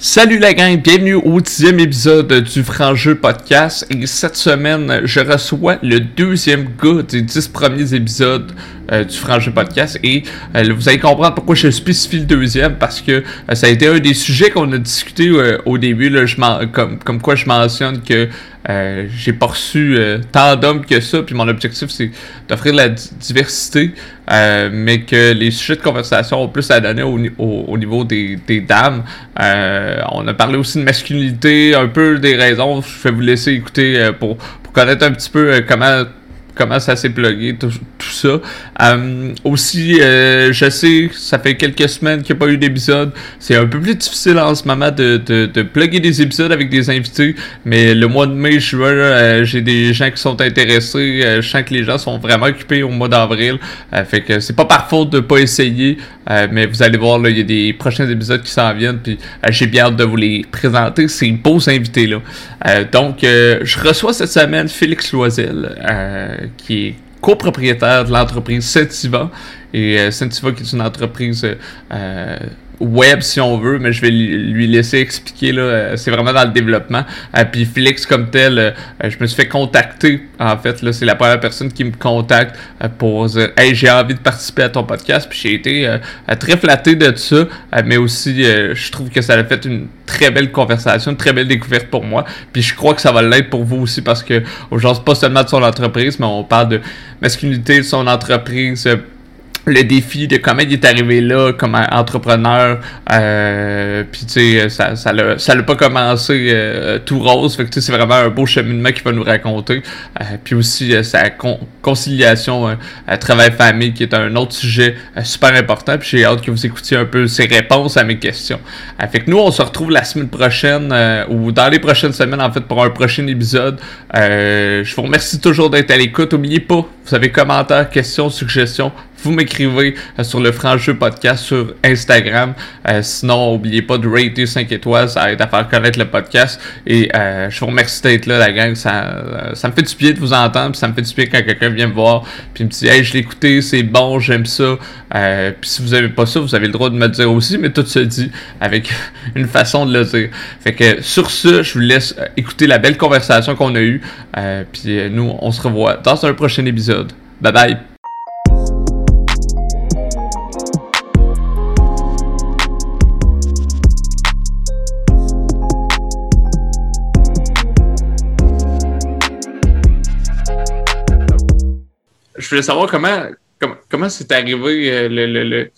Salut la gang, bienvenue au dixième épisode du Franc Jeu Podcast. Et cette semaine, je reçois le deuxième gars des dix premiers épisodes euh, du Franc Jeu Podcast. Et euh, vous allez comprendre pourquoi je spécifie le deuxième, parce que euh, ça a été un des sujets qu'on a discuté au début. Je comme, comme quoi je mentionne que j'ai pas reçu tant d'hommes que ça, puis mon objectif c'est d'offrir de la diversité, mais que les sujets de conversation ont plus à donner au, au, niveau des, dames. on a parlé aussi de masculinité, un peu des raisons. Je vais vous laisser écouter pour, pour connaître un petit peu comment comment ça s'est plugué, tout, ça. Euh, aussi, euh, je sais, ça fait quelques semaines qu'il n'y a pas eu d'épisode. C'est un peu plus difficile en ce moment de, de, de plugger des épisodes avec des invités, mais le mois de mai, juin, euh, j'ai des gens qui sont intéressés. je sens que les gens sont vraiment occupés au mois d'avril. fait que c'est pas par faute de pas essayer, mais vous allez voir, il y a des prochains épisodes qui s'en viennent, puis j'ai bien hâte de vous les présenter. C'est beaux invités, là. donc, je reçois cette semaine Félix Loisel, qui est copropriétaire de l'entreprise Sentiva. Et euh, Sentiva qui est une entreprise euh, web si on veut, mais je vais lui laisser expliquer là. Euh, c'est vraiment dans le développement. Et puis Flix comme tel, je me suis fait contacter. En fait, là, c'est la première personne qui me contacte pour dire Hey, j'ai envie de participer à ton podcast. Puis j'ai été très flatté de ça. mais aussi je trouve que ça a fait une très belle conversation, une très belle découverte pour moi. Puis je crois que ça va l'être pour vous aussi parce que aujourd'hui, pas seulement de son entreprise, mais on parle de masculinité de son entreprise le défi de comment il est arrivé là comme entrepreneur euh, puis tu sais ça ça l'a ça l'a pas commencé euh, tout rose. Fait que c'est vraiment un beau cheminement qu'il va nous raconter. Euh, puis aussi euh, sa conciliation travail famille qui est un autre sujet super important. Puis j'ai hâte que vous écoutiez un peu ses réponses à mes questions. Fait que nous on se retrouve la semaine prochaine ou dans les prochaines semaines en fait pour un prochain épisode. Je vous remercie toujours d'être à l'écoute. Oubliez pas vous avez commentaires questions suggestions vous m'écrivez euh, sur le franc jeu podcast sur Instagram. Euh, sinon, n'oubliez pas de rater 5 étoiles, ça aide à faire connaître le podcast. Et euh, je vous remercie d'être là, la gang. Ça, ça me fait du bien de vous entendre, ça me fait du bien quand quelqu'un vient me voir, puis me dit Hey, je l'ai écouté, c'est bon, j'aime ça. puis si vous avez pas ça, vous avez le droit de me le dire aussi, mais tout se dit avec une façon de le dire. Fait que sur ce, je vous laisse écouter la belle conversation qu'on a eue. puis nous, on se revoit dans un prochain épisode. Bye bye. Je voulais savoir comment comment c'est arrivé euh, le, le, le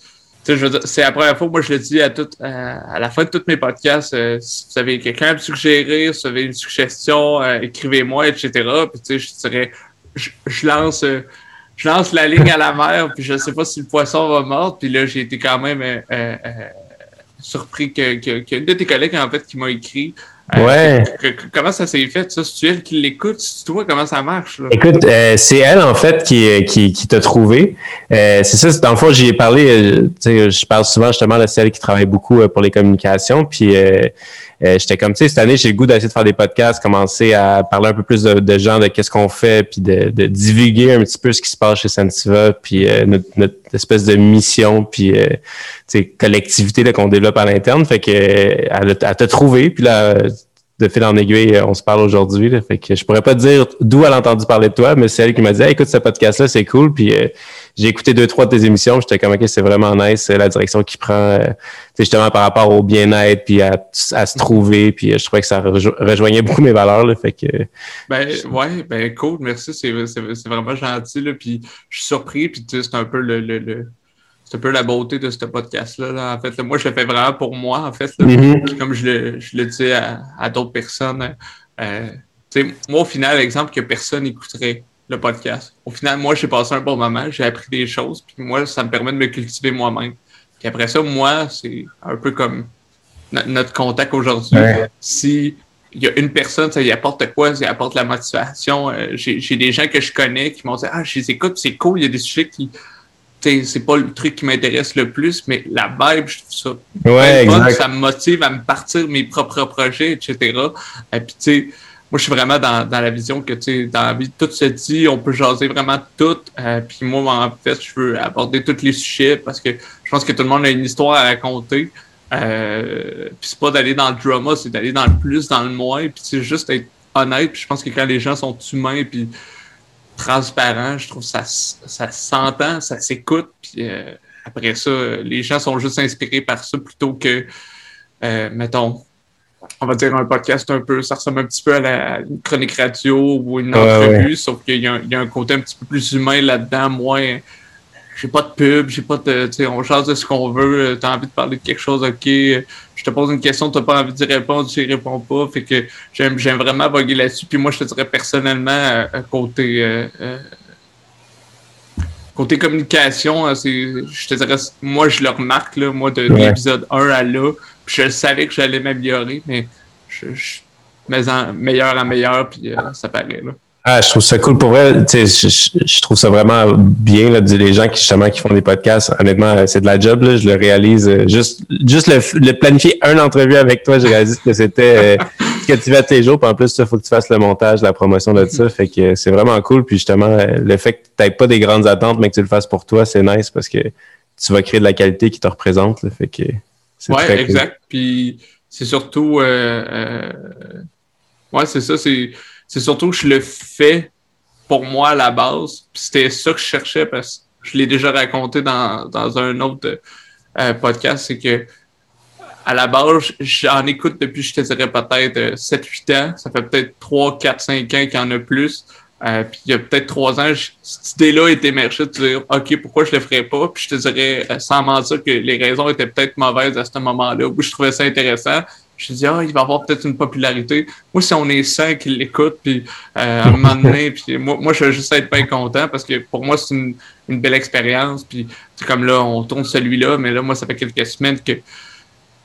c'est la première fois, moi je le dis à, à, la fin de tous mes podcasts, euh, si vous avez quelqu'un à me suggérer, si vous avez une suggestion, euh, écrivez-moi, etc. Puis tu sais, je dirais, je, lance lance la ligne à la mer, puis je sais pas si le poisson va mordre. Puis là, j'ai été quand même surpris que, que, que, de tes collègues en fait qui m'a écrit euh, ouais. comment ça s'est fait, ça? C'est elle qui l'écoute? C'est toi, comment ça marche? Là? Écoute, euh, c'est elle, en fait, qui, qui, qui t'a trouvé. Euh, c'est ça, dans le fond, j'y ai parlé, sais, je parle souvent justement de celle qui travaille beaucoup pour les communications, puis euh, j'étais comme, tu sais, cette année, j'ai le goût d'essayer de faire des podcasts, commencer à parler un peu plus de, gens, de qu'est-ce qu'on fait, puis de, de, divulguer un petit peu ce qui se passe chez Sentiva, puis euh, notre, notre, espèce de mission, puis, euh, tu sais, collectivité qu'on développe à l'interne. Fait que elle, elle t'a trouvé, puis là, de fil en aiguille, on se parle aujourd'hui. Fait que je pourrais pas te dire d'où elle a entendu parler de toi, mais c'est elle qui m'a dit écoute, ce podcast-là, c'est cool. Puis j'ai écouté deux, trois de tes émissions, j'étais comme OK, c'est vraiment nice la direction qu'il prend, euh, justement par rapport au bien-être, puis à, se trouver, puis euh, je trouvais que ça rejoignait beaucoup mes valeurs. Là, fait que, ben ouais, ben cool, merci, c'est vraiment gentil. Puis je suis surpris, puis c'est un peu le, le, c'est un peu la beauté de ce podcast-là. En fait, moi, je le fais vraiment pour moi, en fait. Mm-hmm. Comme je le, je le dis à, d'autres personnes. Euh, moi, au final, l'exemple que personne n'écouterait le podcast. Au final, moi, j'ai passé un bon moment, j'ai appris des choses, puis moi, ça me permet de me cultiver moi-même. Puis après ça, moi, c'est un peu comme notre contact aujourd'hui. Si il y a une personne, ça y apporte quoi, ça y apporte la motivation. Euh, j'ai des gens que je connais qui m'ont dit Ah, je les écoute, c'est cool, il y a des sujets qui. C'est pas le truc qui m'intéresse le plus, mais la vibe, je trouve ça. Ouais, ça me motive à me partir mes propres projets, etc. Et puis, tu sais, moi, je suis vraiment dans, dans la vision que, tu sais, dans la vie, tout se dit, on peut jaser vraiment tout. Euh, puis moi, en fait, je veux aborder tous les sujets parce que je pense que tout le monde a une histoire à raconter. Euh, puis c'est pas d'aller dans le drama, c'est d'aller dans le plus, dans le moins, puis c'est juste être honnête. Puis je pense que quand les gens sont humains puis transparents, je trouve que ça, ça s'entend, ça s'écoute. Puis euh, après ça, les gens sont juste inspirés par ça plutôt que, euh, mettons, on va dire un podcast un peu, ça ressemble un petit peu à, la, une chronique radio ou une entrevue, sauf qu'il y, y, a un côté un petit peu plus humain là-dedans, moins j'ai pas de pub, j'ai pas de, tu sais, on change de ce qu'on veut, t'as envie de parler de quelque chose, ok, je te pose une question, t'as pas envie d'y répondre, tu y réponds pas, fait que j'aime, j'aime vraiment voguer là-dessus, puis moi, je te dirais personnellement, à, côté, euh, euh, côté communication, c'est, je te dirais, moi, je le remarque, là, moi, de, l'épisode 1 à là, puis je savais que j'allais m'améliorer, mais je, je mais en meilleur à meilleur, puis euh, ça paraît, là. Ah, je trouve ça cool pour vrai. Je, je, trouve ça vraiment bien là, les gens qui justement qui font des podcasts. Honnêtement, c'est de la job. Là, je le réalise. Euh, juste, juste le, planifier un entrevue avec toi, j'ai réalisé que c'était euh, ce que tu fais les jours. Puis en plus, il faut que tu fasses le montage, la promotion de ça. Fait que c'est vraiment cool. Puis justement, euh, le fait que tu n'aies pas des grandes attentes, mais que tu le fasses pour toi, c'est nice parce que tu vas créer de la qualité qui te représente. Là, fait que c'est ouais, exact. Puis c'est surtout, euh, ouais, c'est ça. C'est c'est surtout que je le fais pour moi à la base. C'était ça que je cherchais parce que je l'ai déjà raconté dans, dans un autre euh, podcast, c'est que à la base, j'en écoute depuis, je te dirais, peut-être 7-8 euh, ans. Ça fait peut-être 3, 4, 5 ans qu'il y en a plus. Euh, puis il y a peut-être 3 ans, cette idée-là est émergée de dire OK, pourquoi je le ferais pas? Puis je te dirais sans mentir que les raisons étaient peut-être mauvaises à ce moment-là, où je trouvais ça intéressant. Je me dis, ah, il va avoir peut-être une popularité. Moi, si on est cinq qui l'écoutent, puis euh, à un moment donné, puis moi, moi, je vais juste être bien content parce que pour moi, c'est une, une, belle expérience. Puis c'est comme là, on tourne celui-là, mais là, moi, ça fait quelques semaines que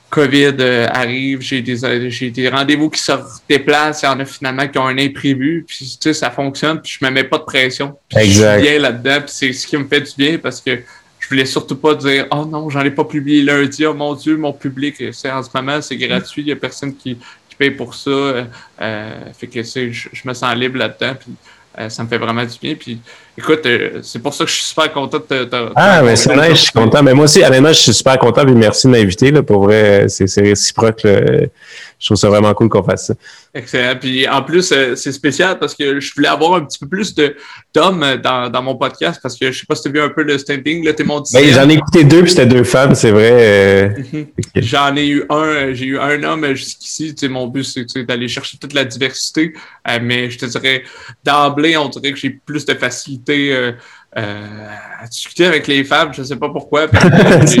COVID euh, arrive, j'ai des, j'ai des rendez-vous qui se déplacent, il y en a finalement qui ont un imprévu, puis tu sais, ça fonctionne, puis je me mets pas de pression. Puis exact. je suis bien là-dedans, puis c'est ce qui me fait du bien parce que je voulais surtout pas dire Oh non, j'en ai pas publié lundi, oh mon Dieu, mon public, c'est en ce moment, c'est gratuit, il y a personne qui, qui paye pour ça. Euh, fait que je, je me sens libre là-dedans. Puis, euh, ça me fait vraiment du bien. Puis, écoute, euh, c'est pour ça que je suis super content de te. ah, mais c'est nice, je suis content. Mais moi aussi, honnêtement, je suis super content. Puis merci de m'inviter. Pour vrai, c'est réciproque. Là je trouve ça vraiment cool qu'on fasse ça. Excellent. Puis en plus, euh, c'est spécial parce que je voulais avoir un petit peu plus d'hommes dans, dans mon podcast parce que je sais pas si tu as vu un peu le standing. Là, t'es mon ben, J'en ai écouté deux, puis c'était deux femmes, c'est vrai. Euh, mhm. J'en ai eu un, j'ai eu un homme jusqu'ici. Mon but, c'est d'aller chercher toute la diversité. Mais je te dirais, d'emblée, on dirait que j'ai plus de facilité euh, à discuter avec les femmes, je sais pas pourquoi.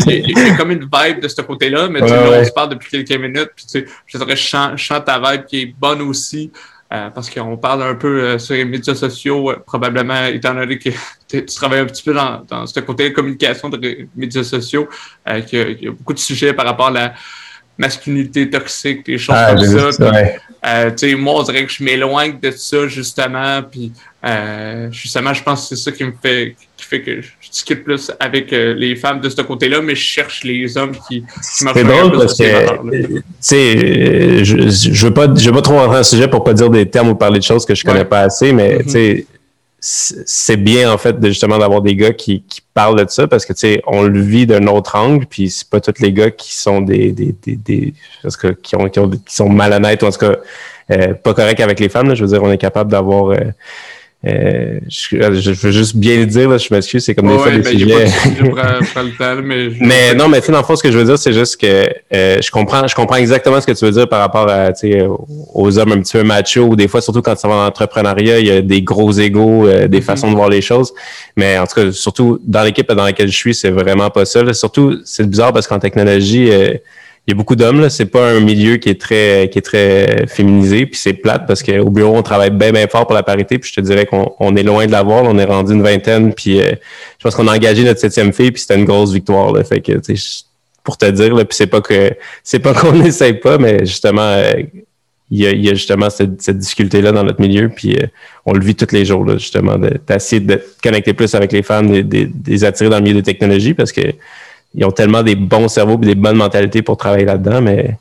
Il y a comme une vibe de ce côté-là, mais tu sais, on se parle depuis quelques minutes. Puis, tu sais, je dirais, chante, ta vibe qui est bonne aussi. Euh, parce qu'on parle un peu euh, sur les médias sociaux, probablement, étant donné que tu travailles un petit peu dans, dans ce côté de communication de médias sociaux, qu'il y, a beaucoup de sujets par rapport à la masculinité toxique, des choses ah, comme ça. Euh, moi, on dirait que je m'éloigne de ça, justement. Puis, euh, justement, je pense que c'est ça qui me fait, qui fait que je discute plus avec euh, les femmes de ce côté-là, mais je cherche les hommes qui, qui C'est drôle parce que, tu sais, je, je veux pas, je veux pas trop rentrer dans le sujet pour pas dire des termes ou parler de choses que je connais pas assez, mais, mm-hmm. tu sais, c'est bien en fait de justement d'avoir des gars qui, qui, parlent de ça parce que tu sais on le vit d'un autre angle puis c'est pas tous les gars qui sont des des des, des parce que qui ont, qui ont qui sont malhonnêtes ou en tout cas euh, pas corrects avec les femmes là, je veux dire on est capable d'avoir euh, euh, je, veux juste bien le dire, là, je m'excuse, c'est comme des fois des sujets. mais, non, mais tu sais, dans le fond, ce que je veux dire, c'est juste que euh, je comprends, je comprends exactement ce que tu veux dire par rapport à, aux hommes un petit peu machos, ou des fois, surtout quand tu vas dans l'entrepreneuriat, il y a des gros égaux, euh, des mm-hmm. façons de voir les choses. Mais en tout cas, surtout dans l'équipe dans laquelle je suis, c'est vraiment pas ça. Surtout, c'est bizarre parce qu'en technologie, il y a beaucoup d'hommes là, c'est pas un milieu qui est très qui est très féminisé, puis c'est plate parce qu'au bureau on travaille bien bien fort pour la parité, puis je te dirais qu'on est loin de l'avoir, on est rendu une vingtaine, puis euh, je pense qu'on a engagé notre septième fille, puis c'était une grosse victoire là, fait que pour te dire là, puis c'est pas que c'est pas qu'on n'essaye pas, mais justement euh, il y, a, justement cette, cette difficulté-là dans notre milieu, puis euh, on le vit tous les jours, là, justement, d'essayer de, de, connecter plus avec les femmes, de, de, les attirer dans le milieu des technologies, parce que ils ont tellement des bons cerveaux et des bonnes mentalités pour travailler là-dedans, mais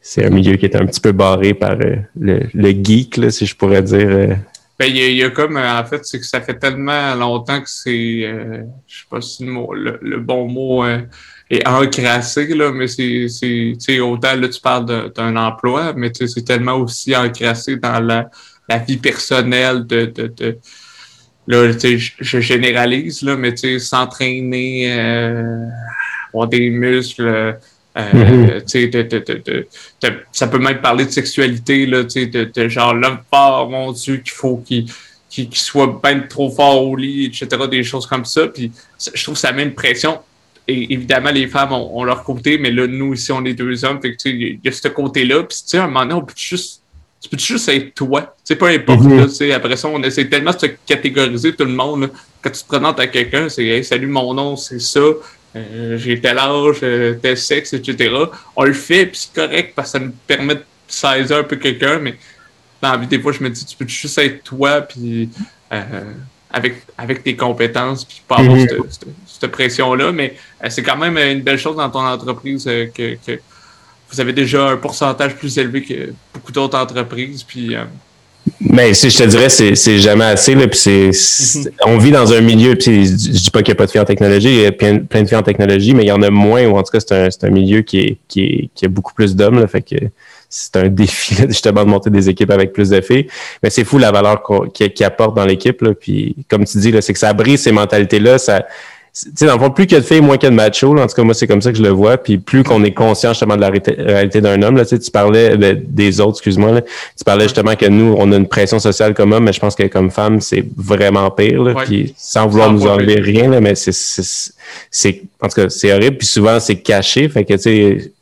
c'est un milieu qui est un petit peu barré par euh, le, geek, si je pourrais dire. Euh, Ben, il y, a, comme, en fait, c'est que ça fait tellement longtemps que c'est, je sais pas si le, bon mot est encrassé, là, mais c'est, autant, là, tu parles d'un emploi, mais c'est tellement aussi encrassé dans la, vie personnelle de là, je généralise, là, mais s'entraîner, euh, avoir des muscles, euh, de, de, de, ça peut même parler de sexualité, là, de, de genre l'homme fort, mon Dieu, qu'il faut qu'il qu'il soit bien trop fort au lit, etc., des choses comme ça. Puis je trouve que ça met une pression. Et évidemment, les femmes ont, leur côté, mais là, nous, ici, on est deux hommes. Fait que, il y a ce côté-là. Puis, tu sais, à un moment donné, on peut juste tu peux juste être toi? C'est pas importe. Mhm. après ça, on essaie tellement de se catégoriser tout le monde. Quand tu te présentes à quelqu'un, c'est hey, salut, mon nom, c'est ça. Euh, j'ai tel âge, euh, tel sexe, etc. On le fait, puis c'est correct parce que ça nous permet de saisir un peu quelqu'un, mais dans la vie, des fois, je me dis, tu peux juste être toi, puis euh, avec, avec tes compétences, puis pas avoir mhm. cette, pression-là. Mais c'est quand même une belle chose dans ton entreprise que, que vous avez déjà un pourcentage plus élevé que beaucoup d'autres entreprises. Puis, euh, mais si je te dirais, c'est jamais assez. Là, puis c'est, mhm. on vit dans un milieu, puis je dis pas qu'il n'y a pas de filles en technologie, il y a plein, de filles en technologie, mais il y en a moins, ou en tout cas, c'est un, un, milieu qui, est, qui, est, qui a beaucoup plus d'hommes. Fait que c'est un défi justement de monter des équipes avec plus de filles. Mais c'est fou la valeur qu'il qu apporte dans l'équipe. Puis comme tu dis, c'est que ça brise ces mentalités-là. Ça, sais, dans le fond, plus qu'il y a de filles, moins qu'il y a de machos. En tout cas, moi, c'est comme ça que je le vois. Puis plus qu'on est conscient justement de la réalité d'un homme. Là, tu, parlais des autres, excuse-moi. Tu parlais justement que nous, on a une pression sociale comme homme, mais je pense que comme femme, c'est vraiment pire. Là, Puis sans vouloir nous enlever rien, là, mais c'est, c'est, en tout cas, c'est horrible. Puis souvent, c'est caché. Fait que tu sais,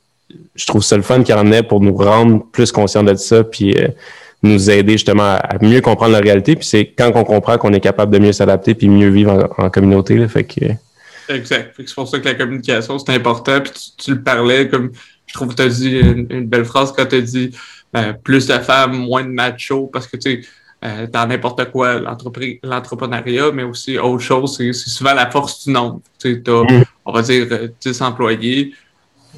je trouve ça le fun qu'il en ait pour nous rendre plus conscients de ça. Puis euh, nous aider justement à, mieux comprendre la réalité. Puis c'est quand on comprend qu'on est capable de mieux s'adapter puis mieux vivre en, communauté. Là, fait que... Exact. C'est pour ça que la communication, c'est important. Puis tu, le parlais comme je trouve que tu as dit une, belle phrase quand tu as dit euh, plus de femmes, moins de machos, parce que tu sais, euh, dans n'importe quoi, l'entrepreneuriat, mais aussi autre chose, c'est souvent la force du nombre. Tu sais, mm. on va dire, 10 euh, employés,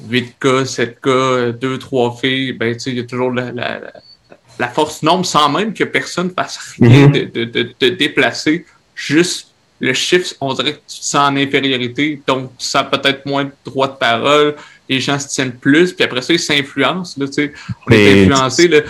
8K, 7K, 2, 3 filles, ben, tu sais, il y a toujours la, la, la force nombre sans même que personne fasse rien mhm. de, de, de, déplacer. Juste le chiffre, on dirait que tu te sens en infériorité, donc tu sens peut-être moins de droit de parole, les gens se tiennent plus, puis après ça, ils s'influencent. Là, on est influencé.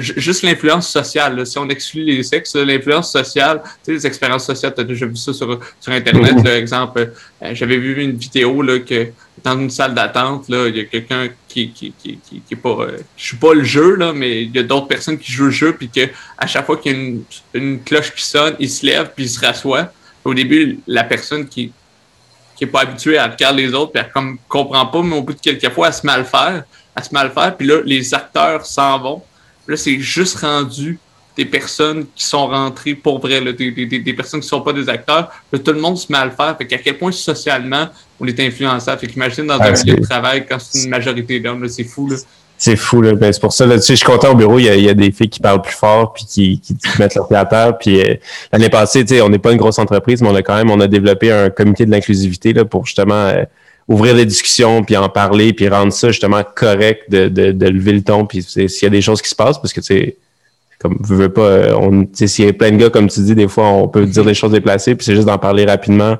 juste l'influence sociale. si on exclut les sexes, l'influence sociale, les expériences sociales, tu as déjà vu ça sur, sur Internet. Par mhm. exemple, euh, j'avais vu une vidéo là, que dans une salle d'attente, là, il y a quelqu'un qui, qui, qui, qui, qui est pas. Euh, je suis pas le jeu, là, mais il y a d'autres personnes qui jouent le jeu, puis que à chaque fois qu'il y a une, une cloche qui sonne, il se lève, puis il se rassoit. Au début, la personne qui, qui est pas habituée à regarder les autres, puis elle comme comprend pas, mais au bout de quelques fois, elle se mal faire. Elle se mal faire, puis là, les acteurs s'en vont. Là, c'est juste rendu des personnes qui sont rentrées pour vrai, des, des, des, personnes qui sont pas des acteurs, tout le monde se met à le faire. Fait qu'à quel point socialement on est influençable. Fait qu'imagine dans un milieu de travail quand c'est une majorité d'hommes, c'est fou. Là. C'est fou, là. Ben, c'est pour ça, là, tu sais, je suis content au bureau, il y a, il y a des filles qui parlent plus fort puis qui, qui, mettent leur pied à terre. Puis euh, l'année passée, tu sais, on n'est pas une grosse entreprise, mais on a quand même, on a développé un comité de l'inclusivité là, pour justement euh, ouvrir des discussions, puis en parler, puis rendre ça justement correct de, de, de lever le ton, puis s'il y a des choses qui se passent, parce que tu sais, comme vous veux pas, euh, on, s'il y a plein de gars, comme tu dis, des fois, on peut dire des choses déplacées, puis c'est juste d'en parler rapidement,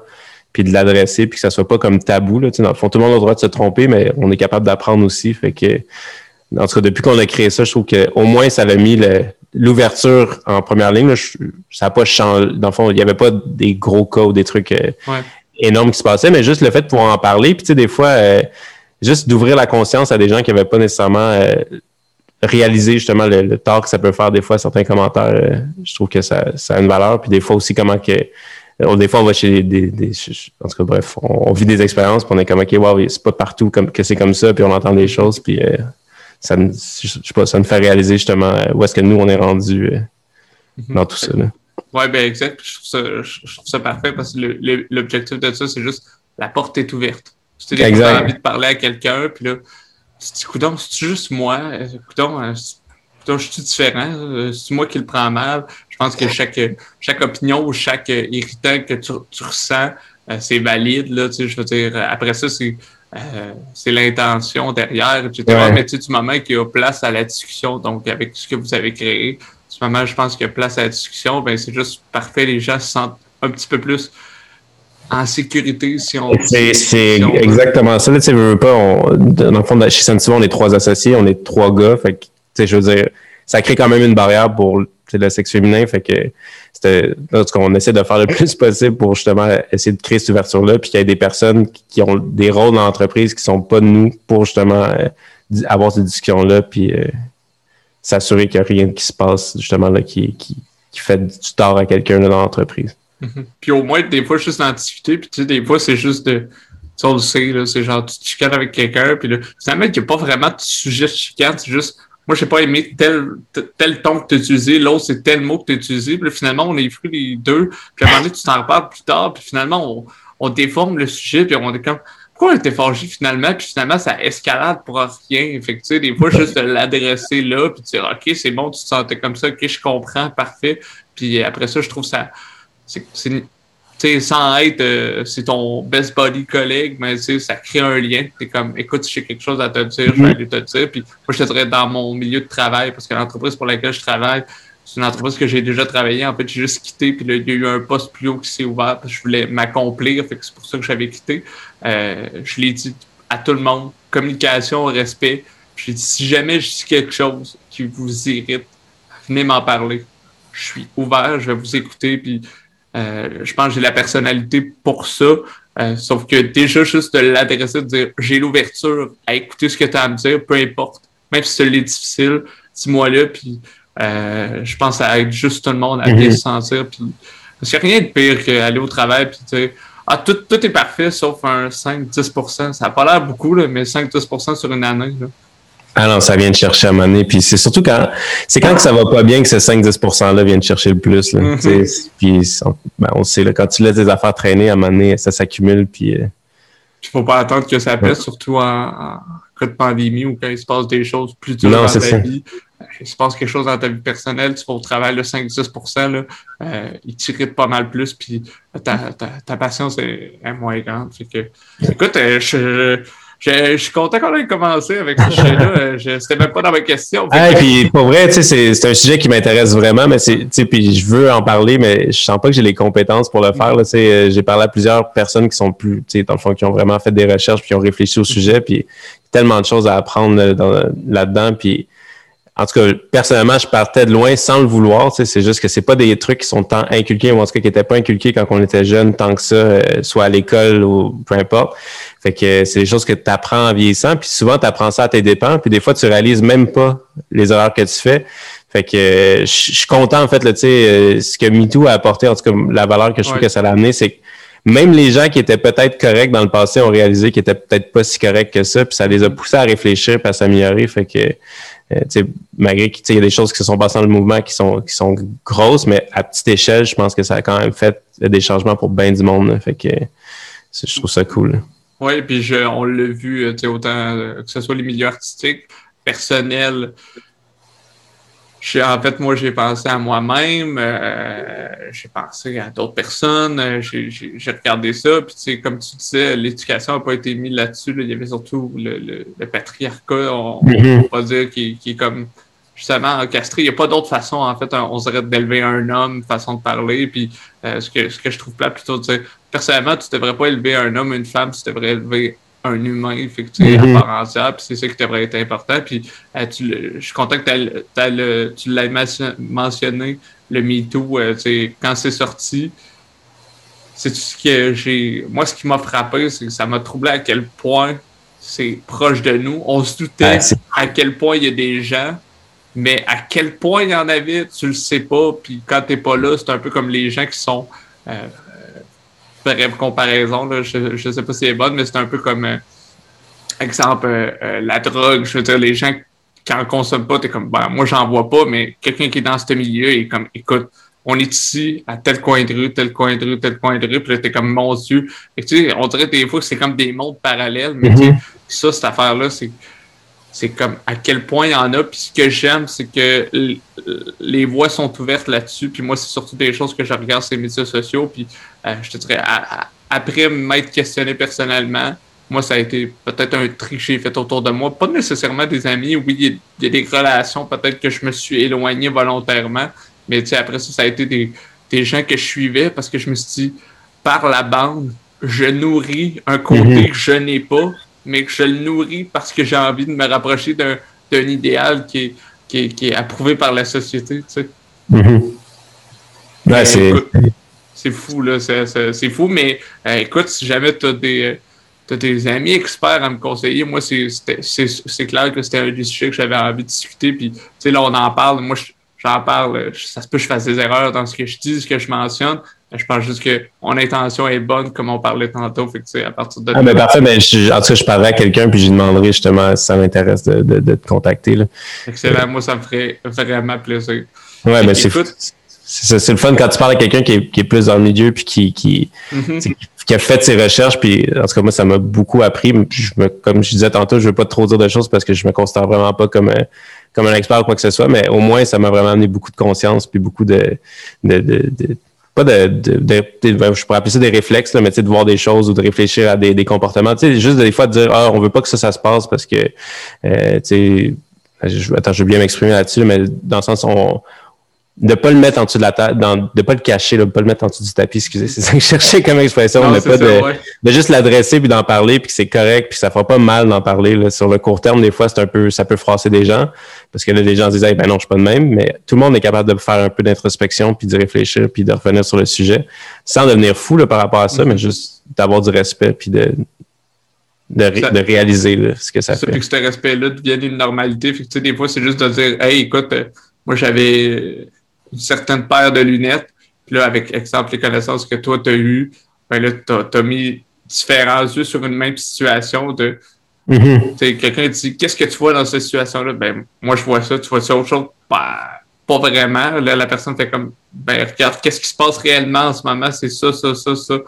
puis de l'adresser, puis que ça soit pas comme tabou. Là, dans le fond, tout le monde a le droit de se tromper, mais on est capable d'apprendre aussi. Fait que, en tout cas, depuis qu'on a créé ça, je trouve qu'au moins, ça a mis l'ouverture en première ligne. ça n'a pas changé. Dans le fond, il n'y avait pas des gros cas ou des trucs euh, énormes qui se passaient, mais juste le fait de pouvoir en parler. Puis, tu sais, des fois, euh, juste d'ouvrir la conscience à des gens qui n'avaient pas nécessairement euh, réalisé justement le, tort que ça peut faire des fois certains commentaires. je trouve que ça, ça a une valeur. Puis des fois aussi, comment que des fois, on va chez des, des, en tout cas, bref, on, vit des expériences, puis on est comme, OK, wow, c'est pas partout comme, que c'est comme ça, puis on entend des choses, puis ça, je sais pas, ça me fait réaliser justement euh, où est-ce que nous, on est rendu euh, mhm. dans tout ça. Là. Ouais, ben exact. Je trouve ça, je trouve ça parfait parce que l'objectif de ça, c'est juste la porte est ouverte. Tu as envie de parler à quelqu'un, puis là, tu dis, écoute, c'est juste moi, écoute, euh, je suis différent, c'est moi qui le prends mal? Je pense que chaque, chaque opinion ou chaque irritant que tu, tu ressens, c'est valide. Là, tu sais, je veux dire, après ça, c'est euh, c'est l'intention derrière, etc. Mais tu sais, du moment qu'il y a place à la discussion, donc avec ce que vous avez créé, ce moment, je pense qu'il y a place à la discussion, ben c'est juste parfait. Les gens se sentent un petit peu plus en sécurité si on. C'est exactement ça. Là, tu veux pas, on, dans le fond, chez Sensible, on est trois associés, on est trois gars. Fait que, tu sais, je veux dire, ça crée quand même une barrière pour le sexe féminin. Fait que c'était, on essaie de faire le plus possible pour justement essayer de créer cette ouverture-là, puis qu'il y ait des personnes qui ont des rôles dans l'entreprise qui sont pas nous pour justement euh, avoir cette discussion-là, puis euh, s'assurer qu'il n'y a rien qui se passe justement là qui, qui, fait du tort à quelqu'un dans l'entreprise. Mhm. Puis au moins, des fois, juste d'en discuter, puis tu sais, des fois, c'est juste de. Tu on le sait, c'est genre, tu te chicanes avec quelqu'un, puis là, finalement, il n'y a pas vraiment de sujet de chicane, c'est juste, moi, j'ai pas aimé tel, tel ton que tu utilisé, l'autre, c'est tel mot que tu utilisé, puis finalement, on est pris les deux, puis à un moment donné, tu t'en reparles plus tard, puis finalement, on, on déforme le sujet, puis on est comme, pourquoi on était forgé finalement, puis finalement, ça escalade pour rien? Fait des fois, juste de l'adresser là, puis dire, OK, c'est bon, tu te sentais comme ça, OK, je comprends, parfait. Puis après ça, je trouve ça c'est sans être euh, c'est ton best body collègue, mais ça crée un lien. es comme écoute, j'ai quelque chose à te dire, je vais aller te dire. Puis moi, je te dirais dans mon milieu de travail, parce que l'entreprise pour laquelle je travaille, c'est une entreprise que j'ai déjà travaillé. En fait, j'ai juste quitté, puis là, il y a eu un poste plus haut qui s'est ouvert, parce que je voulais m'accomplir. Fait que c'est pour ça que j'avais quitté. Euh, je l'ai dit à tout le monde, communication, respect. J'ai dit si jamais je dis quelque chose qui vous irrite, venez m'en parler. Je suis ouvert, je vais vous écouter, puis je pense que j'ai la personnalité pour ça. Euh, sauf que déjà, juste de l'adresser, de dire j'ai l'ouverture à écouter ce que tu as à me dire, peu importe. Même si c'est difficile, dis-moi là, puis euh, je pense à être juste tout le monde à bien mhm. se sentir. Puis, parce qu'il n'y a rien de pire qu'aller au travail puis dire Ah, tout, tout est parfait sauf un 5-10%. Ça n'a pas l'air beaucoup, là, mais 5-10% sur une année. Là. Ah non, ça vient de chercher à monnaie. Puis c'est surtout quand c'est quand que ça va pas bien que ces 5-10%-là viennent chercher le plus. Là. Mm-hmm. Puis on, ben, on sait, là, quand tu laisses des affaires traîner, à un ça s'accumule. Puis. Euh... faut pas attendre que ça pèse, surtout en, cas de pandémie ou quand il se passe des choses plus dures dans ta vie. Euh, il se passe quelque chose dans ta vie personnelle, tu vas au travail, le 5-10%, là, euh, il t'irrite pas mal plus, puis ta, ta, ta patience est, moins grande. Fait que, écoute, euh, je, je, suis content qu'on ait commencé avec ce sujet-là. C'était même pas dans ma question. Ah, puis pour vrai, tu sais, c'est un sujet qui m'intéresse vraiment, mais c'est, tu sais, puis je veux en parler, mais je sens pas que j'ai les compétences pour le faire. Tu sais, euh, j'ai parlé à plusieurs personnes qui sont plus, tu sais, dans le fond, qui ont vraiment fait des recherches puis qui ont réfléchi au sujet, puis tellement de choses à apprendre là-dedans, puis en tout cas, personnellement, je partais de loin sans le vouloir. C'est juste que c'est pas des trucs qui sont tant inculqués, ou en tout cas qui n'étaient pas inculqués quand on était jeune, tant que ça, euh, soit à l'école ou peu importe. Fait que c'est des choses que tu apprends en vieillissant, puis souvent tu apprends ça à tes dépens, puis des fois tu réalises même pas les erreurs que tu fais. Fait que euh, je suis content en fait, là, tu sais, euh, ce que MeToo a apporté, en tout cas la valeur que je trouve que ça a amené, c'est que même les gens qui étaient peut-être corrects dans le passé ont réalisé qu'ils étaient peut-être pas si corrects que ça, puis ça les a poussés à réfléchir et à s'améliorer. Fait que euh, malgré qu'il y a des choses qui se sont passées dans le mouvement qui sont, qui sont grosses, mais à petite échelle, je pense que ça a quand même fait des changements pour bien du monde. fait que je trouve ça cool. Oui, puis on l'a vu, euh, autant euh, que ce soit les milieux artistiques, personnels, en fait, moi, j'ai pensé à moi-même, euh, j'ai pensé à d'autres personnes, j'ai regardé ça, puis tu sais, comme tu disais, l'éducation n'a pas été mise là-dessus. Il y avait surtout le, le, patriarcat, on, mm-hmm. va dire, qui, qui, est comme justement encastré. Il n'y a pas d'autre façon, en fait, on dirait d'élever un homme, façon de parler, puis euh, ce, que, ce que je trouve plat plutôt de dire, personnellement, tu ne devrais pas élever un homme, une femme, tu devrais élever un humain, effectivement, mm à part entière, puis c'est ça qui devrait être important. Puis euh, je suis content que tu l'aies mentionné, le MeToo, euh, quand c'est sorti. C'est ce que j'ai. Moi, ce qui m'a frappé, c'est que ça m'a troublé à quel point c'est proche de nous. On se doutait à quel point il y a des gens, mais à quel point il y en avait, tu le sais pas. Puis quand t'es pas là, c'est un peu comme les gens qui sont euh, bref comparaison, là, je ne sais pas si c'est bonne, mais c'est un peu comme, euh, exemple, euh, euh, la drogue. Je veux dire, les gens qui en consomment pas, tu es comme, ben, moi, j'en vois pas, mais quelqu'un qui est dans ce milieu est comme, écoute, on est ici à tel coin de rue, tel coin de rue, tel coin de rue, puis là, t'es comme, mon Dieu. Et, tu sais, on dirait des fois que c'est comme des mondes parallèles, mais mm-hmm. ça, cette affaire-là, c'est c'est comme à quel point il y en a. Puis ce que j'aime, c'est que les voix sont ouvertes là-dessus. Puis moi, c'est surtout des choses que je regarde sur les médias sociaux. Puis euh, je te dirais, après m'être questionné personnellement, moi, ça a été peut-être un tri que j'ai fait autour de moi. Pas nécessairement des amis. Oui, il y, a des relations, peut-être que je me suis éloigné volontairement. Mais après ça, ça a été des, des gens que je suivais parce que je me suis dit, par la bande, je nourris un côté mhm. que je n'ai pas, mais que je le nourris parce que j'ai envie de me rapprocher d'un idéal qui est, qui, est, approuvé par la société. Tu sais. Mhm. c'est fou, là. C'est fou, mais euh, écoute, si jamais tu as des, des amis experts à me conseiller, moi, c'est clair que c'était un des sujets que j'avais envie de discuter. Puis, tu sais, là, on en parle. Moi, j'en parle. Ça se peut que je fasse des erreurs dans ce que je dis, ce que je mentionne. Je pense juste que mon intention est bonne, comme on parlait tantôt. Fait que, à partir de ah, mais parfait. Mais en tout cas, je parlerai à quelqu'un puis je lui demanderai justement si ça m'intéresse de, de, te contacter. Là. Excellent. Moi, ça me ferait vraiment plaisir. Ouais, mais c'est c'est le fun quand tu parles à quelqu'un qui est, qui est, plus dans le milieu puis qui, qui, mm-hmm. qui, a fait ses recherches. Puis en tout cas, moi, ça m'a beaucoup appris. Je me, comme je disais tantôt, je veux pas trop dire de choses parce que je me considère vraiment pas comme un, comme un expert ou quoi que ce soit, mais au moins, ça m'a vraiment amené beaucoup de conscience puis beaucoup de, de, de, de pas de, de, de, ben, je pourrais appeler ça des réflexes, là, mais de voir des choses ou de réfléchir à des, des comportements. Tu sais, juste des fois de dire Ah, on veut pas que ça, ça se passe parce que euh, tu sais, je, attends, je vais bien m'exprimer là-dessus, mais dans le sens on, de pas le mettre en dessous de la table, de pas le cacher, de pas le mettre en dessous du tapis, excusez, c'est ça que je cherchais comme expression, de pas de, de, juste l'adresser puis d'en parler puis que c'est correct puis ça fera pas mal d'en parler là. sur le court terme des fois c'est un peu ça peut froisser des gens parce que là les gens disent ben non je suis pas de même mais tout le monde est capable de faire un peu d'introspection puis de réfléchir puis de revenir sur le sujet sans devenir fou là, par rapport à ça mais mm-hmm. juste d'avoir du respect puis de de, de réaliser là, ce que ça, ça fait. Puis que ce respect-là devienne une normalité. Fait que, des fois, c'est juste de dire Hey, écoute, euh, moi j'avais une certaine paire de lunettes. Puis là, avec exemple les connaissances que toi, tu as eues, ben là, tu as, mis différents yeux sur une même situation de mm-hmm. quelqu'un dit Qu'est-ce que tu vois dans cette situation-là? Ben moi je vois ça, tu vois ça autre chose? Ben, pas vraiment. Là, la personne fait comme Ben regarde, qu'est-ce qui se passe réellement en ce moment? C'est ça, ça, ça, ça.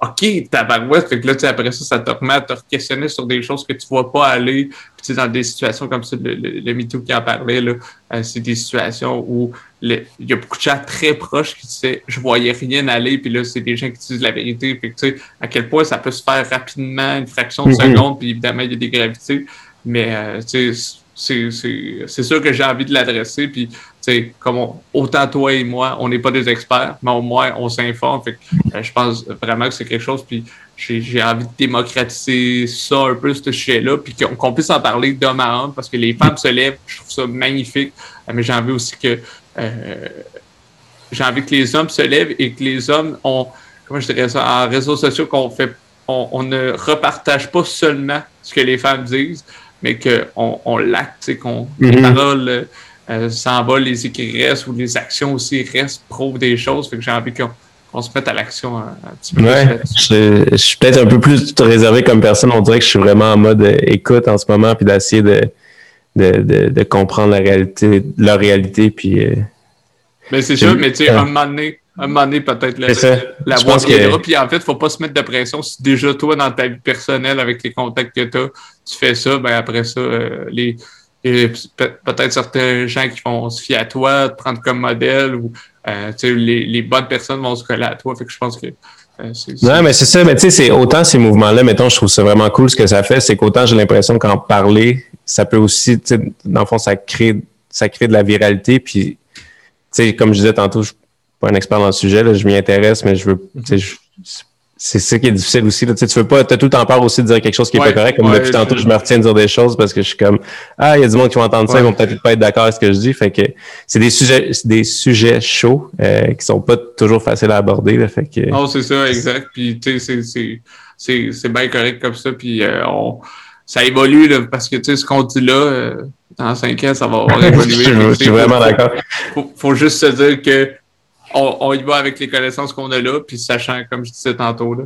OK, tabarouette. Fait que là, tu après ça, ça te remet à te questionner sur des choses que tu vois pas aller. Puis, dans des situations comme ça, le, le, MeToo qui en parlait, là, euh, c'est des situations où il y a beaucoup de gens très proches qui disaient je voyais rien aller, puis là, c'est des gens qui disent la vérité. Puis, tu sais, à quel point ça peut se faire rapidement, une fraction de mm-hmm. seconde, puis évidemment, il y a des gravités. Mais, euh, tu sais, c'est sûr que j'ai envie de l'adresser. Puis, comme autant toi et moi, on n'est pas des experts, mais au moins on s'informe. Euh, je pense vraiment que c'est quelque chose. Puis, j'ai envie de démocratiser ça un peu, ce sujet-là, puis qu'on puisse en parler d'homme à homme, parce que les femmes se lèvent. Je trouve ça magnifique. Euh, mais j'ai envie aussi que. Euh, j'ai envie que les hommes se lèvent et que les hommes ont, comment je dirais ça, en réseaux sociaux, qu'on fait, on ne repartage pas seulement ce que les femmes disent, mais qu'on on, l'acte, qu'on les mhm. paroles euh, s'envolent, les écrits restent ou les actions aussi restent, prouvent des choses. Fait que j'ai envie qu'on se mette à l'action un, petit peu. Ouais, je, suis peut-être un peu plus réservé comme personne. On dirait que je suis vraiment en mode euh, écoute en ce moment, puis d'essayer de, de, de, comprendre la réalité, leur réalité, puis. Euh, mais c'est sûr, mais tu sais, un moment donné, un moment donné, peut-être la, la voix viendra. Puis en fait, il ne faut pas se mettre de pression. Si déjà toi, dans ta vie personnelle, avec les contacts que tu as, tu fais ça, ben après ça, euh, les, peut-être certains gens qui vont se fier à toi, te prendre comme modèle ou euh, les, les, bonnes personnes vont se coller à toi. Fait que je pense que non, mais c'est ça. Mais tu sais, c'est autant ces mouvements-là, mettons, je trouve ça vraiment cool ce que ça fait, c'est qu'autant j'ai l'impression qu'en parler, ça peut aussi, tu sais, dans le fond, ça crée, ça crée de la viralité. Puis, tu sais, comme je disais tantôt, je pas un expert dans le sujet, là, je m'y intéresse, mais je veux. C'est ça qui est difficile aussi. Là. Tu, sais, tu veux pas, as tout le temps peur aussi de dire quelque chose qui est pas correct. Comme depuis tantôt, je me retiens de dire des choses parce que je suis comme Ah, il y a du monde qui va entendre ça, ils vont peut-être pas être d'accord avec ce que je dis. Fait que c'est des sujets, des sujets chauds euh, qui sont pas toujours faciles à aborder. Là, fait que... Non, c'est ça, exact. Puis tu sais, c'est bien correct comme ça. Puis euh, on, ça évolue là, parce que tu sais, ce qu'on dit là, euh, dans cinq ans, ça va avoir évolué. je, suis vraiment d'accord. Faut, faut juste se dire que on, y va avec les connaissances qu'on a là, puis sachant, comme je disais tantôt, là,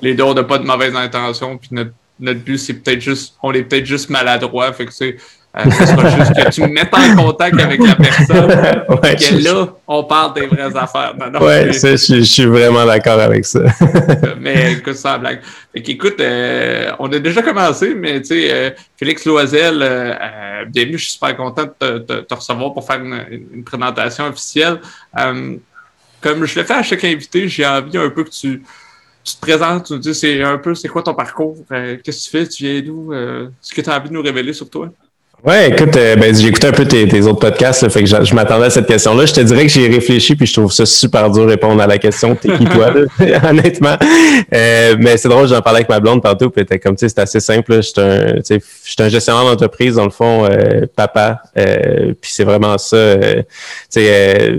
les deux, on n'a pas de mauvaises intentions, puis notre, notre but, c'est peut-être juste, on est peut-être juste maladroit, fait que c'est, euh, juste que tu me mettes en contact avec la personne, ouais, que là, on parle des vraies affaires. Oui, ouais, je, suis vraiment d'accord avec ça. mais écoute, ça blague. Fait qu'écoute, euh, on a déjà commencé, mais tu sais, euh, Félix Loisel, bienvenue, je suis super content de te, recevoir pour faire une, une présentation officielle comme je le fais à chaque invité, j'ai envie un peu que tu, tu te présentes, tu nous dis c'est un peu c'est quoi ton parcours, qu'est-ce que tu fais, tu viens d'où, ce que tu as envie de nous révéler sur toi? Ouais, écoute, euh, ben, j'ai écouté un peu tes, autres podcasts, fait que je, m'attendais à cette question-là. Je te dirais que j'ai réfléchi, puis je trouve ça super dur de répondre à la question. T'es qui toi, honnêtement. Euh, mais c'est drôle, j'en parlais avec ma blonde tantôt, puis comme tu sais, c'est assez simple. Je suis un, un gestionnaire d'entreprise dans le fond, euh, papa. puis c'est vraiment ça. tu sais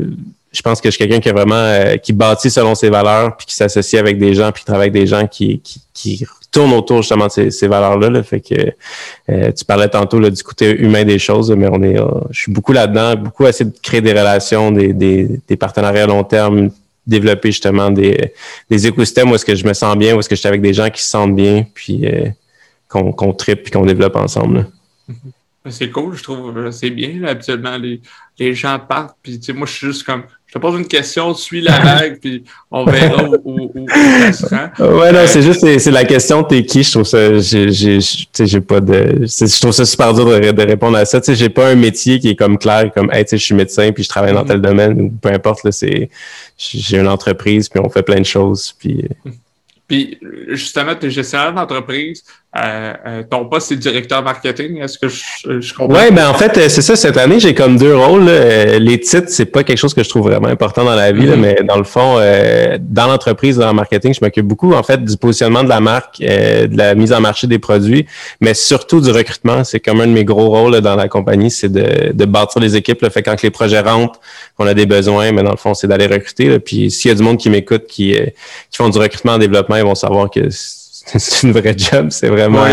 je pense que je suis quelqu'un qui est vraiment qui bâtit selon ses valeurs, puis qui s'associe avec des gens, puis qui travaille avec des gens qui, qui, qui tourne autour justement de ces, valeurs-là. Là. Fait que euh, tu parlais tantôt là, du côté humain des choses, mais on est, euh, je suis beaucoup là-dedans, beaucoup à essayer de créer des relations, des, des, des partenariats à long terme, développer justement des, des écosystèmes où est-ce que je me sens bien, où est-ce que je suis avec des gens qui se sentent bien, puis euh, qu'on qu'on tripe puis qu'on développe ensemble. C'est cool, je trouve. C'est bien. habituellement, les, les gens partent, puis moi, je suis juste comme je te pose une question, suis la vague, puis on verra où, où, où, ça se rend. Ouais, non, c'est juste, c'est la question, t'es qui? Je trouve ça, j'ai, pas de, je trouve ça super dur de, de répondre à ça. Tu sais, j'ai pas un métier qui est comme clair, comme, hey, tu sais, je suis médecin, puis je travaille dans mm-hmm. tel domaine, ou peu importe, là, c'est, j'ai une entreprise, puis on fait plein de choses, puis. Mm-hmm. Puis, justement, tu es gestionnaire d'entreprise. Euh, euh, ton poste, c'est directeur marketing. Est-ce que je, je comprends? Oui, ben en fait, euh, c'est ça. Cette année, j'ai comme deux rôles. Les titres, c'est pas quelque chose que je trouve vraiment important dans la vie, mm-hmm. mais dans le fond, dans l'entreprise, dans le marketing, je m'occupe beaucoup, en fait, du positionnement de la marque, de la mise en marché des produits, mais surtout du recrutement. C'est comme un de mes gros rôles dans la compagnie, c'est de, de bâtir les équipes. Là. Fait quand les projets rentrent, on a des besoins, mais dans le fond, c'est d'aller recruter. Puis s'il y a du monde qui m'écoute, qui, qui font du recrutement en développement, ils vont savoir que c'est une vraie job, c'est vraiment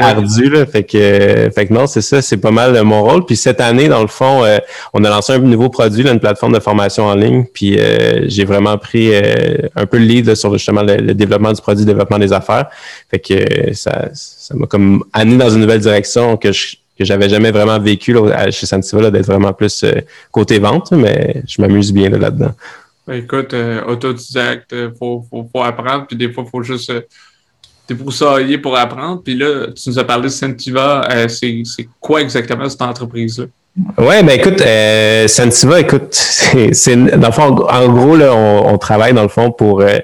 ardu. Là, fait, que, fait que non, c'est ça, c'est pas mal mon rôle. Puis cette année, dans le fond, euh, on a lancé un nouveau produit, là, une plateforme de formation en ligne. Puis euh, j'ai vraiment pris euh, un peu le lead sur justement le, développement du produit, le développement des affaires. Fait que ça ça m'a comme amené dans une nouvelle direction que je que j'avais jamais vraiment vécu là, chez Santiva, d'être vraiment plus côté vente, mais je m'amuse bien là-dedans. Ben, écoute, autodidacte, il faut, faut, faut, apprendre, puis des fois, il faut juste débroussailler pour apprendre. Puis là, tu nous as parlé de Sentiva. Euh, c'est quoi exactement cette entreprise-là? Ouais, ben écoute, euh, Sentiva, écoute, c'est dans le fond, en gros, là, on, travaille dans le fond pour euh,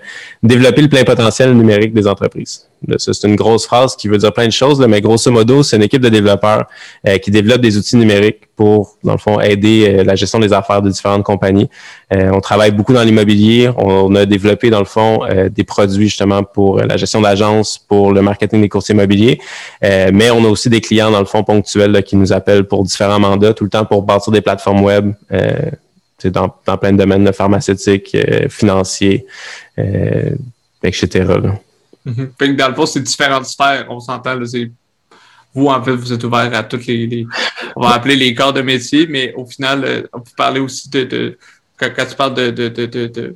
développer le plein potentiel numérique des entreprises. C'est une grosse phrase qui veut dire plein de choses, mais grosso modo, c'est une équipe de développeurs euh, qui développe des outils numériques pour, dans le fond, aider euh, la gestion des affaires de différentes compagnies. Euh, on travaille beaucoup dans l'immobilier. On, a développé, dans le fond, des produits justement pour la gestion d'agences, pour le marketing des courtiers immobiliers. mais on a aussi des clients, dans le fond, ponctuels qui nous appellent pour différents mandats, tout le temps pour bâtir des plateformes web. Dans, dans plein de domaines pharmaceutiques, financiers, etc. Mhm. Dans le fond, c'est différentes sphères, on s'entend. Vous, en fait, vous êtes ouvert à toutes les, on va appeler les corps de métier, mais au final, euh, on peut parler aussi de, quand, tu parles de, de,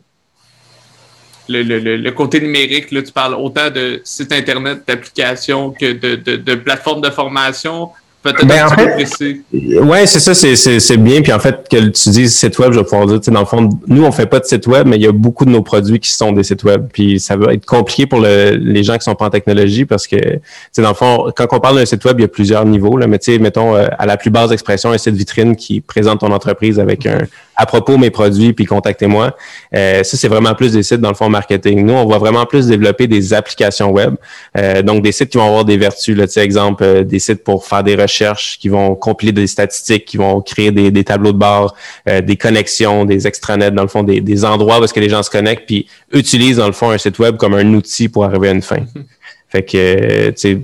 le, côté numérique, là, tu parles autant de sites Internet, d'applications que de plateformes de formation. Peut-être ben, Ouais, c'est ça, c'est bien. Puis en fait, que tu dises site web, je vais pouvoir dire, tu sais, dans le fond, nous, on fait pas de site web, mais il y a beaucoup de nos produits qui sont des sites web. Puis ça va être compliqué pour les gens qui sont pas en technologie parce que, tu sais, dans le fond, quand on parle d'un site web, il y a plusieurs niveaux. Là, mais tu sais, mettons, euh, à la plus basse expression, un site vitrine qui présente ton entreprise avec un, à propos mes produits, puis contactez-moi. Euh, ça, c'est vraiment plus des sites dans le fond marketing. Nous, on va vraiment plus développer des applications web. Euh, donc, des sites qui vont avoir des vertus. Là, exemple, euh, des sites pour faire des recherches, qui vont compiler des statistiques, qui vont créer des, des tableaux de bord, euh, des connexions, des extranets, dans le fond, des, des endroits où est-ce que les gens se connectent, puis utilisent, dans le fond, un site web comme un outil pour arriver à une fin. Fait que, tu sais,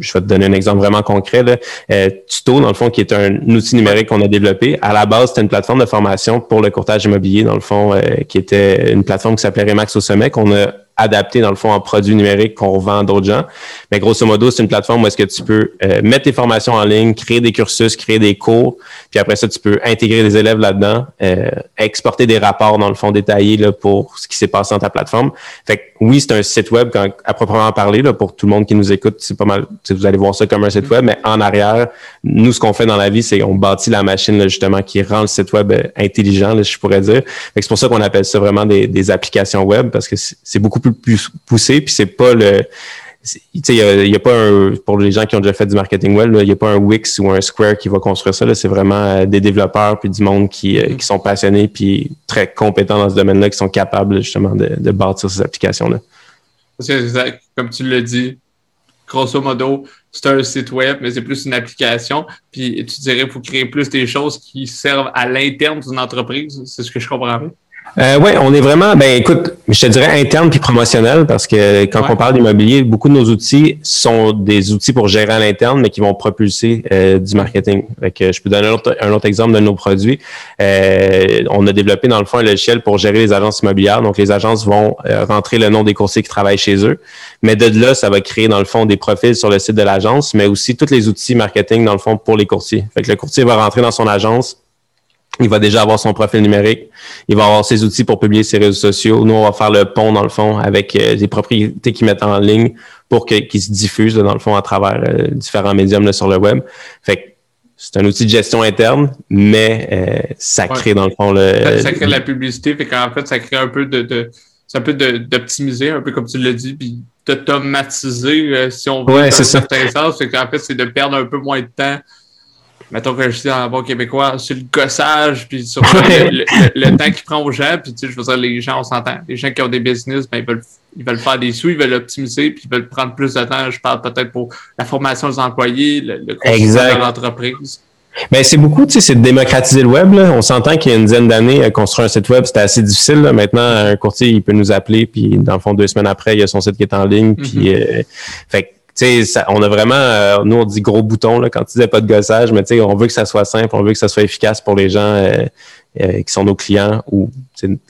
je vais te donner un exemple vraiment concret. Là. Euh, Tuto, dans le fond, qui est un outil numérique qu'on a développé. À la base, c'était une plateforme de formation pour le courtage immobilier, dans le fond, euh, qui était une plateforme qui s'appelait Remax au sommet, qu'on a adapté dans le fond en produits numériques qu'on revend à d'autres gens. Mais grosso modo, c'est une plateforme où est-ce que tu peux euh, mettre tes formations en ligne, créer des cursus, créer des cours, puis après ça, tu peux intégrer des élèves là-dedans, euh, exporter des rapports dans le fond détaillés là, pour ce qui s'est passé dans ta plateforme. Fait que oui, c'est un site web quand, à proprement parler là, pour tout le monde qui nous écoute, c'est pas mal. Vous allez voir ça comme un site web, mais en arrière, nous, ce qu'on fait dans la vie, c'est qu'on bâtit la machine là, justement qui rend le site web euh, intelligent, là, je pourrais dire. C'est pour ça qu'on appelle ça vraiment des, des applications web parce que c'est beaucoup plus plus poussé, puis c'est pas le il n'y a, pas un, pour les gens qui ont déjà fait du marketing web, il n'y a pas un Wix ou un Square qui va construire ça. C'est vraiment euh, des développeurs puis du monde qui, euh, mm-hmm. qui sont passionnés puis très compétents dans ce domaine-là, qui sont capables justement de, de bâtir ces applications-là. Parce que, comme tu l'as dit, grosso modo, c'est un site web, mais c'est plus une application. Puis tu dirais qu'il faut créer plus des choses qui servent à l'interne d'une entreprise. C'est ce que je comprends. Euh, oui, on est vraiment, ben écoute, je te dirais interne puis promotionnel parce que quand on parle d'immobilier, beaucoup de nos outils sont des outils pour gérer à l'interne, mais qui vont propulser euh, du marketing. je peux donner un autre, exemple de nos produits. Euh, on a développé dans le fond un logiciel pour gérer les agences immobilières. Donc, les agences vont euh, rentrer le nom des coursiers qui travaillent chez eux. Mais de là, ça va créer dans le fond des profils sur le site de l'agence, mais aussi tous les outils marketing dans le fond pour les courtiers. Fait que le courtier va rentrer dans son agence, il va déjà avoir son profil numérique. Il va avoir ses outils pour publier ses réseaux sociaux. Nous, on va faire le pont, dans le fond, avec euh, les propriétés qu'ils mettent en ligne pour qu'ils se diffusent, dans le fond, à travers euh, différents médiums sur le web. Fait que c'est un outil de gestion interne, mais euh, ça crée, dans le fond, le... Ça, crée de la publicité, fait qu'en fait, ça crée un peu de... de ça peut d'optimiser, un peu comme tu l'as dit, puis d'automatiser, si on veut, ouais, dans certain sens. Fait qu'en fait, c'est de perdre un peu moins de temps mettons que je dis en bon québécois, sur le gossage, puis sur le, temps qu'il prend aux gens, puis tu sais, je veux dire, les gens, on s'entend. Les gens qui ont des business, ben, ils veulent, ils veulent faire des sous, ils veulent optimiser, puis ils veulent prendre plus de temps. Je parle peut-être pour la formation des employés, le, le de l'entreprise. Mais c'est beaucoup, tu sais, c'est de démocratiser le web. Là. On s'entend qu'il y a une dizaine d'années, construire un site web, c'était assez difficile. Là. Maintenant, un courtier, il peut nous appeler, puis dans le fond, deux semaines après, il y a son site qui est en ligne. Puis, mm-hmm. euh, fait tu sais, on a vraiment, euh, nous on dit gros bouton là, quand tu disais pas de gossage, mais tu sais, on veut que ça soit simple, on veut que ça soit efficace pour les gens euh, euh, qui sont nos clients ou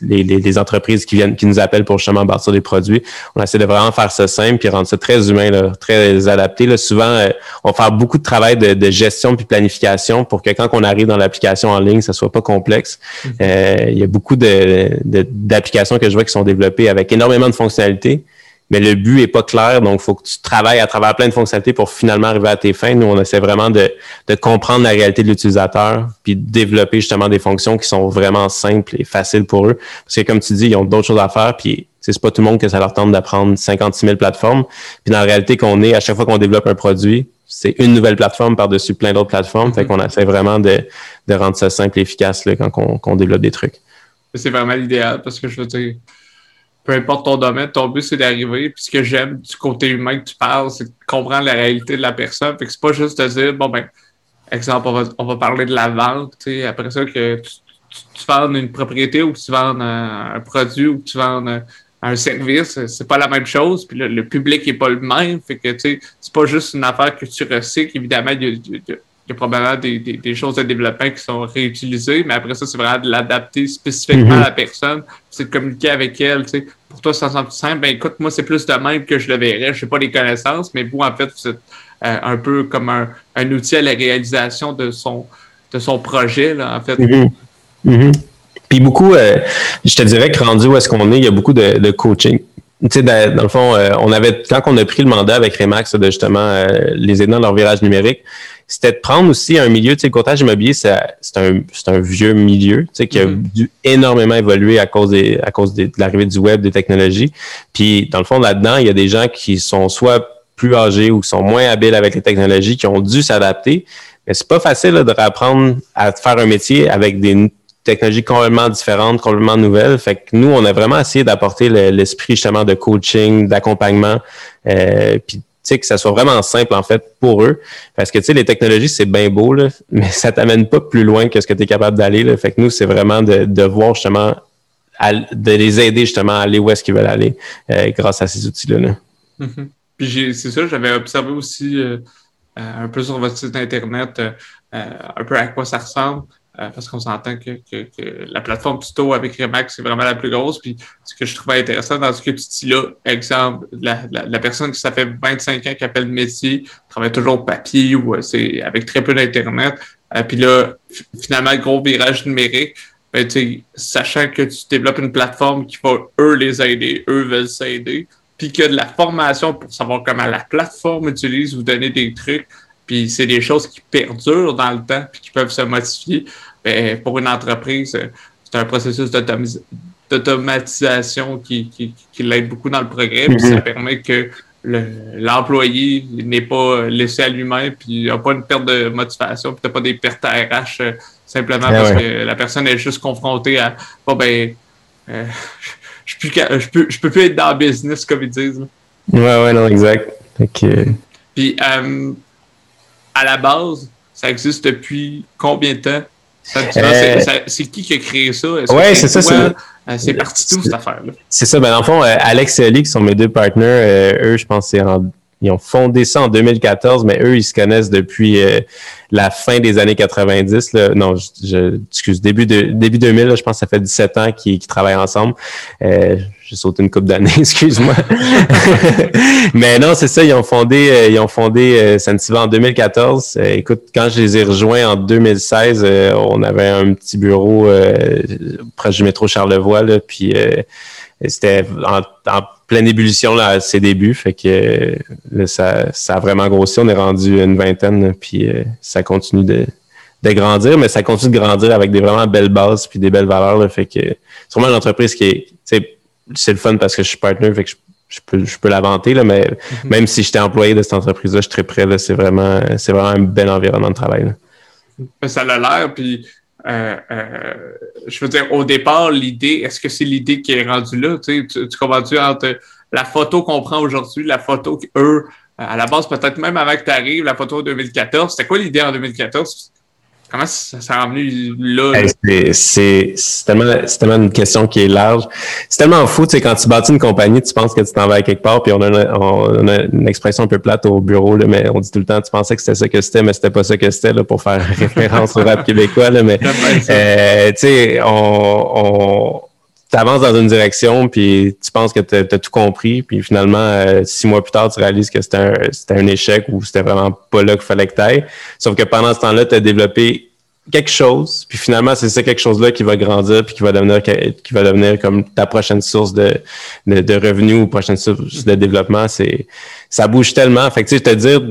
les, les, entreprises qui viennent, qui nous appellent pour justement bâtir des produits. On essaie de vraiment faire ça simple puis rendre ça très humain, là, très adapté. Là. Souvent, on faire beaucoup de travail de, de, gestion puis planification pour que quand on arrive dans l'application en ligne, ça soit pas complexe. Mm-hmm. il y a beaucoup de, d'applications que je vois qui sont développées avec énormément de fonctionnalités mais le but est pas clair, donc il faut que tu travailles à travers plein de fonctionnalités pour finalement arriver à tes fins. Nous, on essaie vraiment de, de comprendre la réalité de l'utilisateur, puis de développer justement des fonctions qui sont vraiment simples et faciles pour eux. Parce que comme tu dis, ils ont d'autres choses à faire, puis c'est pas tout le monde que ça leur tente d'apprendre 56 000 plateformes. Puis dans la réalité qu'on est, à chaque fois qu'on développe un produit, c'est une nouvelle plateforme par-dessus plein d'autres plateformes. Fait mm-hmm. qu'on essaie vraiment de, de rendre ça simple et efficace là, quand on, on développe des trucs. C'est vraiment l'idéal parce que je veux dire, peu importe ton domaine, ton but, c'est d'arriver. Puis ce que j'aime du côté humain que tu parles, c'est de comprendre la réalité de la personne. Fait que c'est pas juste de dire, bon, ben, exemple, on va, parler de la vente, tu sais, après ça, que tu, tu, vends une propriété ou tu vends un, produit ou tu vends un, service, c'est pas la même chose. Puis le, public est pas le même. Fait que, tu sais, c'est pas juste une affaire que tu recycles. Évidemment, il y a probablement des, des, choses de développement qui sont réutilisées, mais après ça, c'est vraiment de l'adapter spécifiquement à la mhm. personne, c'est de communiquer avec elle. Tu sais. Pour toi, ça semble simple. Ben écoute, moi, c'est plus de même que je le verrais. Je n'ai pas les connaissances, mais vous, en fait, vous êtes euh, un peu comme un, un, outil à la réalisation de son, de son projet, là, en fait. Mhm. Mhm. Puis beaucoup, euh, je te dirais que rendu où est-ce qu'on est, il y a beaucoup de, de coaching. Tu sais, dans, le fond, euh, on avait quand on a pris le mandat avec Remax de justement les aider dans leur virage numérique, c'était de prendre aussi un milieu, tu sais, le courtage immobilier, c'est un, un, vieux milieu, tu sais, qui a mm-hmm. dû énormément évoluer à cause, des, à cause de l'arrivée du web, des technologies. Puis, dans le fond, là-dedans, il y a des gens qui sont soit plus âgés ou qui sont moins habiles avec les technologies, qui ont dû s'adapter. Mais c'est pas facile de réapprendre à faire un métier avec des technologies complètement différentes, complètement nouvelles. Fait que nous, on a vraiment essayé d'apporter l'esprit justement de coaching, d'accompagnement, euh, puis que ça soit vraiment simple, en fait, pour eux. Parce que, tu sais, les technologies, c'est bien beau, là, mais ça t'amène pas plus loin que ce que tu es capable d'aller. Fait que nous, c'est vraiment de, de voir justement, de les aider justement à aller où est-ce qu'ils veulent aller euh, grâce à ces outils-là. Là. Mm-hmm. Puis c'est ça, j'avais observé aussi euh, euh, un peu sur votre site Internet un peu à quoi ça ressemble. Euh, parce qu'on s'entend que, que, que, la plateforme tuto avec Remax, c'est vraiment la plus grosse. Puis ce que je trouvais intéressant dans ce que tu dis là, exemple, la, la, personne qui ça fait 25 ans qui appelle le métier, travaille toujours au papier ou euh, c'est avec très peu d'Internet. Euh, puis là, finalement, gros virage numérique. Ben, sachant que tu développes une plateforme qui va eux les aider, eux veulent s'aider, puis a de la formation pour savoir comment la plateforme utilise, vous donner des trucs, puis c'est des choses qui perdurent dans le temps puis qui peuvent se modifier. Ben, pour une entreprise, c'est un processus d'automatisation qui, qui, qui l'aide beaucoup dans le progrès. Puis ça mm-hmm. permet que l'employé n'est pas laissé à lui-même, puis il n'a pas une perte de motivation, puis tu n'as pas des pertes à RH euh, simplement eh parce que la personne est juste confrontée à bon ben euh, je, peux, je, peux, je peux plus être dans le business, comme ils disent. Ouais, ouais, non, exact. Puis, euh, à la base, ça existe depuis combien de temps? Euh, c'est qui qui a créé ça? Oui, c'est ça. C'est parti tout, cette affaire-là? C'est ça. Ben, dans le fond, Alex et Ali, qui sont mes deux partenaires, eux, je pense c'est en ils ont fondé ça en 2014, mais eux, ils se connaissent depuis euh, la fin des années 90. Là. Non, je, excuse, début de début 2000, je pense que ça fait 17 ans qu'ils travaillent ensemble. Euh, j'ai sauté une coupe d'années, excuse-moi. mais non, c'est ça, ils ont fondé, euh, ils ont fondé euh, en 2014. écoute, quand je les ai rejoints en 2016, on avait un petit bureau proche du métro Charlevoix, là, puis c'était en, pleine ébullition là, à ses débuts. Fait que ça, ça, a vraiment grossi. On est rendu une vingtaine, puis euh, ça continue de, de, grandir, mais ça continue de grandir avec des vraiment belles bases puis des belles valeurs. Là, fait que c'est vraiment une entreprise qui est. C'est le fun parce que je suis partner, fait que je, peux, je peux la vanter, là, mais mm-hmm. même si j'étais employé de cette entreprise-là, je suis très prêt. C'est vraiment, vraiment un bel environnement de travail. Ça a l'air, puis euh, euh, je veux dire, au départ, l'idée, est-ce que c'est l'idée qui est rendue là? Tu, tu, tu comprends-tu entre la photo qu'on prend aujourd'hui, la photo qu'eux, à la base, peut-être même avant que tu arrives, la photo 2014, c'était quoi l'idée en 2014? Comment ça s'est revenu là? c'est tellement, tellement, une question qui est large. C'est tellement fou, tu sais, quand tu bâtis une compagnie, tu penses que tu t'en vas à quelque part, puis on a, on a, une expression un peu plate au bureau, là, mais on dit tout le temps, tu pensais que c'était ça que c'était, mais c'était pas ça que c'était, là, pour faire référence au rap québécois, là, mais, euh, tu sais, on, on tu avances dans une direction, puis tu penses que tu as, tout compris, puis finalement, euh, six mois plus tard, tu réalises que c'était un, un, échec ou c'était vraiment pas là qu'il fallait que tu ailles. Sauf que pendant ce temps-là, tu as développé quelque chose, puis finalement, c'est ça quelque chose-là qui va grandir, puis qui va devenir qui va devenir comme ta prochaine source de, de, revenus ou prochaine source de développement. C'est Ça bouge tellement. Fait que, tu sais, te dire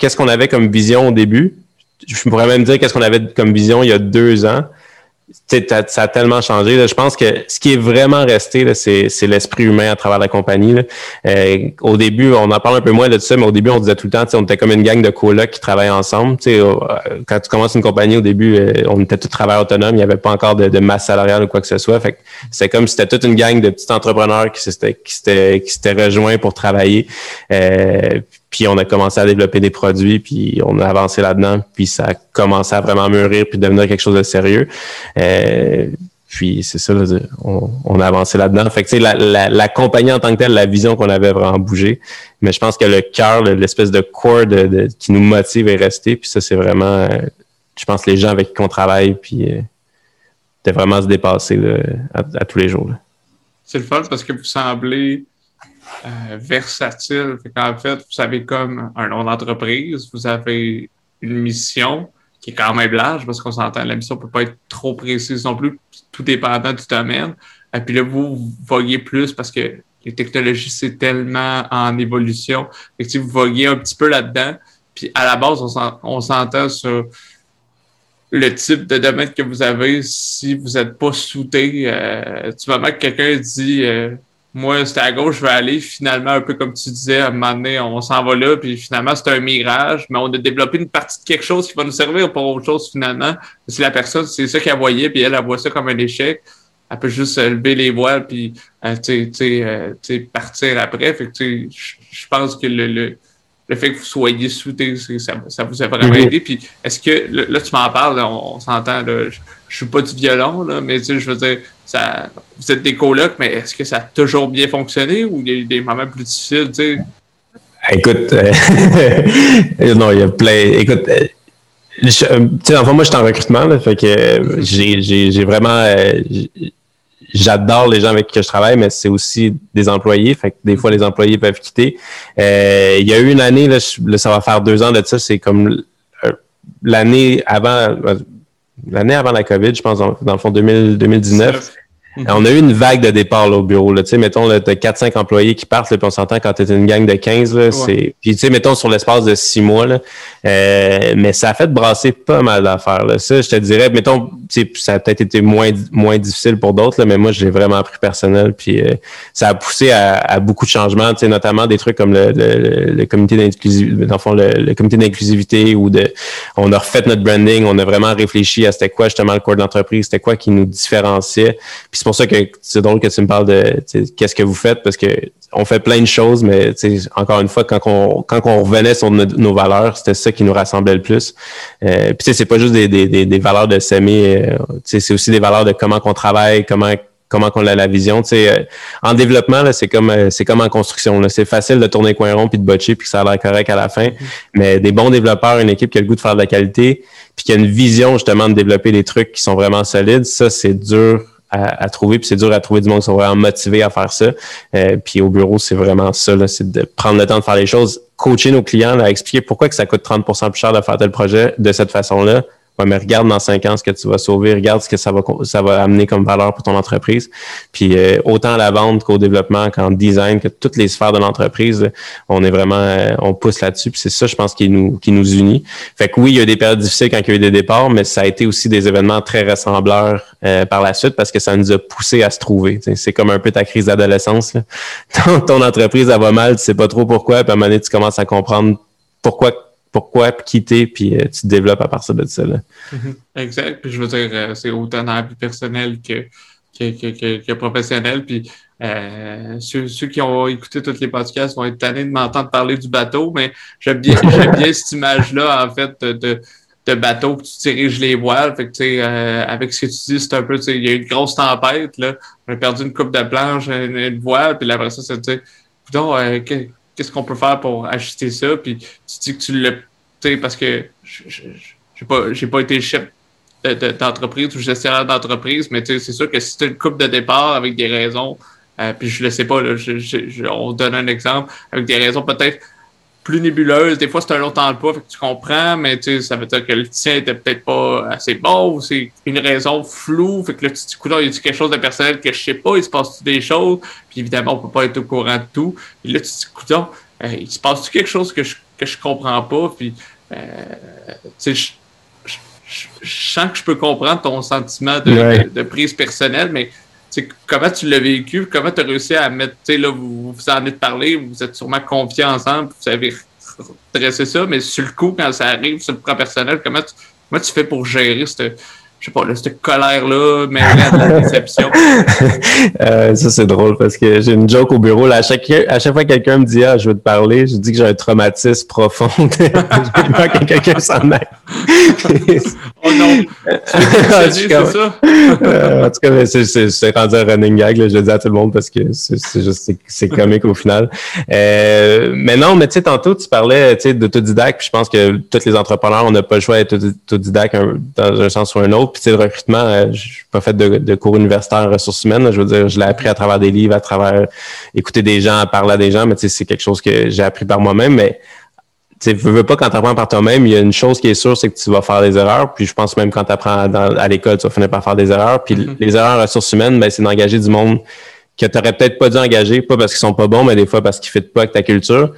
qu'est-ce qu'on avait comme vision au début? Je pourrais même dire qu'est-ce qu'on avait comme vision il y a deux ans ça a tellement changé. Je pense que ce qui est vraiment resté, c'est l'esprit humain à travers la compagnie. Euh, au début, on en parle un peu moins de ça, mais au début, on disait tout le temps, on était comme une gang de colocs qui travaillent ensemble. Euh, quand tu commences une compagnie, au début, euh, on était tous travailleurs autonomes, il n'y avait pas encore de, masse salariale ou quoi que ce soit. Fait c'est comme si c'était toute une gang de petits entrepreneurs qui s'étaient qui s'étaient rejoints pour travailler. Puis on a commencé à développer des produits, puis on a avancé là-dedans, puis ça a commencé à vraiment mûrir, puis devenir quelque chose de sérieux. Euh, puis c'est ça, on, a avancé là-dedans. Fait que la, la, compagnie en tant que telle, la vision qu'on avait vraiment bougé. Mais je pense que le cœur, l'espèce de core qui nous motive est resté. Puis ça, c'est vraiment, euh, je pense, les gens avec qui on travaille, puis euh, de vraiment se dépasser à, tous les jours. C'est le fun parce que vous semblez euh, versatile. en fait, vous avez comme un nom d'entreprise, vous avez une mission qui est quand même large parce qu'on s'entend, la mission peut pas être trop précise non plus, tout dépendant du domaine. Et puis là, vous, voguez plus parce que les technologies, c'est tellement en évolution. et que vous voguez un petit peu là-dedans. Puis à la base, on s'entend sur le type de domaine que vous avez si vous n'êtes pas soudé. Euh, du moment que quelqu'un dit euh, moi, c'était à gauche, je vais aller. Finalement, un peu comme tu disais, à un moment donné, on s'en va là, puis finalement, c'est un mirage, mais on a développé une partie de quelque chose qui va nous servir pour autre chose finalement. Si la personne, c'est ça qu'elle voyait, puis elle, elle voit ça comme un échec, elle peut juste lever les voiles, puis euh, tu sais, partir après. Fait que je pense que le, le, le fait que vous soyez soudés, ça, ça vous a vraiment aidé. Puis est-ce que, là, tu m'en parles, on, s'entend, je, je suis pas du violon, là, mais tu sais, je veux dire, ça, vous êtes des colocs, mais est-ce que ça a toujours bien fonctionné ou il y a eu des moments plus difficiles, tu sais? Écoute, euh, non, il y a plein. Écoute, euh, tu sais, enfin, moi, je suis en recrutement, là, fait que euh, j'ai vraiment. J'adore les gens avec qui je travaille, mais c'est aussi des employés. Fait que des fois, les employés peuvent quitter. il y a eu une année, là, ça va faire deux ans de ça, c'est comme l'année avant, l'année avant la COVID, je pense, dans, le fond 2019. On a eu une vague de départ au bureau. Là. Tu sais, mettons, tu as 4-5 employés qui partent, là, puis on s'entend quand tu es une gang de 15. Là, c'est... Puis, tu sais, mettons, sur l'espace de 6 mois. Là, euh, mais ça a fait brasser pas mal d'affaires. Là. Ça, je te dirais, mettons, ça a peut-être été moins, moins difficile pour d'autres, mais moi, j'ai vraiment appris personnel. Puis euh, ça a poussé à, beaucoup de changements, notamment des trucs comme le, le, comité d'inclusivité, dans le, fond, le, comité d'inclusivité ou de on a refait notre branding, on a vraiment réfléchi à c'était quoi justement le corps d'entreprise, c'était quoi qui nous différenciait. Puis c'est pour ça que c'est drôle que tu me parles de qu'est-ce que vous faites, parce que on fait plein de choses, mais encore une fois, quand on, quand on revenait sur nos valeurs, c'était ça qui nous rassemblait le plus. Euh, puis c'est pas juste des, des, des, valeurs de s'aimer, euh, c'est aussi des valeurs de comment qu'on travaille, comment comment qu'on a la vision. Euh, en développement, c'est comme euh, c'est comme en construction. C'est facile de tourner coin rond puis de botcher puis que ça a l'air correct à la fin. Mm-hmm. Mais des bons développeurs, une équipe qui a le goût de faire de la qualité, puis qui a une vision justement de développer des trucs qui sont vraiment solides, ça, c'est dur à, trouver, puis c'est dur à trouver du monde qui sont vraiment motivés à faire ça. Euh, puis au bureau, c'est vraiment ça, c'est de prendre le temps de faire les choses, coacher nos clients, à expliquer pourquoi que ça coûte 30% plus cher de faire tel projet de cette façon-là, Ouais, mais regarde dans cinq ans ce que tu vas sauver, regarde ce que ça va ça va amener comme valeur pour ton entreprise. Puis euh, autant la vente qu'au développement, qu'en design, que toutes les sphères de l'entreprise, on est vraiment euh, on pousse là-dessus. Puis c'est ça, je pense, qui nous qui nous unit. Fait que oui, il y a des périodes difficiles quand il y a eu des départs, mais ça a été aussi des événements très ressembleurs euh, par la suite parce que ça nous a poussé à se trouver. C'est comme un peu ta crise d'adolescence. Ton, ton entreprise elle va mal, tu sais pas trop pourquoi, puis à un moment donné, tu commences à comprendre pourquoi pourquoi quitter, puis euh, tu te développes à partir de ça. Là. Mm-hmm. Exact. Puis je veux dire, euh, c'est autant dans la vie personnelle que, que, que, professionnelle. Puis euh, ceux, ceux, qui ont écouté tous les podcasts vont être tannés de m'entendre parler du bateau, mais j'aime bien, bien cette image-là, en fait, de, de bateau que tu diriges les voiles. Fait que, tu sais, avec ce que tu dis, c'est un peu, tu sais, il y a eu une grosse tempête, là. On a perdu une coupe de planche, une, voile, puis après ça, c'est, tu sais, qu'est-ce qu'on peut faire pour acheter ça? Puis tu dis que tu l'as, tu parce que j'ai pas, pas été chef d'entreprise ou gestionnaire d'entreprise, mais c'est sûr que si tu une coupe de départ avec des raisons, euh, puis je le sais pas, là, on donne un exemple, avec des raisons peut-être plus nébuleuse. Des fois, c'est un autre emploi, fait que tu comprends, mais tu sais, ça veut dire que le tien était peut-être pas assez bon, c'est une raison floue, fait que là, tu te dis, il y a quelque chose de personnel que je sais pas, il se passe des choses, puis évidemment, on peut pas être au courant de tout. Puis là, tu te dis, euh, il se passe quelque chose que je, que je comprends pas, puis, euh, tu sais, je, sens que je peux comprendre ton sentiment de, de prise personnelle, mais comment tu l'as vécu, comment tu as réussi à mettre, tu sais, là, vous, vous en êtes parlé, vous êtes sûrement confiés ensemble, vous avez dressé ça, mais sur le coup, quand ça arrive sur le plan personnel, comment tu, comment tu fais pour gérer cette, je sais pas, là, cette colère-là, mais la déception. euh, ça, c'est drôle parce que j'ai une joke au bureau. Là, à, chaque, à chaque fois que quelqu'un me dit Ah, je veux te parler, je dis que j'ai un traumatisme profond. j'ai peur que quelqu'un s'en aille. oh non! c'est ça? euh, en tout cas, c'est rendu un running gag. Là, je le dis à tout le monde parce que c'est juste c'est comique au final. Euh, mais non, mais tu sais, tantôt, tu parlais d'autodidacte, puis je pense que tous les entrepreneurs, on n'a pas le choix d'être autodidacte dans un sens ou un autre. Puis, le recrutement, euh, je n'ai pas fait de, cours universitaires en ressources humaines. je veux dire, je l'ai appris à travers des livres, à travers écouter des gens, à parler à des gens, mais c'est quelque chose que j'ai appris par moi-même. Mais tu ne veux pas quand tu apprends par toi-même, il y a une chose qui est sûre, c'est que tu vas faire des erreurs. Puis je pense même quand tu apprends à l'école, tu vas finir par faire des erreurs. Puis mm-hmm. les erreurs en ressources humaines, ben, c'est d'engager du monde que tu n'aurais peut-être pas dû engager, pas parce qu'ils sont pas bons, mais des fois parce qu'ils ne fitent pas avec ta culture.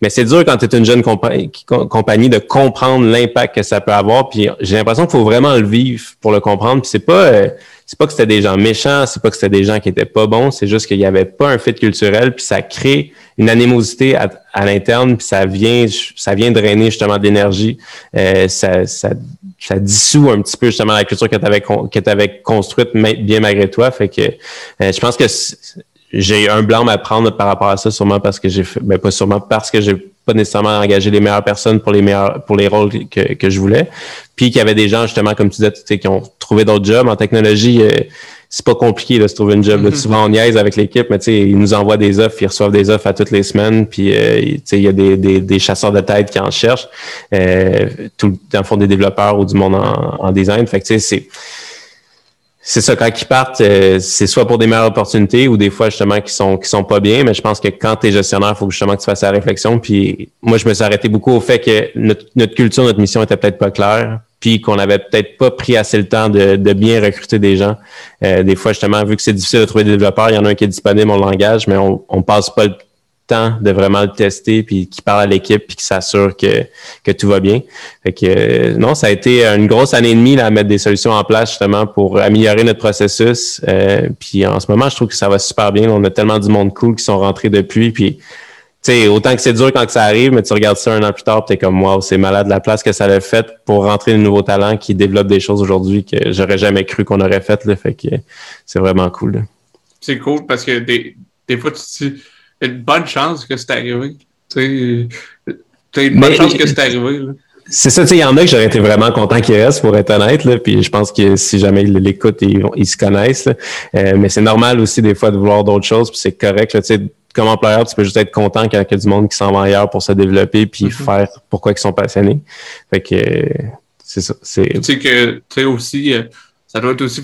Mais c'est dur quand tu es une jeune compagnie de comprendre l'impact que ça peut avoir. Puis j'ai l'impression qu'il faut vraiment le vivre pour le comprendre. Puis c'est pas euh, c'est pas que c'était des gens méchants, c'est pas que c'était des gens qui étaient pas bons, c'est juste qu'il n'y avait pas un fit culturel, puis ça crée une animosité à, l'interne, puis ça vient ça vient drainer justement de l'énergie. Euh, ça, ça, ça dissout un petit peu justement la culture que tu avais construite bien malgré toi. Fait que euh, je pense que j'ai un blanc à prendre par rapport à ça, sûrement parce que j'ai fait, ben pas sûrement parce que j'ai pas nécessairement engagé les meilleures personnes pour les meilleurs, pour les rôles que, que je voulais. Puis qu'il y avait des gens, justement, comme tu disais, tu sais, qui ont trouvé d'autres jobs. En technologie, euh, c'est pas compliqué de se trouver une job. Mm-hmm. Souvent, on niaise avec l'équipe, mais tu sais, ils nous envoient des offres, ils reçoivent des offres à toutes les semaines, puis euh, tu sais, il y a des, des, des, chasseurs de tête qui en cherchent. Euh, tout, dans le fond, des développeurs ou du monde en, en design. Fait que tu sais, c'est c'est ça, quand ils partent, euh, c'est soit pour des meilleures opportunités ou des fois justement qui sont qui sont pas bien. Mais je pense que quand tu es gestionnaire, il faut justement que tu fasses la réflexion. Puis moi, je me suis arrêté beaucoup au fait que notre, culture, notre mission était peut-être pas claire, puis qu'on avait peut-être pas pris assez le temps de, de bien recruter des gens. Euh, des fois, justement, vu que c'est difficile de trouver des développeurs, il y en a un qui est disponible, on l'engage, mais on, on passe pas le de vraiment le tester, puis qui parle à l'équipe, puis qui s'assure que, que tout va bien. Fait que euh, non, ça a été une grosse année et demie là, à mettre des solutions en place justement pour améliorer notre processus. Euh, puis en ce moment, je trouve que ça va super bien. On a tellement du monde cool qui sont rentrés depuis, puis sais, autant que c'est dur quand ça arrive, mais tu regardes ça un an plus tard, tu es comme wow, c'est malade la place que ça l'a fait pour rentrer de nouveaux talents qui développent des choses aujourd'hui que j'aurais jamais cru qu'on aurait faites. Fait que c'est vraiment cool. C'est cool parce que des, des fois, tu une bonne chance que c'est arrivé. Tu sais, une bonne chance que c'est arrivé. C'est ça, tu sais, il y en a que j'aurais été vraiment content qu'ils restent, pour être honnête, là, puis je pense que si jamais ils l'écoutent, ils, ils, se connaissent, euh, mais c'est normal aussi des fois de vouloir d'autres choses, puis c'est correct, tu sais, comme employeur, tu peux juste être content qu'il y a du monde qui s'en va ailleurs pour se développer puis mm-hmm. faire pourquoi ils sont passionnés. Fait que c'est ça. Tu sais que tu sais aussi, euh, ça doit être aussi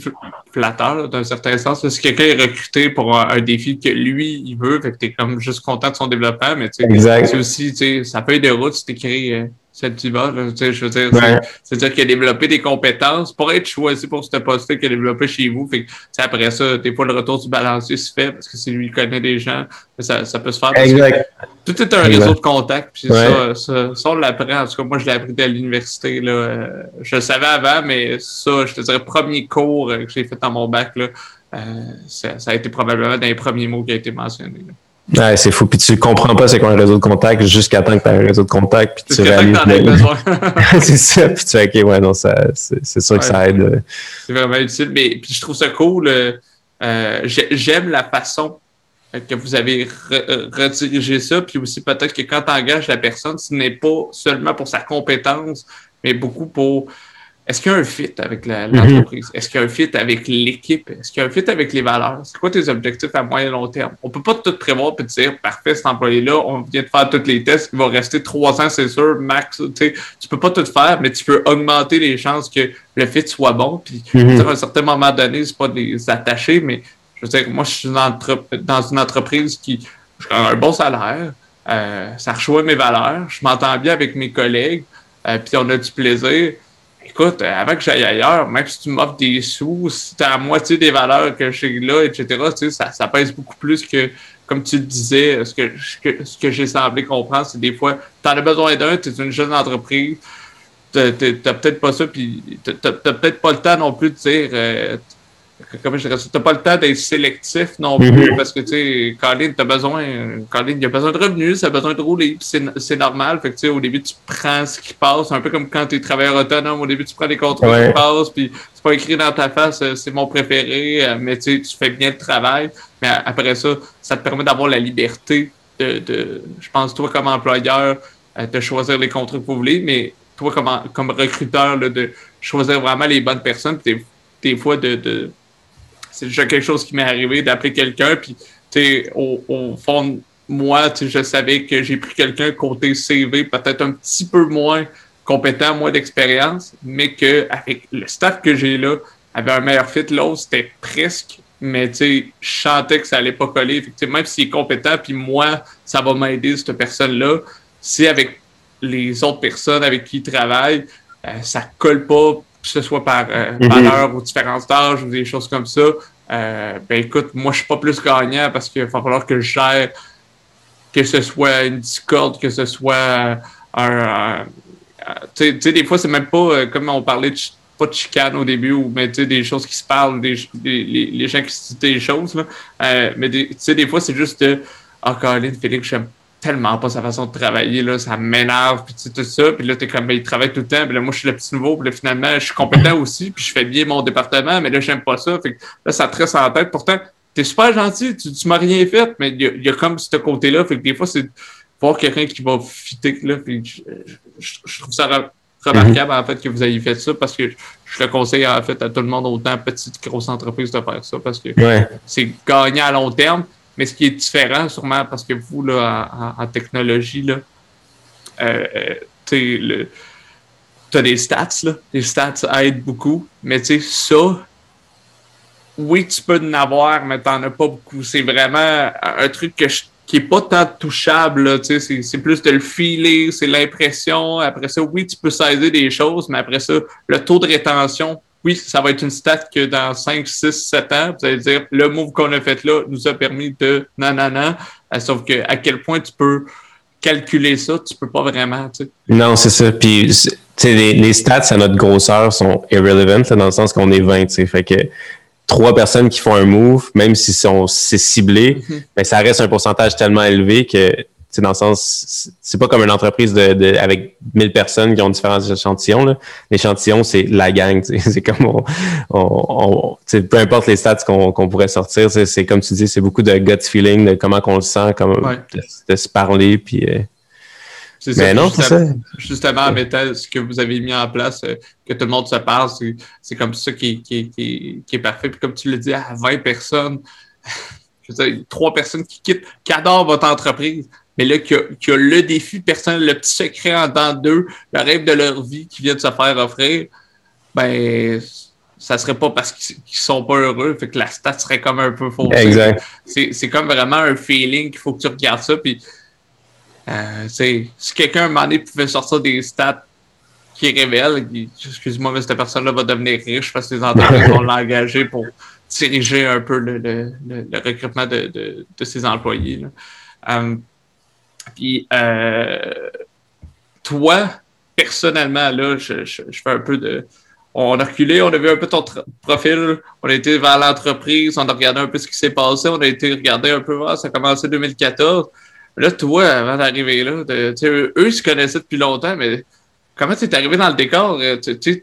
flatteur d'un certain sens. Si quelqu'un est recruté pour un, défi que lui, il veut, fait que t'es comme juste content de son développement, mais tu sais, aussi, tu sais, ça peut être de route si t'écris euh, cette diva, là, tu sais, je veux dire, c'est-à-dire qu'il a développé des compétences pour être choisi pour ce poste-là qu'il a développé chez vous. Fait que, après ça, des fois, le retour du balancier se fait parce que c'est lui connaît des gens. Ça, ça peut se faire. Parce exact. Que tout est un réseau de contacts. Puis ça, ça, ça, on l'apprend. En tout cas, moi, je l'ai appris à l'université. Là. Euh, je le savais avant, mais ça, je te dirais, premier cours que j'ai fait dans mon bac, là, euh, ça, ça, a été probablement dans les premiers mots qui a été mentionné. Là. Ouais, c'est fou. Puis tu comprends pas c'est quoi un réseau de contact jusqu'à temps que tu as un réseau de contact. Puis tu réalises. c'est ça. Puis tu fais, OK, ouais, non, c'est, sûr que ça aide. Euh. C'est vraiment utile. Mais puis je trouve ça cool. Euh, j'aime la façon que vous avez redirigé ça. Puis aussi, peut-être que quand tu engages la personne, ce n'est pas seulement pour sa compétence, mais beaucoup pour est-ce qu'il y a un fit avec mhm. l'entreprise? Est-ce qu'il y a un fit avec l'équipe? Est-ce qu'il y a un fit avec les valeurs? C'est quoi tes objectifs à moyen et long terme? On peut pas tout prévoir et dire, parfait, cet employé-là, on vient de faire tous les tests, il va rester trois ans, c'est sûr, max. Tu tu peux pas tout faire, mais tu peux augmenter les chances que le fit soit bon. Puis, mhm. à un certain moment donné, c'est pas des attachés, mais je veux dire, moi, je suis dans une entreprise qui a un bon salaire, euh, ça rejoint mes valeurs, je m'entends bien avec mes collègues, euh, puis on a du plaisir écoute, avant que j'aille ailleurs, même si tu m'offres des sous, si tu as la moitié des valeurs que j'ai là, etc., tu sais, ça, pèse beaucoup plus que, comme tu le disais, ce que, ce que, j'ai semblé comprendre, c'est des fois, tu en as besoin d'un, tu es une jeune entreprise, tu peut-être pas ça, puis tu peut-être pas le temps non plus de dire, euh, comment je dirais ça, t'as pas le temps d'être sélectif non plus, mhm. parce que, tu sais, Colin, t'as besoin, Colin, il a besoin de revenus, ça a besoin de rouler, c'est normal, fait que, tu sais, au début, tu prends ce qui passe, un peu comme quand t'es travailleur autonome, au début, tu prends les contrôles qui passent, puis c'est pas écrit dans ta face, euh, c'est mon préféré, euh, mais tu tu fais bien le travail, mais après ça, ça te permet d'avoir la liberté de, de, je pense, toi, comme employeur, euh, de choisir les contrats que vous voulez, mais toi, comme, comme recruteur, de choisir vraiment les bonnes personnes, puis des, des fois, de, de c'est déjà quelque chose qui m'est arrivé d'appeler quelqu'un, puis, tu sais, au, fond, moi, je savais que j'ai pris quelqu'un côté CV, peut-être un petit peu moins compétent, moins d'expérience, mais que avec le staff que j'ai là, avait un meilleur fit. L'autre, c'était presque, mais tu sais, je sentais que ça allait pas coller. Effectivement, même s'il est compétent, puis moi, ça va m'aider, cette personne-là. Si avec les autres personnes avec qui il travaille, euh, ça colle pas que ce soit par euh, mhm. valeur ou différence d'âge ou des choses comme ça, euh, ben écoute, moi je suis pas plus gagnant parce qu'il va falloir que je gère que ce soit une discorde, que ce soit un. tu sais, des fois, c'est même pas euh, comme on parlait de pas de chicane au début, ou mais tu sais, des choses qui se parlent, des, les, gens qui se disent des choses. Là. mais tu sais, des fois, c'est juste de Ah, oh, Caroline, Félix, j'aime tellement pas sa façon de travailler, là, ça m'énerve, puis tout ça, puis là, t'es comme, ben, il travaille tout le temps, puis là, moi, je suis le petit nouveau, puis là, finalement, je suis compétent aussi, puis je fais bien mon département, mais là, j'aime pas ça, fait que là, ça te reste en tête, pourtant, t'es super gentil, tu, tu m'as rien fait, mais il y, a comme ce côté-là, fait que des fois, c'est voir quelqu'un qui va fitter, là, puis je, trouve ça remarquable, en fait, que vous ayez fait ça, parce que je le conseille, en fait, à tout le monde, autant petite, grosse entreprise, de faire ça, parce que c'est gagnant à long terme, mais ce qui est différent, sûrement, parce que vous, là, en, technologie, là, euh, tu as des stats, là. Les stats aident beaucoup. Mais tu sais, ça, oui, tu peux en avoir, mais tu n'en as pas beaucoup. C'est vraiment un truc qui est pas tant touchable, tu sais, c'est plus de le filer, c'est l'impression. Après ça, oui, tu peux saisir des choses, mais après ça, le taux de rétention oui, ça va être une stat que dans 5, 6, 7 ans, vous allez dire le move qu'on a fait là nous a permis de nanana. sauf que à quel point tu peux calculer ça, tu peux pas vraiment. Tu sais. Non, c'est ça. Puis les, les, stats à notre grosseur sont irrelevant dans le sens qu'on est 20. sais. Fait que trois personnes qui font un move, même si c'est ciblé, mais mm-hmm. ben, ça reste un pourcentage tellement élevé que c'est dans le sens, c'est pas comme une entreprise de, avec 1000 personnes qui ont différents échantillons. L'échantillon, c'est la gang. C'est comme on, peu importe les stats qu'on pourrait sortir, c'est comme tu dis, c'est beaucoup de gut feeling, de comment qu'on le sent, comme de, se parler, puis. Euh, mais non, c'est ça. Justement, ce que vous avez mis en place, euh, que tout le monde se parle, c'est comme ça qui, qui, qui, qui, est parfait. Puis comme tu le dis, à 20 personnes, je veux dire, trois personnes qui quittent, qui adorent votre entreprise, mais là, qui a, le défi personnel, le petit secret en dedans d'eux, le rêve de leur vie qui vient de se faire offrir, ben, ça serait pas parce qu'ils sont pas heureux, fait que la stat serait comme un peu fausse. Exact. C'est comme vraiment un feeling qu'il faut que tu regardes ça, puis euh, si quelqu'un, un moment donné, pouvait sortir des stats qui révèlent, excuse-moi, mais cette personne-là va devenir riche parce que les entreprises vont l'engager pour diriger un peu le, le, le, recrutement de, de, de, ses employés. Euh, puis, euh, toi, personnellement, là, je, fais un peu de. On a reculé, on a vu un peu ton profil, on a été vers l'entreprise, on a regardé un peu ce qui s'est passé, on a été regarder un peu, voir, ça a commencé en 2014. Là, toi, avant d'arriver là, eux, ils se connaissaient depuis longtemps, mais comment tu es arrivé dans le décor? Tu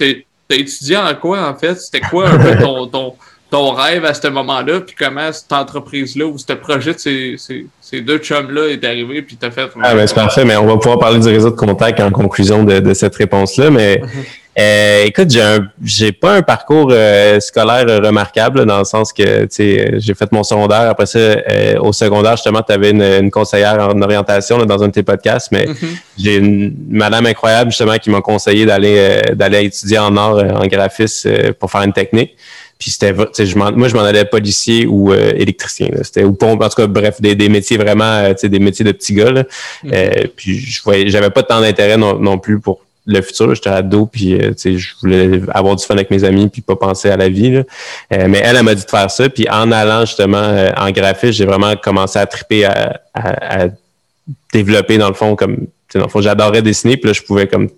as étudié en quoi, en fait? C'était quoi un peu ton, ton, ton rêve à ce moment-là, puis comment cette entreprise-là ou ce projet de ces, ces, deux chums-là est arrivé, puis t'as fait. Ah, ben c'est parfait, mais on va pouvoir parler du réseau de contact en conclusion de, de cette réponse-là. Mais euh, écoute, j'ai j'ai pas un parcours euh, scolaire remarquable dans le sens que tu sais, j'ai fait mon secondaire. Après ça, euh, au secondaire, justement, tu avais une, une, conseillère en orientation là, dans un de tes podcasts, mais mhm. j'ai une madame incroyable justement qui m'a conseillé d'aller d'aller étudier en art, en graphisme pour faire une technique. Puis c'était, moi, je m'en allais policier ou euh, électricien. C'était ou pompe, en tout cas, bref, des, des métiers vraiment, euh, des métiers de petits gars. Là. Mm-hmm. Euh, puis je voyais, j'avais pas tant d'intérêt non, non, plus pour le futur. J'étais ado, puis je voulais avoir du fun avec mes amis, puis pas penser à la vie. Là. mais elle, elle m'a dit de faire ça. Puis en allant justement en graphisme, j'ai vraiment commencé à triper à, à, à développer dans le fond comme dans le fond, j'adorais dessiner, puis là, je pouvais comme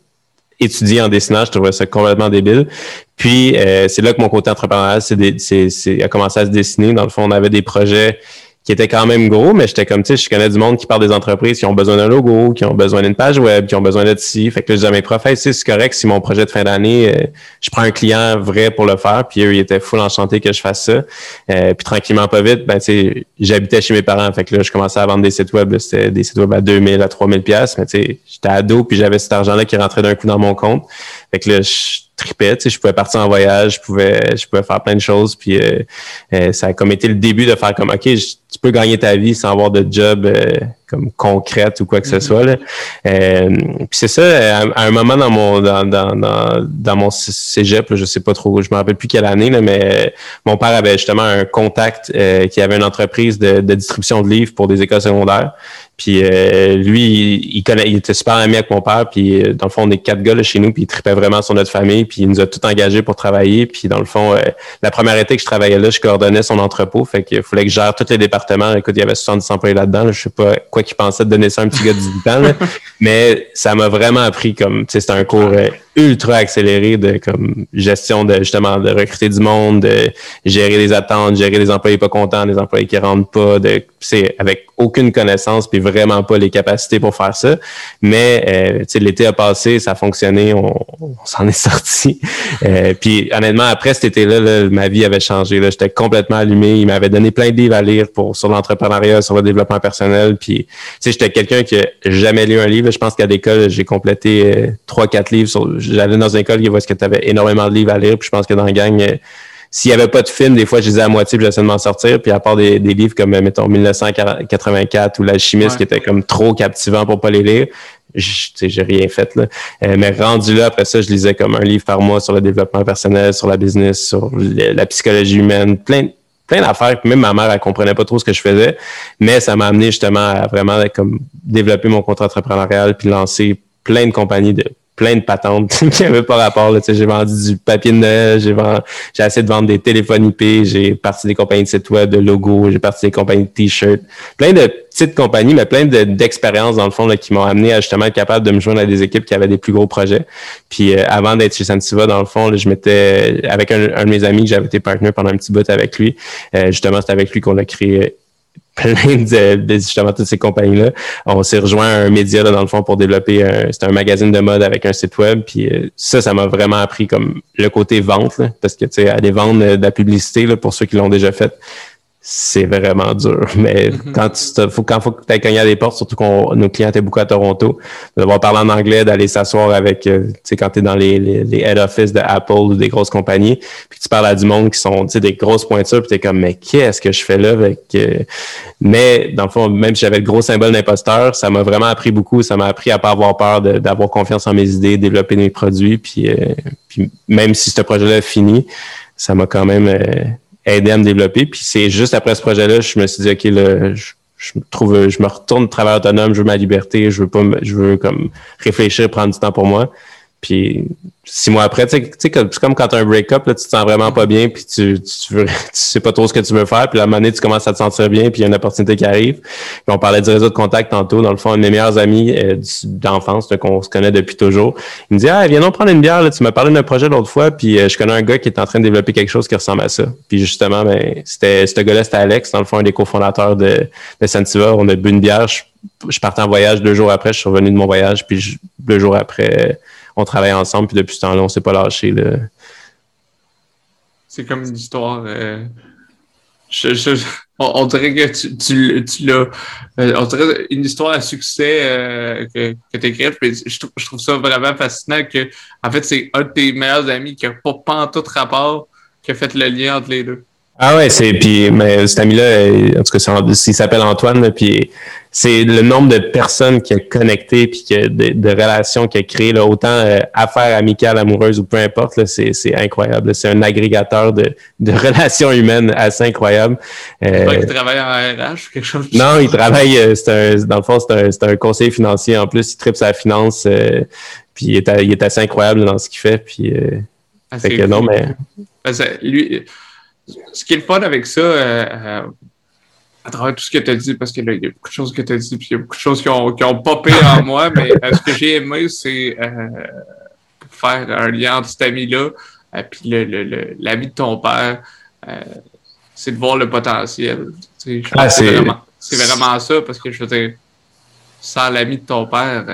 étudier en dessinage, je trouvais ça complètement débile. Puis euh, c'est là que mon côté entrepreneurial c'est, a commencé à se dessiner. Dans le fond, on avait des projets qui était quand même gros, mais j'étais comme, tu sais, je connais du monde qui parle des entreprises qui ont besoin d'un logo, qui ont besoin d'une page web, qui ont besoin d'être ici. Fait que là, je disais à mes profs, c'est correct si mon projet de fin d'année, euh, je prends un client vrai pour le faire, puis eux, ils étaient full enchantés que je fasse ça. Euh, puis tranquillement, pas vite, ben, tu sais, j'habitais chez mes parents, fait que là, je commençais à vendre des sites web, c'était des sites web à 2000, à 3000 pièces mais tu sais, j'étais ado, puis j'avais cet argent-là qui rentrait d'un coup dans mon compte. Fait que là, je tripais, tu sais, je pouvais partir en voyage, je pouvais, je pouvais faire plein de choses, puis euh, euh, ça a comme été le début de faire comme, ok, tu peux gagner ta vie sans avoir de job euh, comme concrète ou quoi que ce mm-hmm. soit. Là. puis c'est ça, à, un moment dans mon dans, dans, dans, dans mon cégep, là, je sais pas trop, je me rappelle plus quelle année, là, mais mon père avait justement un contact qui avait une entreprise de, de distribution de livres pour des écoles secondaires. Puis euh, lui, il, connaît, il était super ami avec mon père. Puis euh, dans le fond, on est quatre gars là, chez nous. Puis il tripait vraiment sur notre famille. Puis il nous a tout engagés pour travailler. Puis dans le fond, euh, la première été que je travaillais là, je coordonnais son entrepôt. Fait qu'il fallait que je gère tous les départements. Écoute, il y avait 70 employés là-dedans. Je sais pas quoi qu'il pensait de donner ça à un petit gars de 18 ans. Mais ça m'a vraiment appris comme, tu sais, c'était un cours ultra accéléré de comme gestion de justement de recruter du monde, de gérer les attentes, gérer les employés pas contents, les employés qui rentrent pas, de c'est avec aucune connaissance puis vraiment pas les capacités pour faire ça. Mais euh, l'été a passé, ça a fonctionné, on, s'en est sorti. Euh, puis honnêtement après cet été-là, ma vie avait changé. Là, j'étais complètement allumé. Il m'avait donné plein de livres à lire pour sur l'entrepreneuriat, sur le développement personnel. Puis j'étais quelqu'un qui a jamais lu un livre. Je pense qu'à l'école j'ai complété euh, trois quatre livres sur j'allais dans une école qui voit ce que tu avais énormément de livres à lire, puis je pense que dans la gang, euh, s'il n'y avait pas de film, des fois, je lisais à moitié, puis j'essayais de m'en sortir. Puis à part des, livres comme, mettons, 1984 ou L'Alchimiste, qui était comme trop captivant pour pas les lire, j'ai rien fait. Là. Euh, mais rendu là, après ça, je lisais comme un livre par mois sur le développement personnel, sur la business, sur la psychologie humaine, plein, plein d'affaires. Même ma mère, elle comprenait pas trop ce que je faisais. Mais ça m'a amené justement à vraiment comme développer mon contrat entrepreneurial puis lancer plein de compagnies de plein de patentes qui n'avaient pas rapport. J'ai vendu du papier de Noël, j'ai, vendu, j'ai essayé de vendre des téléphones IP, j'ai parti des compagnies de sites web, de logos, j'ai parti des compagnies de t-shirts. Plein de petites compagnies, mais plein de, d'expériences dans le fond là, qui m'ont amené à justement être capable de me joindre à des équipes qui avaient des plus gros projets. Puis euh, avant d'être chez Sentiva, dans le fond, là, je m'étais avec un, de mes amis j'avais été partenaire pendant un petit bout avec lui. Euh, justement, c'est avec lui qu'on a créé plein de, justement toutes ces compagnies-là. On s'est rejoint à un média là, dans le fond pour développer un, c'était un magazine de mode avec un site web. Puis euh, ça, ça m'a vraiment appris comme le côté vente, parce que tu sais, aller vendre de la publicité là, pour ceux qui l'ont déjà fait, c'est vraiment dur. Mais mm-hmm. quand tu faut, quand faut que tu cogner à des portes, surtout qu'on nos clients étaient beaucoup à Toronto, de devoir parler en anglais, d'aller s'asseoir avec, euh, tu sais, quand tu es dans les, les, head office de Apple ou des grosses compagnies, puis tu parles à du monde qui sont, tu sais, des grosses pointures, puis tu es comme, mais qu'est-ce que je fais là avec... Euh, mais dans le fond, même si j'avais le gros symbole d'imposteur, ça m'a vraiment appris beaucoup. Ça m'a appris à pas avoir peur d'avoir confiance en mes idées, développer mes produits, puis, euh, puis même si ce projet-là est fini, ça m'a quand même aider à me développer. Puis c'est juste après ce projet-là, je me suis dit, OK, là, je, me trouve, je me retourne de travail autonome, je veux ma liberté, je veux pas, je veux comme réfléchir, prendre du temps pour moi. Puis six mois après, tu sais, c'est comme quand tu as un break-up, tu te sens vraiment pas bien, puis tu, tu, sais pas trop ce que tu veux faire, puis moment donné, tu commences à te sentir bien, puis il y a une opportunité qui arrive. Puis on parlait du réseau de contact tantôt. Dans le fond, un de mes meilleurs amis euh, d'enfance, qu'on se connaît depuis toujours, il me dit Ah, viens donc prendre une bière, là. tu m'as parlé d'un projet l'autre fois, puis euh, je connais un gars qui est en train de développer quelque chose qui ressemble à ça. Puis justement, ben, c'était ce gars-là, c'était Alex, dans le fond, un des cofondateurs de, de Sentiva. On a bu une bière, je, je partais en voyage deux jours après, je suis revenu de mon voyage, puis deux jours après on travaille ensemble, puis depuis ce temps-là, on s'est pas lâché. C'est comme une histoire. Euh, on, dirait que tu, l'as. Euh, on dirait une histoire à succès euh, que, tu écrites. Je, je, trouve ça vraiment fascinant que, en fait, c'est un de tes meilleurs amis qui n'a pas, pas tout rapport qui a fait le lien entre les deux. Ah ouais, c'est puis mais cet ami-là, en tout cas, il s'appelle Antoine, puis c'est le nombre de personnes qui a connecté puis que de, relations qu'il a créé, là, autant euh, affaires amicales, amoureuses ou peu importe, c'est, c'est incroyable. C'est un agrégateur de, de relations humaines assez incroyable. Euh, il travaille en RH ou quelque chose? Non, il travaille, euh, c'est un, dans le fond, c'est un, c'est un conseiller financier en plus, il tripe sa finance, euh, puis il est, il est assez incroyable dans ce qu'il fait, puis ah, fait que non, mais... lui ce qui est le fun avec ça, euh, euh, à travers tout ce que tu as dit, parce qu'il y a beaucoup de choses que tu as dit, puis il y a beaucoup de choses qui ont, qui ont popé en moi, mais euh, ce que j'ai aimé, c'est faire un lien entre cet ami-là, puis l'ami de ton père, c'est de voir le potentiel. Ah, c'est vraiment, vraiment, ça, parce que je veux dire, sans l'ami de ton père,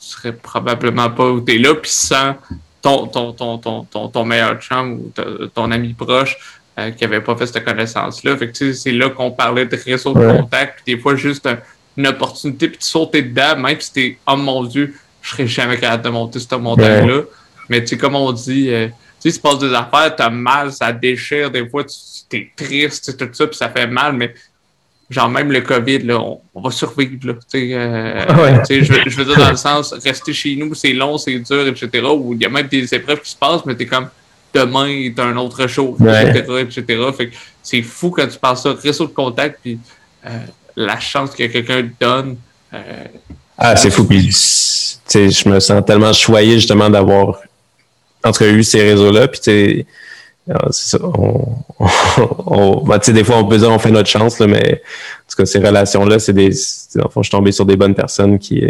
tu serais probablement pas où tu es là, puis sans ton, ton, ton, ton, ton, meilleur chum ou ton ami proche, euh, qui n'avaient pas fait cette connaissance-là. Fait que c'est là qu'on parlait de réseau de contact, puis des fois juste une opportunité, puis tu sautais dedans, même si t'es oh mon Dieu, je serais jamais capable de monter cette montagne-là. Mais tu sais, comme on dit, euh, tu sais, il se passe des affaires, t'as mal, ça déchire, des fois, tu es triste, tout ça, puis ça fait mal, mais genre même le COVID, là, on, va survivre. Là, euh, je, je, veux dire, dans le sens, rester chez nous, c'est long, c'est dur, etc. Où il y a même des épreuves qui se passent, mais t'es comme demain est un autre show, etc., Fait c'est fou quand tu parles ça, réseau de contact, puis euh, la chance que quelqu'un te donne. Euh, ah, c'est fou. Puis, je me sens tellement choyé justement d'avoir, en cas, eu ces réseaux-là. Puis, tu c'est ça. On, on, ben, des fois, on peut dire on fait notre chance, là, mais en tout cas, ces relations-là, c'est des. Enfin, je suis tombé sur des bonnes personnes qui,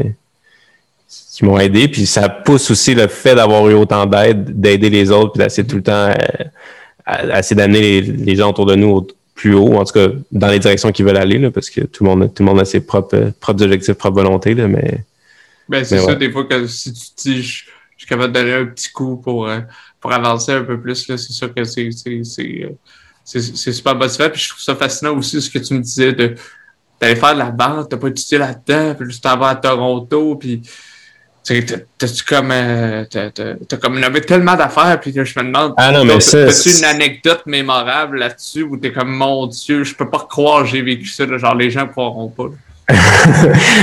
qui m'ont aidé. Puis ça pousse aussi le fait d'avoir eu autant d'aide, d'aider les autres, puis d'essayer tout le temps euh, essayer d'amener les, gens autour de nous au plus haut, en tout cas dans les directions qu'ils veulent aller, là, parce que tout le monde, tout le monde a ses propres, propres objectifs, propres volontés, là, mais. Ben, c'est ça, des fois, que si tu te dis, je, suis capable de donner un petit coup pour, euh, pour avancer un peu plus, là, c'est sûr que c'est, c'est, c'est, euh, c'est, super motivant. Puis je trouve ça fascinant aussi ce que tu me disais de d'aller faire de la vente, t'as pas étudié là-dedans, puis juste avant à Toronto, puis T'as-tu comme. Euh, t'as comme nommé tellement d'affaires, puis je me demande. Ah non, mais. T'as-tu une anecdote mémorable là-dessus où t'es comme, mon Dieu, je peux pas croire que j'ai vécu ça, genre les gens croiront pas.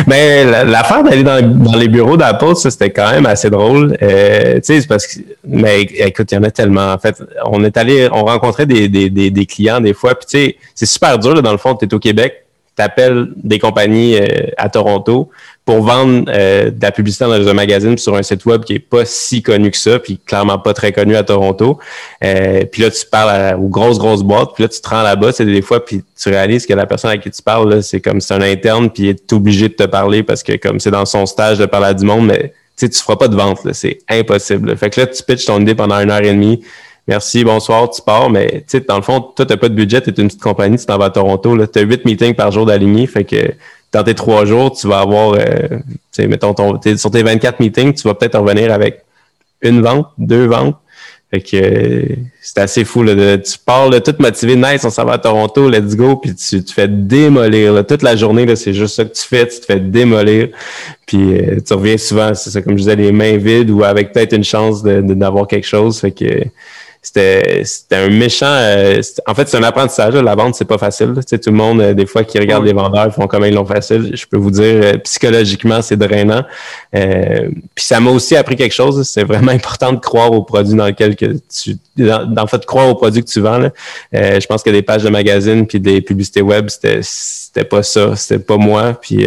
mais l'affaire d'aller dans, dans, les bureaux d'Apple, ça c'était quand même assez drôle. Euh, tu sais, c'est parce que, mais écoute, il y en a tellement. En fait, on est allé, on rencontrait des, des, des, des clients des fois, puis tu sais, c'est super dur là, dans le fond. Tu es au Québec, tu appelles des compagnies euh, à Toronto, pour vendre euh, de la publicité dans un magazine sur un site web qui est pas si connu que ça, puis clairement pas très connu à Toronto. Euh, puis là, tu parles aux grosses, grosses boîtes, puis là, tu te rends là-bas, c'est des fois, puis tu réalises que la personne à qui tu parles, c'est comme c'est un interne, puis il est obligé de te parler parce que comme c'est dans son stage de parler à du monde, mais tu tu feras pas de vente, c'est impossible. Fait que là, tu pitches ton idée pendant une heure et demie. Merci, bonsoir, tu pars, mais tu sais, dans le fond, toi, t'as pas de budget, t'es une petite compagnie, tu t'en vas à Toronto, tu as huit meetings par jour d'alignés, fait que dans tes trois jours, tu vas avoir, euh, mettons, ton, sur tes 24 meetings, tu vas peut-être revenir avec une vente, deux ventes. Fait que euh, c'est assez fou. Là, de, tu pars là, tout motivé, nice, on s'en va à Toronto, let's go, puis tu te fais démolir. Là, toute la journée, là, c'est juste ça que tu fais, tu te fais démolir. Puis euh, tu reviens souvent, c'est ça, comme je disais, les mains vides ou avec peut-être une chance de, d'avoir quelque chose. Fait que c'était un méchant. Euh, en fait, c'est un apprentissage. la vente, c'est pas facile. Tu sais, tout le monde, euh, des fois, qui regarde les vendeurs, font comme ils l'ont facile. Je peux vous dire, euh, psychologiquement, c'est drainant. puis ça m'a aussi appris quelque chose. C'est vraiment important de croire au produit dans lequel que tu. Dans, fait, croire au produit que tu vends. Là. je pense que des pages de magazine puis des publicités web, c'était c'était pas ça. C'était pas moi. Puis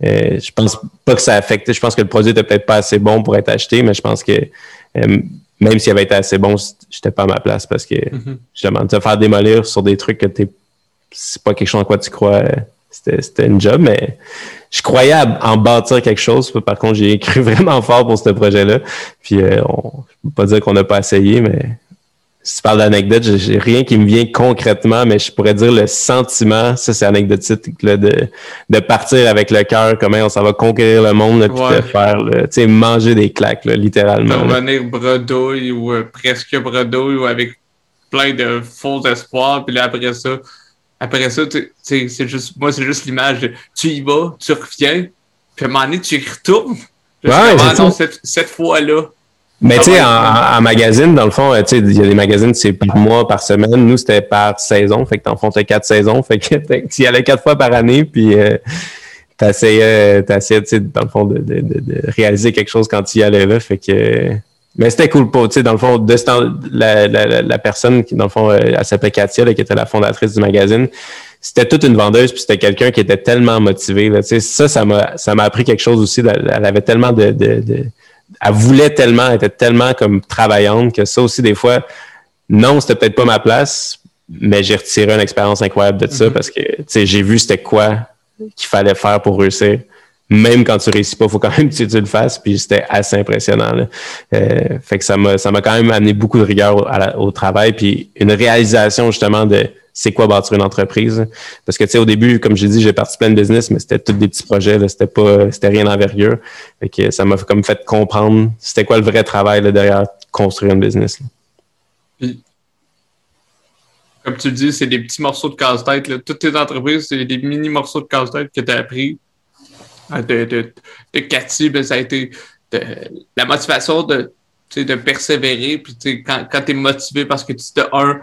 je pense pas que ça affectait. Je pense que le produit était peut-être pas assez bon pour être acheté, mais je pense que même s'il avait été assez bon, j'étais pas à ma place parce que mm-hmm. justement, te faire démolir sur des trucs que t'es c'est pas quelque chose en quoi tu crois, c'était une job, mais je croyais en bâtir quelque chose. Par contre, j'ai cru vraiment fort pour ce projet-là. Puis euh, on, je peux pas dire qu'on n'a pas essayé, mais si tu parles d'anecdote, j'ai rien qui me vient concrètement, mais je pourrais dire le sentiment, ça c'est anecdotique, là, de, de partir avec le cœur, comment on s'en va conquérir le monde, puis de faire, tu sais, manger des claques, là, littéralement. De revenir bredouille ou euh, presque bredouille ou avec plein de faux espoirs, puis là après ça, après ça, c'est juste, moi c'est juste l'image de tu y vas, tu reviens, puis à un moment donné tu y retournes. ouais, cette, cette fois-là, mais tu sais, en, magazine, dans le fond, tu sais, il y a des magazines, c'est par mois, par semaine. Nous, c'était par saison. Fait que le fond, quatre saisons. Fait que tu y allais quatre fois par année, puis euh, t'essayais, t'essayais, tu sais, dans le fond, de, de, de, réaliser quelque chose quand tu y allais là. Fait que... Mais c'était cool pour, tu sais, dans le fond, de la, la, la, personne qui, dans le fond, euh, elle s'appelait Katia, là, qui était la fondatrice du magazine. C'était toute une vendeuse, puis c'était quelqu'un qui était tellement motivé. Là, ça, ça m'a, ça m'a appris quelque chose aussi. Elle avait tellement de, de, de elle voulait tellement, elle était tellement comme travaillante que ça aussi, des fois, non, c'était peut-être pas ma place, mais j'ai retiré une expérience incroyable de ça mm-hmm. parce que, j'ai vu c'était quoi qu'il fallait faire pour réussir. Même quand tu réussis pas, il faut quand même que tu, le fasses. Puis c'était assez impressionnant. Euh, fait que ça m'a, ça m'a quand même amené beaucoup de rigueur au travail. Puis une réalisation justement de c'est quoi bâtir une entreprise? Parce que, tu au début, comme j'ai dit, j'ai participé à une business, mais c'était tous des petits projets, c'était pas, c'était rien d'envergure. Fait que ça m'a comme fait comprendre c'était quoi le vrai travail derrière construire une business. comme tu dis, c'est des petits morceaux de casse-tête. Toutes tes entreprises, c'est des mini morceaux de casse-tête que tu as appris. Ah, de, de, de Cathy, ben, ça a été la motivation de, de persévérer. Puis, quand, quand tu es motivé parce que tu te un,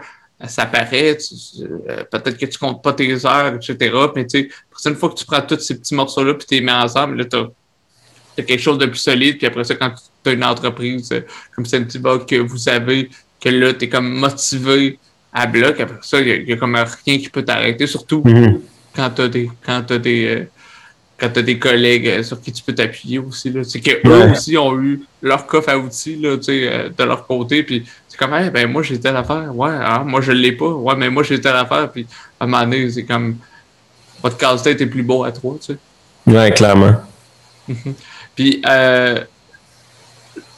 ça paraît, euh, peut-être que tu comptes pas tes heures, etc. Mais tu sais, une fois que tu prends tous ces petits morceaux-là puis tu les mets ensemble, là, tu as, quelque chose de plus solide. Puis après ça, quand tu as une entreprise euh, comme Sentibug que vous savez que là, tu es comme motivé à bloc, après ça, il n'y a, comme rien qui peut t'arrêter, surtout mm-hmm. quand tu as des. Quand as des euh, quand tu as des collègues sur qui tu peux t'appuyer aussi. C'est qu'eux aussi ont eu leur coffre à outils là, de leur côté. Puis comme, ben moi j'ai telle affaire, ouais, ah, moi je l'ai pas, ouais, mais moi j'ai telle affaire, puis à un moment donné, c'est comme, votre casse-tête est plus beau à trois, tu sais. Ouais, clairement. puis, euh,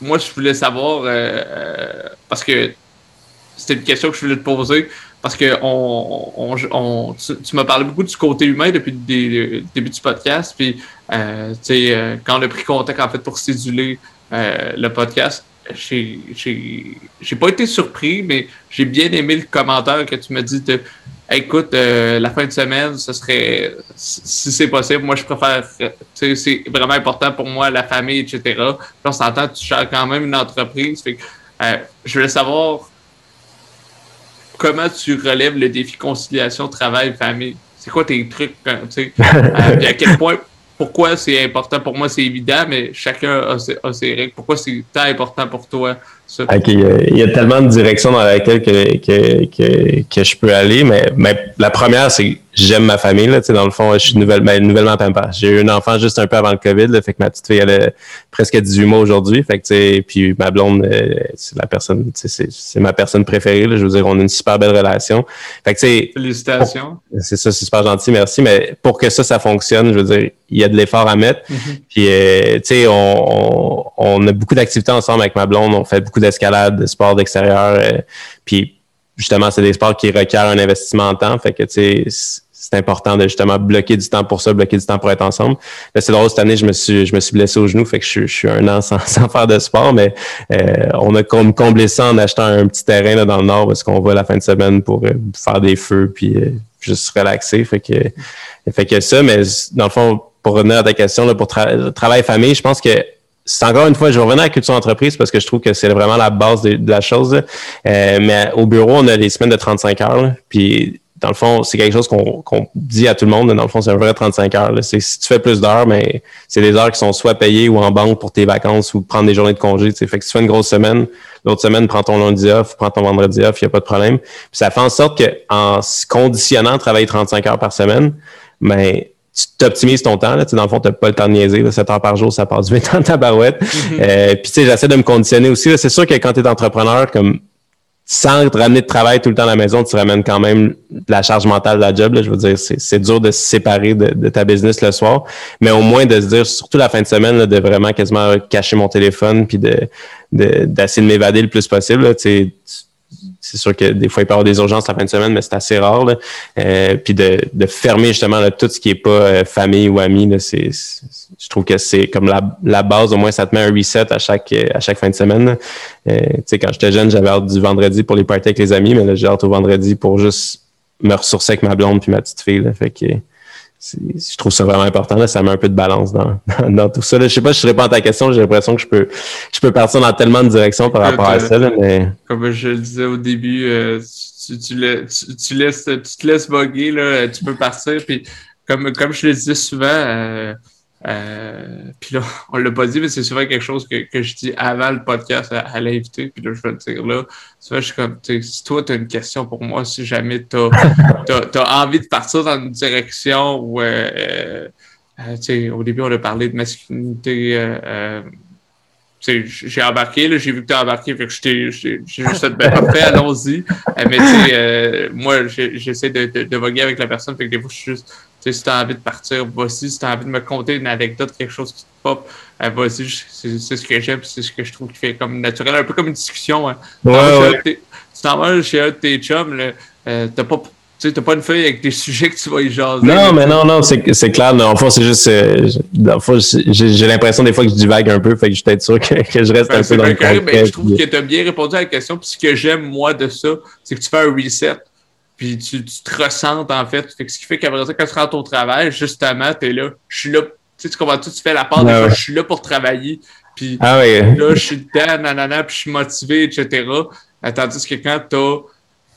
moi je voulais savoir, euh, euh, parce que c'était une question que je voulais te poser, parce que on, on, tu, m'as parlé beaucoup du côté humain depuis le début du podcast, puis, tu sais, quand on a pris contact, en fait, pour séduler le podcast, j'ai pas été surpris, mais j'ai bien aimé le commentaire que tu m'as dit de écoute, euh, la fin de semaine, ce serait si c'est possible, moi je préfère c'est vraiment important pour moi, la famille, etc. On s'entend, tu gères quand même une entreprise. Euh, je voulais savoir comment tu relèves le défi conciliation travail-famille. C'est quoi tes trucs, euh, euh à quel point pourquoi c'est important pour moi, c'est évident, mais chacun a ses, règles. Pourquoi c'est tant important pour toi, OK, il y a tellement de directions dans lesquelles que, que, que, que je peux aller, mais, mais la première, c'est j'aime ma famille. Là, dans le fond, je suis nouvelle, ben, nouvellement papa. J'ai eu un enfant juste un peu avant le COVID. Là, fait que ma petite fille, elle a presque 18 mois aujourd'hui. Fait que, puis ma blonde, euh, c'est la personne, c'est ma personne préférée. Là, je veux dire, on a une super belle relation. Fait que, Félicitations. C'est ça, c'est super gentil, merci. Mais pour que ça, ça fonctionne, je veux dire, il y a de l'effort à mettre. Mm-hmm. Puis, euh, tu sais, on, on, a beaucoup d'activités ensemble avec ma blonde. On fait beaucoup d'escalade, de sport d'extérieur. Euh, puis, justement, c'est des sports qui requièrent un investissement en temps. Fait que, tu sais, c'est important de justement bloquer du temps pour ça, bloquer du temps pour être ensemble. Là, c'est drôle, cette année, je me suis, je me suis blessé au genou, fait que je, suis un an sans, faire de sport, mais euh, on a comblé ça en achetant un petit terrain là, dans le nord parce qu'on va la fin de semaine pour euh, faire des feux puis euh, juste relaxer. Fait que, fait que ça, mais dans le fond, pour revenir à ta question, là, pour travail famille, je pense que c'est encore une fois, je vais revenir à la culture entreprise parce que je trouve que c'est vraiment la base de, la chose. mais au bureau, on a les semaines de 35 heures. puis dans le fond, c'est quelque chose qu'on dit à tout le monde. Dans le fond, c'est un vrai 35 heures. Si tu fais plus d'heures, mais c'est des heures qui sont soit payées ou en banque pour tes vacances ou prendre des journées de congé. Fait que si tu fais une grosse semaine, l'autre semaine, prends ton lundi off, prends ton vendredi off, il n'y a pas de problème. Puis ça fait en sorte qu'en conditionnant travailler 35 heures par semaine, mais tu t'optimises ton temps. Là, dans le fond, tu n'as pas le temps de niaiser. Là, 7 heures par jour, ça passe vite dans ta barouette. Mm-hmm. euh, puis j'essaie de me conditionner aussi. C'est sûr que quand tu es entrepreneur, comme sans te ramener de travail tout le temps à la maison, tu ramènes quand même la charge mentale de la job. Là. Je veux dire, c'est dur de se séparer de, ta business le soir, mais au moins de se dire, surtout la fin de semaine, de vraiment quasiment cacher mon téléphone puis de d'essayer de, m'évader le plus possible. Là. Tu, c'est sûr que des fois, il peut y avoir des urgences la fin de semaine, mais c'est assez rare. Euh, puis de, de, fermer justement tout ce qui est pas euh, famille ou amis, là, c'est, je trouve que c'est comme la, la, base. Au moins, ça te met un reset à chaque, à chaque fin de semaine. Euh, tu sais, quand j'étais jeune, j'avais hâte du vendredi pour les parties avec les amis, mais là, j'ai hâte au vendredi pour juste me ressourcer avec ma blonde puis ma petite fille. Là. Fait que je trouve ça vraiment important. Là, ça met un peu de balance dans, dans, tout ça. Là. Je sais pas si je réponds à ta question, j'ai l'impression que je peux je peux partir dans tellement de directions par rapport à ça. mais... Comme je le disais au début, euh, tu, tu, tu, laisses, tu te laisses bugger, là, tu peux partir. Puis comme, comme je le disais souvent, euh, euh, puis là, on l'a pas dit, mais c'est souvent quelque chose que, que je dis avant le podcast à, l'invité. Puis là, je vais le dire là. Souvent, je suis comme, si toi, tu as une question pour moi, si jamais tu as, envie de partir dans une direction où, euh, euh, euh au début, on a parlé de masculinité. Euh, j'ai embarqué, j'ai vu que tu as embarqué, fait que j'ai juste dit, ben, allons-y. mais tu sais, moi, j'essaie de, de, de, voguer avec la personne, fait que des fois, je suis juste si tu as envie de partir, vas-y. Si tu as envie de me conter une anecdote, quelque chose qui te pop, euh, vas-y. C'est ce que j'aime, c'est ce que je trouve qui fait comme naturel, un peu comme une discussion. Hein. Tu t'en vas chez un de tes chums, euh, t'as pas tu sais, t'as pas une feuille avec des sujets que tu vas y jaser. Non, mais non, non, c'est clair. En fait, c'est juste. Euh, j'ai l'impression des fois que je divague un peu, fait que je suis peut-être sûr que, je reste ben, un peu dans le ben, Je trouve que tu as bien répondu à la question. Puis ce que j'aime, moi, de ça, c'est que tu fais un reset puis tu, te ressentes en fait. fait ce qui fait qu'après ça, quand tu rentres au travail, justement, tu es là, je suis là, tu sais, tu comprends tout, tu fais la part de je suis là pour travailler. Puis ah là, je suis dedans, nanana, puis je suis motivé, etc. Tandis que quand tu as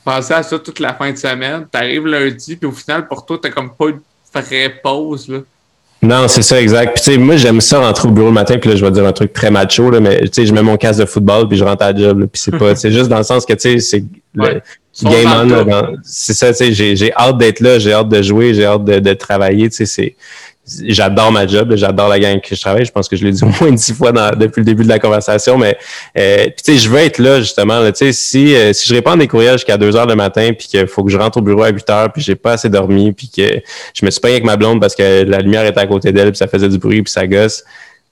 pensé à ça toute la fin de semaine, tu arrives lundi, puis au final, pour toi, tu comme pas une vraie pause. Là. Non, c'est ça, exact. Puis, tu sais, moi, j'aime ça rentrer au bureau le matin, puis là, je vais dire un truc très macho, là, mais, tu sais, je mets mon casque de football, puis je rentre à la job, puis c'est pas, c'est juste dans le sens que, tu sais, c'est, Game c'est ça, tu sais, j'ai hâte d'être là, j'ai hâte de jouer, j'ai hâte de, de travailler, tu sais, c'est j'adore ma job, j'adore la gang avec qui je travaille. Je pense que je l'ai dit au moins dix fois depuis le début de la conversation, mais euh, tu sais, je veux être là justement. tu sais, si euh, si je réponds des courriels jusqu'à 2 heures le matin, puis qu'il faut que je rentre au bureau à 8 heures, puis j'ai pas assez dormi, puis que je me suis pas avec ma blonde parce que la lumière était à côté d'elle, puis ça faisait du bruit, puis ça gosse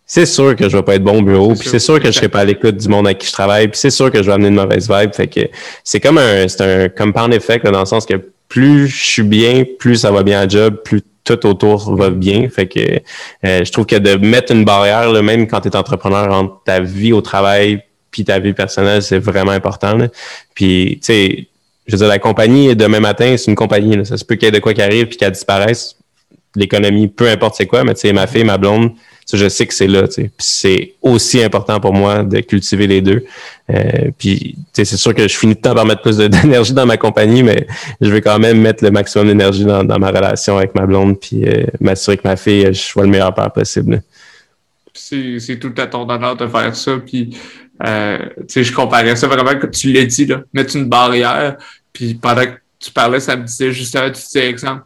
c'est sûr que je vais pas être bon au bureau, puis c'est sûr que je serai pas à l'écoute du monde avec qui je travaille, puis c'est sûr que je vais amener une mauvaise vibe. Fait que c'est comme un c'est un compound effect dans le sens que plus je suis bien, plus ça va bien à job, plus tout autour va bien. Fait que euh, je trouve que de mettre une barrière, même quand tu es entrepreneur, entre ta vie au travail puis ta vie personnelle, c'est vraiment important. Puis, tu sais, je veux dire, la compagnie, demain matin, c'est une compagnie. Ça se peut qu'il y ait de quoi qui arrive puis qu'elle disparaisse. L'économie, peu importe c'est quoi, mais tu sais, ma fille, ma blonde, ça, je sais que c'est là. C'est aussi important pour moi de cultiver les deux. Euh, puis c'est sûr que je finis de temps par mettre plus d'énergie dans ma compagnie, mais je vais quand même mettre le maximum d'énergie dans, ma relation avec ma blonde, puis euh, m'assurer que ma fille, je sois le meilleur père possible. c'est tout à ton honneur de faire ça. Puis, euh, tu je comparais ça vraiment comme tu l'as dit, là, mettre une barrière. Puis pendant que tu parlais, ça me disait justement, tu disais, exemple,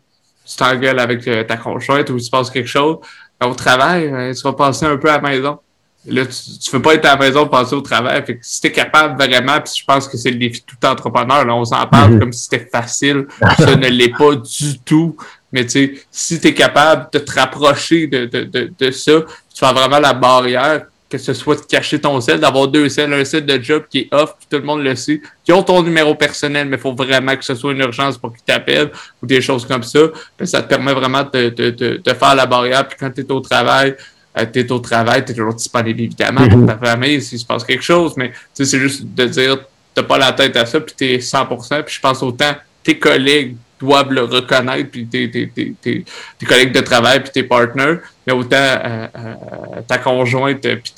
tu t'engueules avec ta conjointe ou il se passe quelque chose. Au travail, euh, tu vas passer un peu à la maison. Là, tu, tu veux pas être à la maison passer au travail. Fait que si t'es capable vraiment, puis je pense que c'est le défi de tout entrepreneur, là, on s'en parle mm-hmm. comme si c'était facile. Ça ne l'est pas du tout. Mais tu sais, si tu es capable de te rapprocher de, de, de, de ça, tu as vraiment la barrière, que ce soit de cacher ton sel, d'avoir deux sels, un set de job qui est off, puis tout le monde le sait, qui ont ton numéro personnel, mais il faut vraiment que ce soit une urgence pour qu'ils t'appellent ou des choses comme ça. Ben, ça te permet vraiment de, de, de, de faire la barrière, puis quand tu es au travail, euh, tu es au travail, tu es toujours disponible évidemment pour ta famille s'il se passe quelque chose, mais c'est juste de dire t'as pas la tête à ça, puis tu es 100%, puis je pense autant tes collègues doivent le reconnaître, puis tes, tes, tes, tes, collègues de travail, puis tes partenaires, mais autant euh, euh, ta conjointe, puis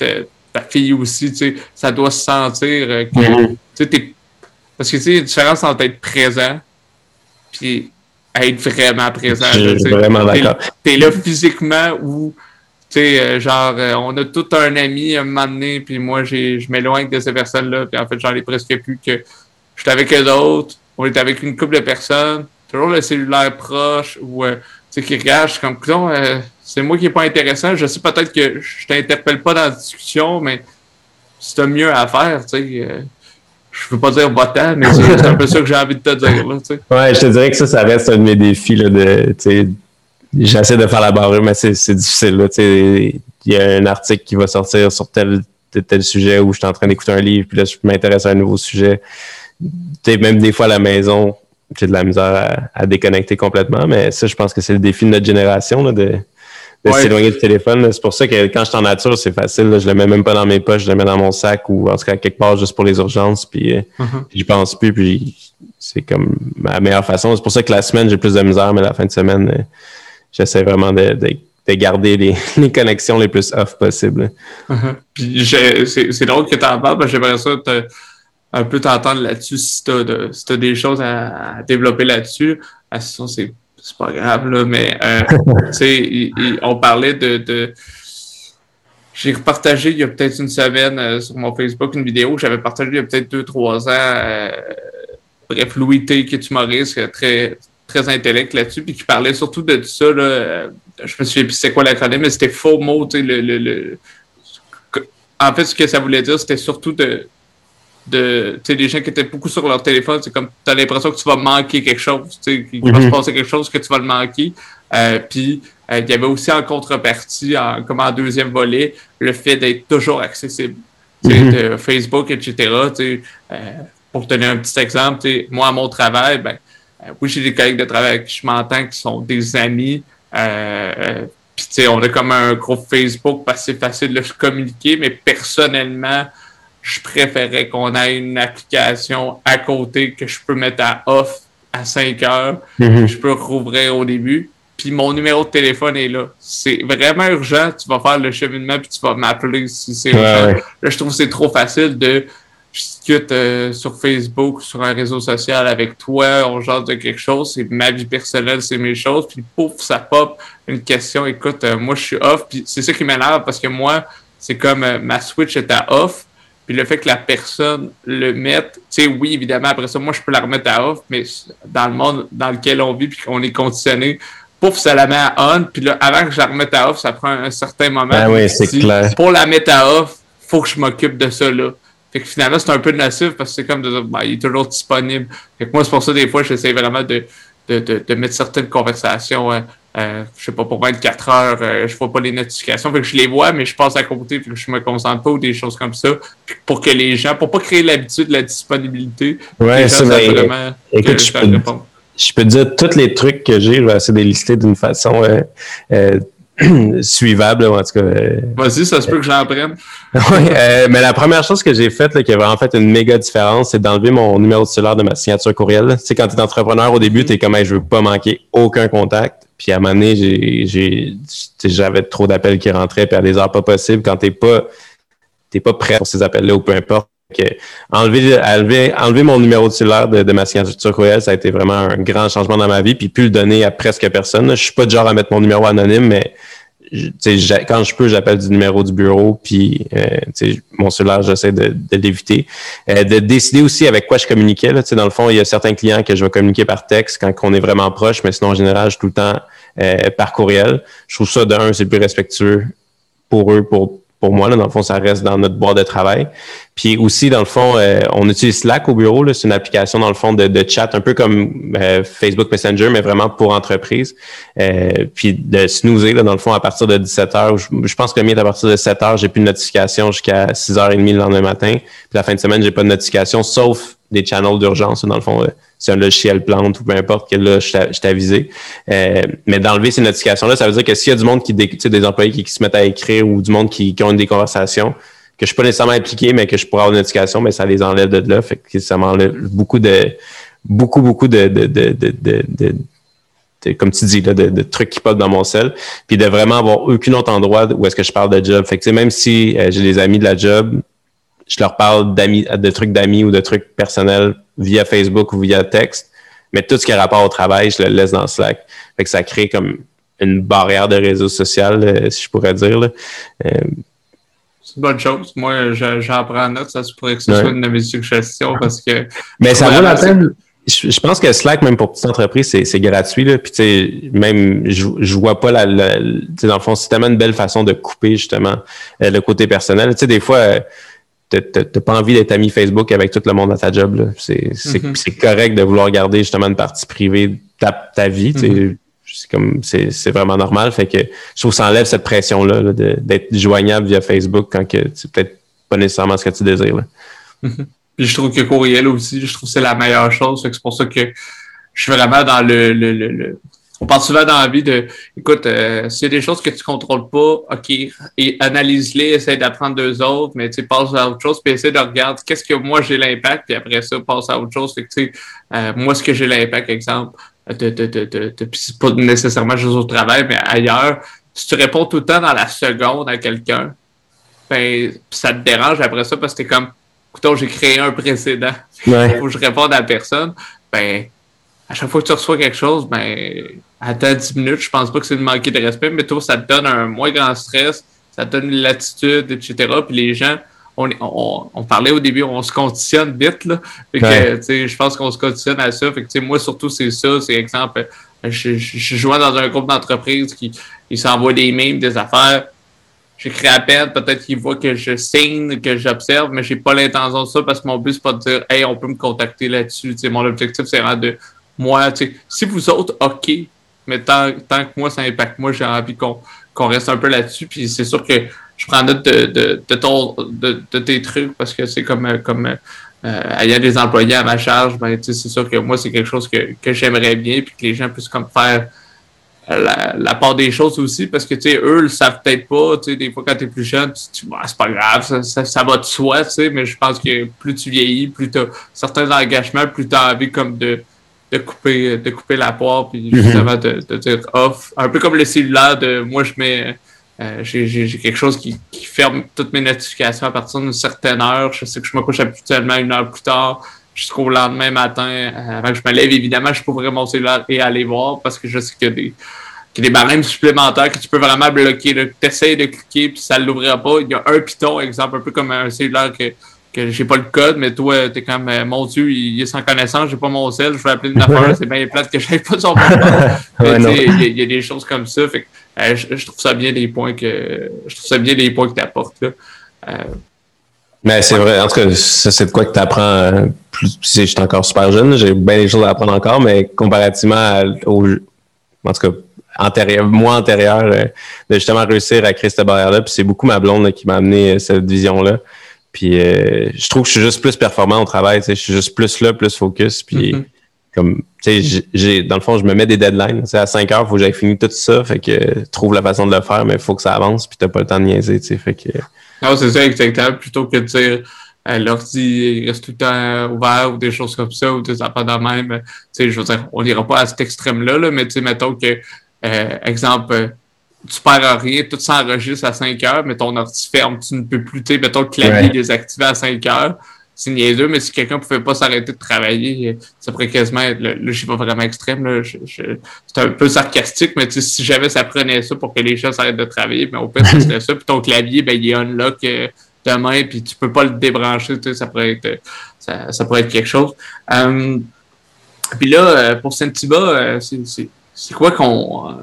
ta, fille aussi, tu sais, ça doit se sentir euh, que, tu sais, parce que, tu sais, il y a une différence entre être présent, puis être vraiment présent. Je suis vraiment d'accord. T'es là physiquement ou, tu sais, genre, on a tout un ami un moment donné, puis moi, je m'éloigne de ces personnes-là, puis en fait, j'en ai presque plus que je suis avec eux autres, on est avec une couple de personnes, toujours le cellulaire proche ou euh, tu sais qui regarde, comme euh, c'est moi qui est pas intéressant. Je sais peut-être que je t'interpelle pas dans la discussion, mais c'est mieux à faire, tu sais. Euh, je veux pas dire votant, mais c'est un peu ça que j'ai envie de te dire. Là, sais. ouais, je te dirais que ça, ça reste un de mes défis là, de j'essaie de faire la barre, mais c'est difficile. Là, il y a un article qui va sortir sur tel, tel, sujet où je suis en train d'écouter un livre, puis là, je m'intéresse à un nouveau sujet. sais même des fois à la maison, j'ai de la misère à, déconnecter complètement, mais ça, je pense que c'est le défi de notre génération, là, de, de s'éloigner du téléphone. C'est pour ça que quand je suis en nature, c'est facile. je le mets même pas dans mes poches, je le mets dans mon sac ou en tout cas quelque part juste pour les urgences. Puis uh-huh. j'y pense plus. Puis c'est comme ma meilleure façon. C'est pour ça que la semaine, j'ai plus de misère, mais la fin de semaine, euh, j'essaie vraiment de, de, garder les, les, connexions les plus off possibles. Uh-huh. c'est drôle que tu en parles, j'aimerais ça te un peu t'entendre là-dessus si tu as, si des choses à, développer là-dessus. Ah, sinon, c'est pas grave, là, mais euh, tu sais, on parlait de, de j'ai repartagé il y a peut-être une semaine euh, sur mon Facebook une vidéo que j'avais partagée il y a peut-être deux, trois ans. Euh, bref, Louis T, qui est humoriste, très, très intellect là-dessus, puis qui parlait surtout de, ça. Là, je me souviens plus c'est quoi l'acronyme, mais c'était faux mot. Le, le, le, en fait, ce que ça voulait dire, c'était surtout de de des gens qui étaient beaucoup sur leur téléphone, c'est comme tu as l'impression que tu vas manquer quelque chose, qu'il va se mhm. passer quelque chose que tu vas le manquer. Euh, puis euh, il y avait aussi en contrepartie, en, comme en deuxième volet, le fait d'être toujours accessible. Mhm. de Facebook, etc. Euh, pour donner un petit exemple, moi à mon travail, ben, euh, oui, j'ai des collègues de travail avec qui je m'entends qui sont des amis. Euh, puis on a comme un groupe Facebook parce que c'est facile de se communiquer, mais personnellement, je préférais qu'on ait une application à côté que je peux mettre à off à 5 heures, mhm. je peux rouvrir au début. Puis mon numéro de téléphone est là. C'est vraiment urgent. Tu vas faire le cheminement puis tu vas m'appeler si c'est urgent. Là, je trouve que c'est trop facile de je discute euh, sur Facebook, sur un réseau social avec toi, on genre de quelque chose, c'est ma vie personnelle, c'est mes choses, puis pouf, ça pop une question, écoute, euh, moi je suis off, puis c'est ça qui m'énerve parce que moi, c'est comme euh, ma Switch est à off, puis le fait que la personne le mette, tu sais, oui, évidemment, après ça, moi, je peux la remettre à off, mais dans le monde dans lequel on vit, puis qu'on est conditionné, pouf, ça la met à on, puis là, avant que je la remette à off, ça prend un certain moment. Ah oui, c'est clair. Pour la mettre à off, faut que je m'occupe de ça, là. Fait que finalement, c'est un peu nocif parce que c'est comme de dire, ben, il est toujours disponible. Fait que moi, c'est pour ça, des fois, j'essaie vraiment de, de, de, de, mettre certaines conversations euh, euh, je sais pas, pour 24 heures, euh, je vois pas les notifications. Fait que je les vois, mais je passe à côté, puis je me concentre pas ou des choses comme ça. pour que les gens, pour pas créer l'habitude de la disponibilité. Ouais, ça, vraiment écoute, je, peux, je peux, te dire tous les trucs que j'ai, je vais essayer de les lister d'une façon euh, euh suivable, en tout cas. Vas-y, ça se peut que j'en prenne. oui, mais la première chose que j'ai faite, qui a vraiment fait une méga différence, c'est d'enlever mon numéro de cellulaire de ma signature courriel. Tu sais, quand tu es entrepreneur au début, tu es comme, je veux pas manquer aucun contact. Puis à un moment donné, j'avais trop d'appels qui rentraient, puis à des heures pas possibles, quand t'es pas, t'es pas prêt pour ces appels-là ou peu importe. Enlever, enlever, enlever mon numéro de cellulaire de, ma signature courriel, ça a été vraiment un grand changement dans ma vie, puis plus le donner à presque personne. Je suis pas du genre à mettre mon numéro anonyme, mais quand je peux, j'appelle du numéro du bureau, puis euh, mon cellulaire, j'essaie de, de l'éviter. Euh, de décider aussi avec quoi je communiquais. Là, dans le fond, il y a certains clients que je vais communiquer par texte quand on est vraiment proche, mais sinon, en général, je suis tout le temps euh, par courriel. Je trouve ça, d'un, c'est plus respectueux pour eux, pour pour moi, là, dans le fond, ça reste dans notre boîte de travail. Puis aussi, dans le fond, euh, on utilise Slack au bureau. C'est une application, dans le fond, de, de chat, un peu comme euh, Facebook Messenger, mais vraiment pour entreprise. Euh, puis de snoozer, là, dans le fond, à partir de 17 h je, pense que mien à partir de 7 h j'ai plus de notification jusqu'à 6h30 le lendemain matin. Puis la fin de semaine, j'ai pas de notification, sauf des channels d'urgence. Dans le fond, c'est un logiciel plante ou peu importe, que là, je t'ai avisé. Euh, mais d'enlever ces notifications-là, ça veut dire que s'il y a du monde qui, des employés qui, se mettent à écrire ou du monde qui, qui ont des conversations, que je suis pas nécessairement impliqué, mais que je pourrais avoir une notification, mais ça les enlève de là. Fait que ça m'enlève beaucoup de, beaucoup, beaucoup de, de, de, de, de comme tu dis, là, de, trucs qui pop dans mon sel, puis de vraiment avoir aucun autre endroit où est-ce que je parle de job. Fait que, même si euh, j'ai des amis de la job, je leur parle d'amis, de trucs d'amis ou de trucs personnels via Facebook ou via texte. Mais tout ce qui a rapport au travail, je le laisse dans Slack. Fait que ça crée comme une barrière de réseau social, euh, si je pourrais dire. Euh, c'est une bonne chose. Moi, j'en prends note. Ça se pourrait que ce soit une de mes suggestions parce que. Mais ça vaut la peine. Je, pense que Slack, même pour petite entreprise, c'est gratuit. Là. Puis, tu sais, même, je, je vois pas la. la dans le fond, c'est tellement une belle façon de couper, justement, euh, le côté personnel. Tu sais, des fois, t'as pas envie d'être ami Facebook avec tout le monde à ta job. C'est correct de vouloir garder justement une partie privée de ta, vie. Mm-hmm. C'est comme c'est vraiment normal. Fait que je trouve que ça enlève cette pression-là d'être joignable via Facebook quand c'est peut-être pas nécessairement ce que tu désires. Mm-hmm. Puis je trouve que courriel aussi, je trouve que c'est la meilleure chose. C'est pour ça que je suis vraiment dans le, le, le on parle souvent dans la vie de, écoute, euh, s'il y a des choses que tu contrôles pas, OK, et analyse-les, essaie d'apprendre deux autres, mais tu passe à autre chose, puis essaie de regarder qu'est-ce que moi j'ai l'impact, puis après ça, passe à autre chose. Fait que, tu sais, euh, moi, ce que j'ai l'impact, exemple, de, de, de, de, de c'est pas nécessairement juste au travail, mais ailleurs, si tu réponds tout le temps dans la seconde à quelqu'un, ben, ça te dérange après ça parce que t'es comme, écoute, j'ai créé un précédent. Il faut que je réponde à la personne. Ben, à chaque fois que tu reçois quelque chose, ben, attends 10 minutes, je pense pas que c'est de manquer de respect, mais toi, ça te donne un moins grand stress, ça te donne une latitude, etc. Puis les gens, on, on, on, parlait au début, on se conditionne vite, là. Fait que, je pense qu'on se conditionne à ça. Fait que, moi, surtout, c'est ça. C'est exemple, je, je, je joue dans un groupe d'entreprises qui ils s'envoient des memes, des affaires. J'écris à peine, peut-être qu'ils voient que je signe, que j'observe, mais j'ai pas l'intention de ça parce que mon but, c'est pas de dire, hey, on peut me contacter là-dessus. Mon objectif, c'est vraiment de moi, tu sais, si vous autres, OK, mais tant, que moi, ça impacte moi, j'ai envie qu'on reste un peu là-dessus. Puis c'est sûr que je prends note de, de, de, tes trucs parce que c'est comme, comme euh, ayant des employés à ma charge, ben, c'est sûr que moi, c'est quelque chose que, que j'aimerais bien, puis que les gens puissent comme faire la, la, part des choses aussi, parce que, tu eux le savent peut-être pas, tu des fois, quand t'es plus jeune, tu, bah, c'est pas grave, ça, ça, ça, va de soi, tu mais je pense que plus tu vieillis, plus t'as certains engagements, plus t'as envie comme de, de couper, de couper la poire, puis mhm. justement de, de, dire off. Un peu comme le cellulaire de moi, je mets. Euh, j'ai quelque chose qui, qui, ferme toutes mes notifications à partir d'une certaine heure. Je sais que je me couche habituellement une heure plus tard jusqu'au lendemain matin. Euh, avant que je me lève, évidemment, je ouvrir mon cellulaire et aller voir parce que je sais qu'il y a des, qu'il y a des barèmes supplémentaires que tu peux vraiment bloquer. Tu essaies de cliquer puis ça ne l'ouvrira pas. Il y a un piton, exemple, un peu comme un cellulaire que que j'ai pas le code, mais toi, t'es comme, euh, mon Dieu, il, est sans connaissance, j'ai pas mon sel, je vais appeler une affaire, c'est bien plate que j'ai pas son Il y, a des choses comme ça. Fait euh, je, trouve ça bien les points que je trouve ça bien les points que tu apportes là. Euh, mais c'est vrai, en tout cas, ça c'est de quoi que tu apprends plus je suis encore super jeune, j'ai bien des choses à apprendre encore, mais comparativement au en tout cas antérieur, moi antérieur, de justement réussir à créer cette barrière-là, puis c'est beaucoup ma blonde qui m'a amené cette vision-là. Puis euh, je trouve que je suis juste plus performant au travail, je suis juste plus là, plus focus. Puis mm-hmm. comme tu sais, j'ai dans le fond, je me mets des deadlines. à 5 heures, il faut que j'aille fini tout ça. Fait que trouve la façon de le faire, mais il faut que ça avance, puis t'as pas le temps de niaiser, tu sais. Fait que. Non, c'est ça, exactement. Plutôt que de dire euh, l'ordi reste tout le temps ouvert ou des choses comme ça, ou des affaires de même. Tu sais, je veux dire, on n'ira pas à cet extrême-là, là, mais tu sais, mettons que, euh, exemple, tu perds rien, tout s'enregistre à 5 heures, mais ton ordi ferme, tu ne peux plus, tu sais, mettons le clavier désactivé à 5 heures. c'est niaiseux, mais si quelqu'un pouvait pas s'arrêter de travailler, ça pourrait quasiment être, là, je suis pas vraiment extrême, là, c'est un peu sarcastique, mais si jamais ça prenait ça pour que les gens s'arrêtent de travailler, ben, au pire, ça serait ça, puis ton clavier, ben, il est unlock euh, demain, puis tu peux pas le débrancher, ça pourrait être, ça, ça pourrait être quelque chose. Euh, puis là, euh, pour Sentiba, c'est quoi qu'on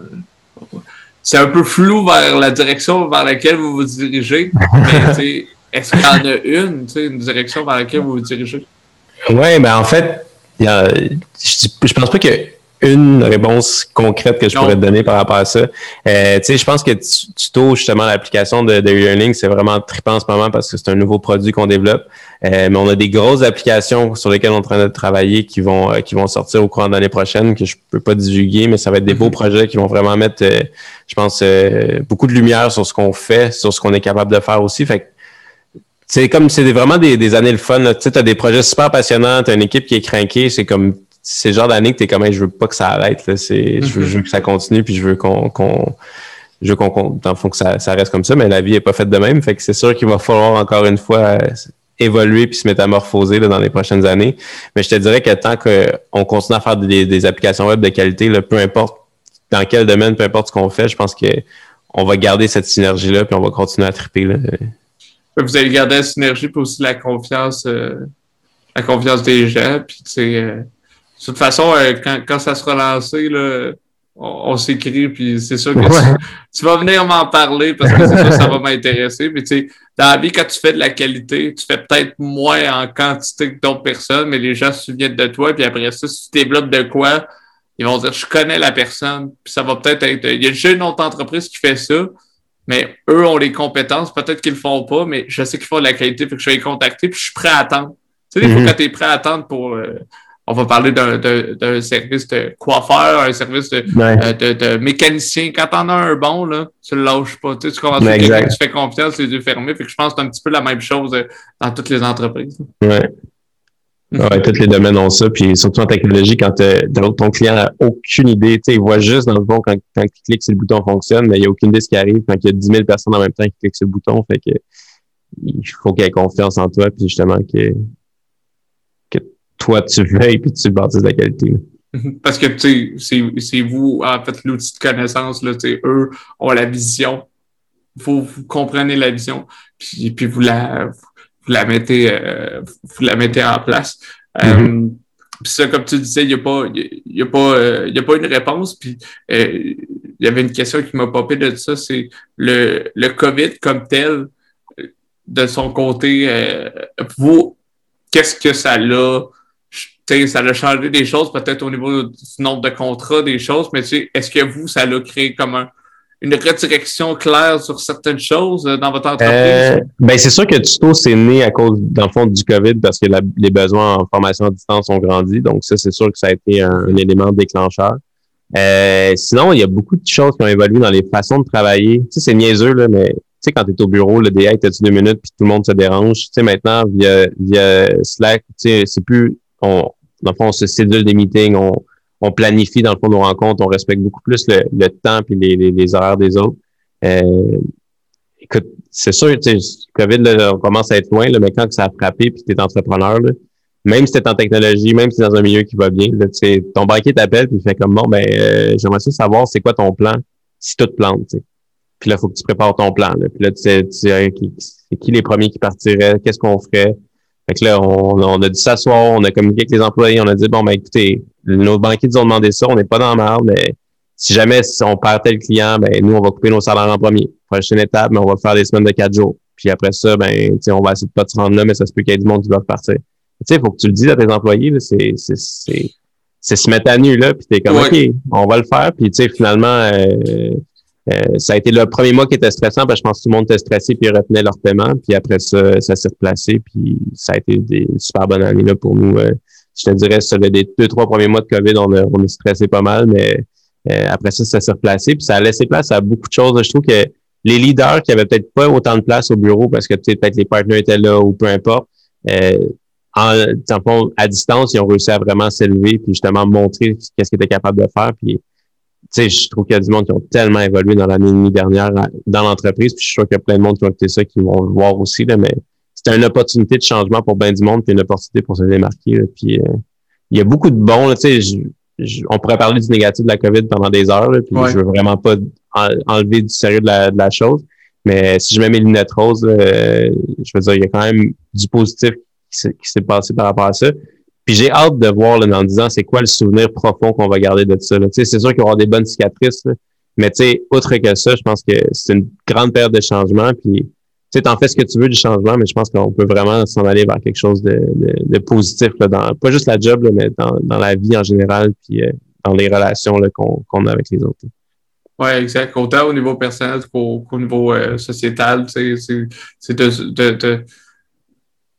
c'est un peu flou vers la direction vers laquelle vous vous dirigez. Mais est-ce qu'il y en a une, une direction vers laquelle vous vous dirigez? Oui, ben en fait, y a, je, je pense pas a une réponse concrète que je pourrais te donner par rapport à ça. Euh, tu sais, je pense que Tuto, justement, l'application de, de e-learning, c'est vraiment trippant en ce moment parce que c'est un nouveau produit qu'on développe. Euh, mais on a des grosses applications sur lesquelles on est en train de travailler qui vont euh, qui vont sortir au courant de l'année prochaine, que je peux pas divulguer, mais ça va être des beaux mm-hmm. projets qui vont vraiment mettre, euh, je pense, beaucoup de lumière sur ce qu'on fait, sur ce qu'on est capable de faire aussi. Fait c'est comme c'est vraiment des, des années le fun. Tu sais, as des projets super passionnants, tu as une équipe qui est craquée, c'est comme c'est le genre d'année que tu es comme je veux pas que ça arrête. Là. Je, veux, que ça continue, puis je veux qu'on, qu'on je veux qu'on, dans que ça, ça, reste comme ça, mais la vie est pas faite de même. Fait que c'est sûr qu'il va falloir encore une fois évoluer puis se métamorphoser là, dans les prochaines années. Mais je te dirais que tant qu'on continue à faire des, des applications web de qualité, là, peu importe dans quel domaine, peu importe ce qu'on fait, je pense que on va garder cette synergie-là, puis on va continuer à triper. Là. Vous allez garder la synergie, puis aussi la confiance, euh, la confiance des gens, puis tu sais, euh, de toute façon, euh, quand, quand ça sera lancé, là, on, s'écrit, puis c'est sûr que tu, vas venir m'en parler parce que c'est ça va m'intéresser. Mais tu sais, dans la vie, quand tu fais de la qualité, tu fais peut-être moins en quantité que d'autres personnes, mais les gens se souviennent de toi, puis après ça, si tu développes de quoi, ils vont dire je connais la personne, puis ça va peut-être être. Il y a déjà une autre entreprise qui fait ça, mais eux ont les compétences, peut-être qu'ils le font pas, mais je sais qu'ils font de la qualité, puis que je vais les contacter, puis je suis prêt à attendre. Tu sais, des fois, mm-hmm. quand tu es prêt à attendre pour. Euh, on va parler d'un service de coiffeur, un service de, euh, de, de, mécanicien. Quand t'en as un bon, là, tu le lâches pas. Tu, sais, tu commences à tu fais confiance, les yeux fermés. Fait que je pense que c'est un petit peu la même chose euh, dans toutes les entreprises. Ouais. Mhm. Ouais, tous les domaines ont ça. Puis surtout en technologie, quand ton client n'a aucune idée, il voit juste dans le fond quand, quand il clique sur le bouton fonctionne, mais il n'y a aucune idée ce qui arrive quand il y a 10 000 personnes en même temps qui cliquent sur le bouton. Fait que il faut qu'il ait confiance en toi, puis justement que toi tu et puis tu bâtisses la qualité. Parce que tu sais, c'est vous, en fait, l'outil de connaissance, là, eux ont la vision. Vous, vous comprenez la vision, puis, puis vous la vous la mettez euh, vous la mettez en place. Mm-hmm. Euh, puis ça, comme tu disais, il n'y a pas, y a pas, euh, y a pas une réponse. Puis il y avait une question qui m'a popé de ça, c'est le, le COVID comme tel, de son côté, vous, qu'est-ce que ça l'a ça a changé des choses, peut-être au niveau du nombre de contrats, des choses, mais est-ce que vous, ça l'a créé comme une redirection claire sur certaines choses euh, dans votre entreprise? Euh, ben c'est sûr que Tuto, c'est né à cause, dans le fond, du COVID parce que les besoins en formation à distance ont grandi. Donc, ça, c'est sûr que ça a été un, élément déclencheur. Euh, sinon, il y a beaucoup de choses qui ont évolué dans les façons de travailler. Tu sais, c'est niaiseux, là, mais tu sais, quand tu es au bureau, le DA, t'as-tu deux minutes, puis tout le monde se dérange. Tu sais, maintenant, via, via Slack, tu sais, c'est plus, on, dans le fond, on se sédule des meetings, on, on planifie dans le fond nos rencontres, on respecte beaucoup plus le, le temps et les, les, horaires des autres. Euh, écoute, c'est sûr, tu sais, COVID, là, on commence à être loin, là, mais quand ça a frappé puis tu es entrepreneur, là, même si tu es en technologie, même si tu es dans un milieu qui va bien, là, ton banquier t'appelle puis il fait comme bon, ben euh, j'aimerais savoir c'est quoi ton plan si tout te plante. sais. Puis là, il faut que tu prépares ton plan. Là. Puis là, tu sais, tu sais c'est qui les premiers qui partiraient, qu'est-ce qu'on ferait? Fait que là, on, on a dû s'asseoir, on a communiqué avec les employés, on a dit, bon, ben écoutez, nos banquiers nous ont demandé ça, on n'est pas dans la merde, mais si jamais on perd tel client, ben nous, on va couper nos salaires en premier. Prochaine étape, mais on va faire des semaines de quatre jours. Puis après ça, ben, on va essayer de pas te rendre là, mais ça se peut qu'il y ait du monde qui doit partir. Tu sais, il faut que tu le dises à tes employés, c'est, c'est, c'est, c'est se mettre à nu, là, puis t'es comme, OK, on va le faire. Puis, tu sais, finalement, euh, euh, ça a été le premier mois qui était stressant parce que je pense que tout le monde était stressé puis retenait leur paiement. Puis après ça, ça s'est replacé. Puis ça a été des super bonnes années là, pour nous. Euh, je te dirais, sur les deux, trois premiers mois de COVID, on a, on a stressé pas mal, mais euh, après ça, ça s'est replacé. Puis ça a laissé place à beaucoup de choses. Je trouve que les leaders qui avaient peut-être pas autant de place au bureau parce que peut-être les partenaires étaient là ou peu importe, en, en, à distance, ils ont réussi à vraiment s'élever puis justement montrer qu'est-ce qu'ils étaient capables de faire. Puis sais, je trouve qu'il y a du monde qui ont tellement évolué dans l'année et demie dernière dans l'entreprise. Puis je suis sûr qu'il y a plein de monde qui ont écouté ça, qui vont le voir aussi, là, mais c'est une opportunité de changement pour bien du monde, puis une opportunité pour se démarquer. puis euh, il y a beaucoup de bons, tu sais, on pourrait parler du négatif de la COVID pendant des heures, puis je veux vraiment pas enlever du sérieux de la, chose. Mais si je mets mes lunettes roses, euh, je veux dire, il y a quand même du positif qui s'est passé par rapport à ça. Puis j'ai hâte de voir là, en disant c'est quoi le souvenir profond qu'on va garder de ça. C'est sûr qu'il y aura des bonnes cicatrices, mais tu sais, outre que ça, je pense que c'est une grande période de changement. Puis tu en fais ce que tu veux du changement, mais je pense qu'on peut vraiment s'en aller vers quelque chose de, positif, là, dans, pas juste la job, mais dans, la vie en général, puis euh, dans les relations qu'on a avec les autres. Oui, exact. Autant au niveau personnel qu'au niveau euh, sociétal, c'est de, de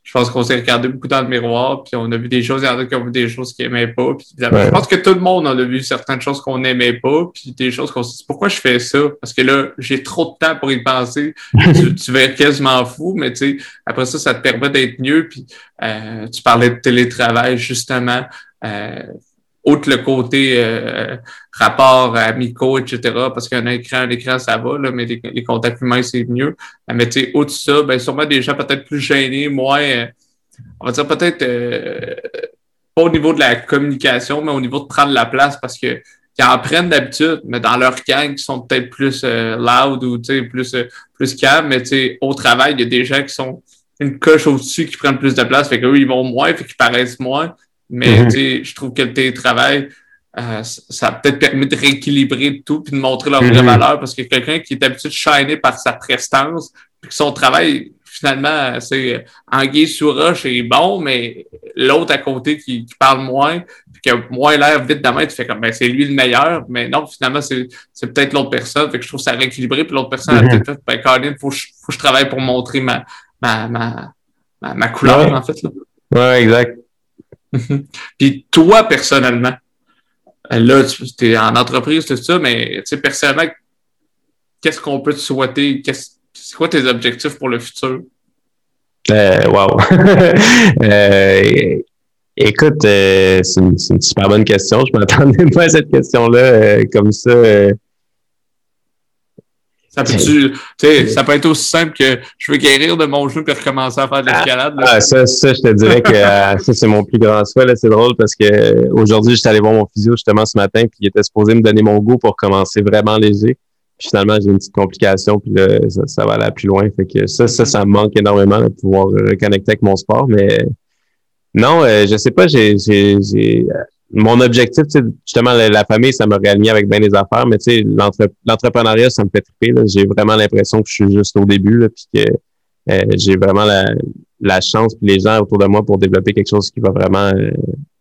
je pense qu'on s'est regardé beaucoup dans le miroir, puis on a vu des choses, il y en a qui ont vu des choses qu'ils n'aimaient pas. Puis Je pense que tout le monde en a vu certaines choses qu'on n'aimait pas, puis des choses qu'on se dit pourquoi je fais ça? Parce que là, j'ai trop de temps pour y penser. tu, tu vas être quasiment fou, mais tu sais, après ça, ça te permet d'être mieux. Puis euh, tu parlais de télétravail, justement. Euh, outre le côté euh, rapport amicaux, etc., parce qu'un écran, un écran, ça va, là, mais les, contacts humains, c'est mieux. Mais tu sais, outre ça, ben, sûrement des gens peut-être plus gênés, moins, euh, on va dire peut-être euh, pas au niveau de la communication, mais au niveau de prendre la place, parce que qui en prennent d'habitude, mais dans leur gang, qui sont peut-être plus loud ou plus, plus calmes, mais au travail, il y a des gens qui sont une coche au-dessus qui prennent plus de place, fait qu'eux, ils vont moins, fait qu'ils paraissent moins. Mais mhm. je trouve que le télétravail, euh, ça a peut-être permis de rééquilibrer tout puis de montrer leur vraie mhm. valeur parce que quelqu'un qui est habitué de shiner par sa prestance, puis que son travail, finalement, c'est anguille sous roche est bon, mais l'autre à côté qui, parle moins, puis qui a moins l'air vite de tu fais comme ben, c'est lui le meilleur, mais non, finalement, c'est, c'est peut-être l'autre personne. Fait que je trouve ça rééquilibré, puis l'autre personne a mhm. peut-être fait ben Colin, faut, faut que je travaille pour montrer ma, ma, ma, ma, couleur, en fait. Là. Ouais, exact. Puis toi, personnellement, là, tu es en entreprise, tout ça, mais personnellement, qu'est-ce qu'on peut te souhaiter? C'est quoi tes objectifs pour le futur? Euh, wow. euh, écoute, euh, c'est une, une, super bonne question. Je m'attendais pas à cette question-là comme ça. Ça peut, ça peut être aussi simple que je veux guérir de mon jeu puis recommencer à faire de l'escalade. Ah, ça, ça, je te dirais que euh, ça, c'est mon plus grand souhait. C'est drôle parce que euh, aujourd'hui, j'étais allé voir mon physio justement ce matin, puis il était supposé me donner mon goût pour commencer vraiment léger. Puis finalement, j'ai une petite complication, puis là, ça, va aller plus loin. Fait que ça, ça, ça me manque énormément de pouvoir reconnecter avec mon sport. Mais non, euh, je sais pas, j'ai mon objectif, justement, la, famille, ça me réaligné avec bien des affaires, mais tu sais, l'entrepreneuriat, ça me fait triper. J'ai vraiment l'impression que je suis juste au début, là, puis que euh, j'ai vraiment la, la chance, puis les gens autour de moi pour développer quelque chose qui va vraiment euh,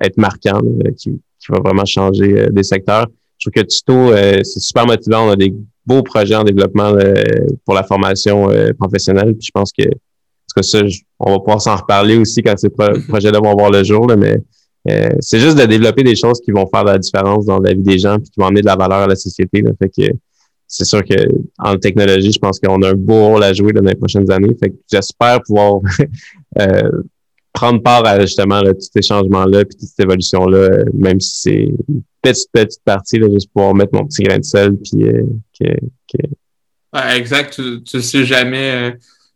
être marquant, qui, qui, va vraiment changer euh, des secteurs. Je trouve que Tuto, c'est super motivant. On a des beaux projets en développement pour la formation professionnelle. Puis je pense que, parce que ça, on va pouvoir s'en reparler aussi quand ces projets-là vont voir le jour, là, mais euh, c'est juste de développer des choses qui vont faire la différence dans la vie des gens puis qui vont amener de la valeur à la société. C'est sûr que en technologie, je pense qu'on a un beau rôle à jouer dans les prochaines années. J'espère pouvoir euh, prendre part à justement tous ces changements-là puis toute cette évolution-là, même si c'est une petite, petite partie, là, juste pouvoir mettre mon petit grain de sel puis euh, que, exact. Tu, tu sais jamais.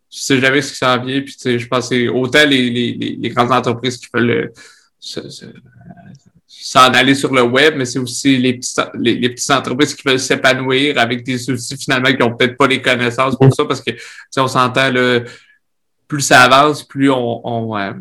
tu sais jamais ce qui s'en vient. Puis, je pense que c'est autant les, les, les, grandes entreprises qui veulent s'en aller sur le web, mais c'est aussi les petites, les, petites entreprises qui veulent s'épanouir avec des outils finalement qui n'ont peut-être pas les connaissances pour ça, parce que on s'entend, plus ça avance, plus on, on euh,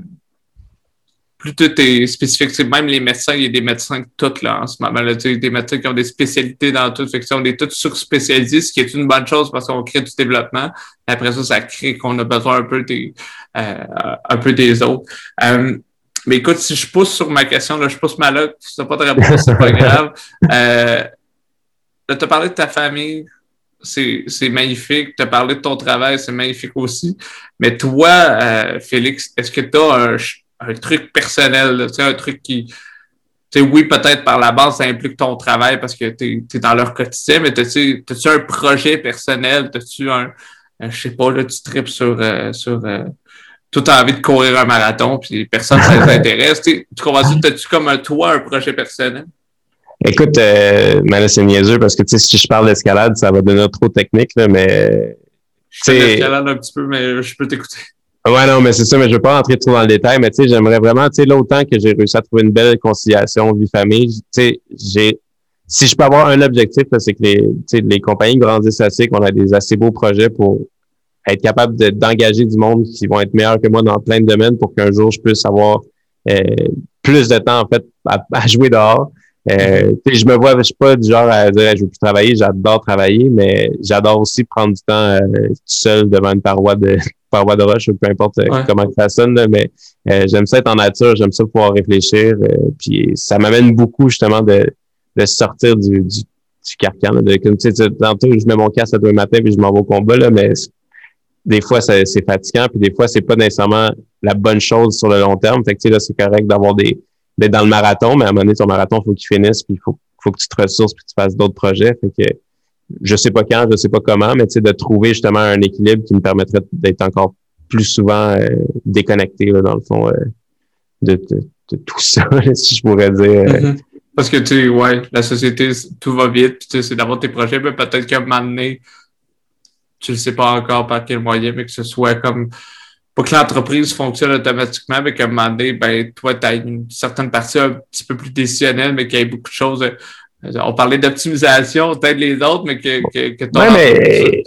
plus tout est spécifique. Même les médecins, il y a des médecins toutes là en ce moment. Là, des médecins qui ont des spécialités dans tout. Fait que, on est tous sur-spécialisés, ce qui est une bonne chose parce qu'on crée du développement. Après ça, ça crée qu'on a besoin un peu des euh, un peu des autres. Euh, mais écoute, si je pousse sur ma question, là, je pousse ma loque, si tu n'as pas de réponse, c'est pas grave. Euh, tu as parlé de ta famille, c'est magnifique. As parlé de ton travail, c'est magnifique aussi. Mais toi, euh, Félix, est-ce que tu as un, truc personnel, sais, un truc qui. sais, oui, peut-être par la base, ça implique ton travail parce que tu es, dans leur quotidien, mais as-tu un projet personnel? As-tu un, un, je sais pas, là, tu tripes sur, euh, sur euh, tout a envie de courir un marathon, puis personne ne s'intéresse. tu comprends T'as-tu comme un, toi un projet personnel? Écoute, euh, mais là, c'est niaiseux parce que tu sais, si je parle d'escalade, ça va devenir trop technique, là, mais. Je fais l'escalade un petit peu, mais je peux t'écouter. Ouais, non, mais c'est ça, mais je veux pas rentrer trop dans le détail, mais tu sais, j'aimerais vraiment, tu sais, là, autant que j'ai réussi à trouver une belle conciliation vie-famille, tu sais, j'ai, si je peux avoir un objectif, c'est que les, tu les compagnies grandissent assez, qu'on a des assez beaux projets pour être capable d'engager du monde qui vont être meilleurs que moi dans plein de domaines pour qu'un jour je puisse avoir euh, plus de temps, en fait, à, jouer dehors. Euh, je me vois, je suis pas du genre à dire je veux plus travailler, j'adore travailler, mais j'adore aussi prendre du temps euh, tout seul devant une paroi de paroi de roche, peu importe euh, comment ça sonne, mais euh, j'aime ça être en nature, j'aime ça pouvoir réfléchir. puis ça m'amène beaucoup justement de, de sortir du, du, du carcan. de, comme tu sais, tantôt, je mets mon casque à deux matin puis je m'en vais au combat, là, mais des fois, c'est fatigant, puis des fois, c'est pas nécessairement la bonne chose sur le long terme. Fait que, tu sais, là, c'est correct d'avoir des, d'être dans le marathon, mais à un moment donné, ton marathon, il faut qu'il finisse, puis il faut, faut que tu te ressources, puis que tu fasses d'autres projets. Fait que je sais pas quand, je sais pas comment, mais tu sais, de trouver justement un équilibre qui me permettrait d'être encore plus souvent euh, déconnecté, là, dans le fond, euh, de, tout ça, si je pourrais dire. Mm-hmm. Parce que, tu ouais, la société, tout va vite, puis tu sais, c'est d'avoir tes projets, mais peut-être qu'à un moment donné, tu ne sais pas encore par quel moyen, mais que ce soit comme pas que l'entreprise fonctionne automatiquement, mais qu'à un moment donné, ben, toi, tu as une certaine partie un petit peu plus décisionnelle, mais qu'il y a beaucoup de choses. Euh, on parlait d'optimisation, peut-être les autres, mais que, que, que ton ouais,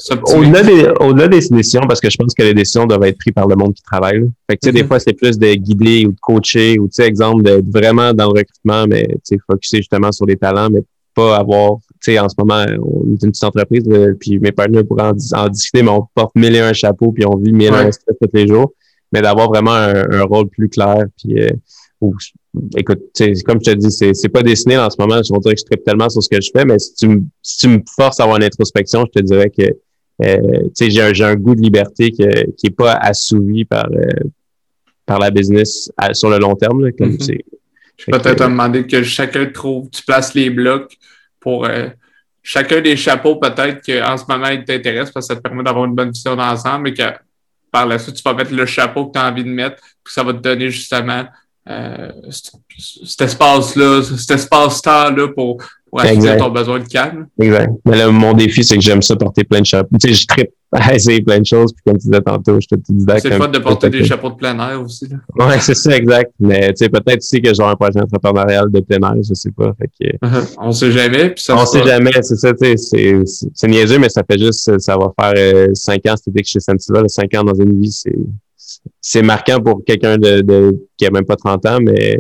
au-delà des, décisions, parce que je pense que les décisions doivent être prises par le monde qui travaille. Fait que, tu sais, des mm-hmm. fois, c'est plus de guider ou de coacher ou, tu sais, exemple, d'être vraiment dans le recrutement, mais, tu sais, focuser justement sur les talents, mais pas avoir, sais, en ce moment, on est une petite entreprise, euh, puis mes partenaires pourraient en, discuter, mais on porte mille et un chapeaux, puis on vit mille et un stress tous les jours. Mais d'avoir vraiment un, rôle plus clair, puis euh, écoute, comme je te dis, c'est, c'est pas dessiné en ce moment. Je vais dire que je tripe tellement sur ce que je fais, mais si tu, me, si tu me forces à avoir une introspection, je te dirais que euh, j'ai, un, j'ai un goût de liberté qui est pas assouvi par, euh, par la business sur le long terme. comme mm-hmm. c'est, je vais peut-être te demander que chacun trouve, tu places les blocs pour euh, chacun des chapeaux, peut-être qu'en ce moment, il t'intéresse parce que ça te permet d'avoir une bonne vision d'ensemble et que par la suite, tu vas mettre le chapeau que tu as envie de mettre, puis ça va te donner justement euh, cet espace-là, cet espace-temps-là pour, pour assurer ton besoin de calme. Exact. Mais là, mon défi, c'est que j'aime ça porter plein de chapeaux. Tu sais, je tripe à essayer plein de choses, puis comme tu disais tantôt, je te dis C'est fun de porter des chapeaux de plein air aussi. Là. Ouais, c'est ça, exact. Mais tu sais, peut-être aussi que j'ai un projet entrepreneurial de plein air, je sais pas. Fait que. On sait jamais. Puis ça on sait jamais, c'est ça, tu sais, c'est niaiseux, mais ça fait juste, ça va faire euh, cinq ans, c'était que chez Sentiva, cinq ans dans une vie, c'est c'est marquant pour quelqu'un de, de, qui a même pas 30 ans, mais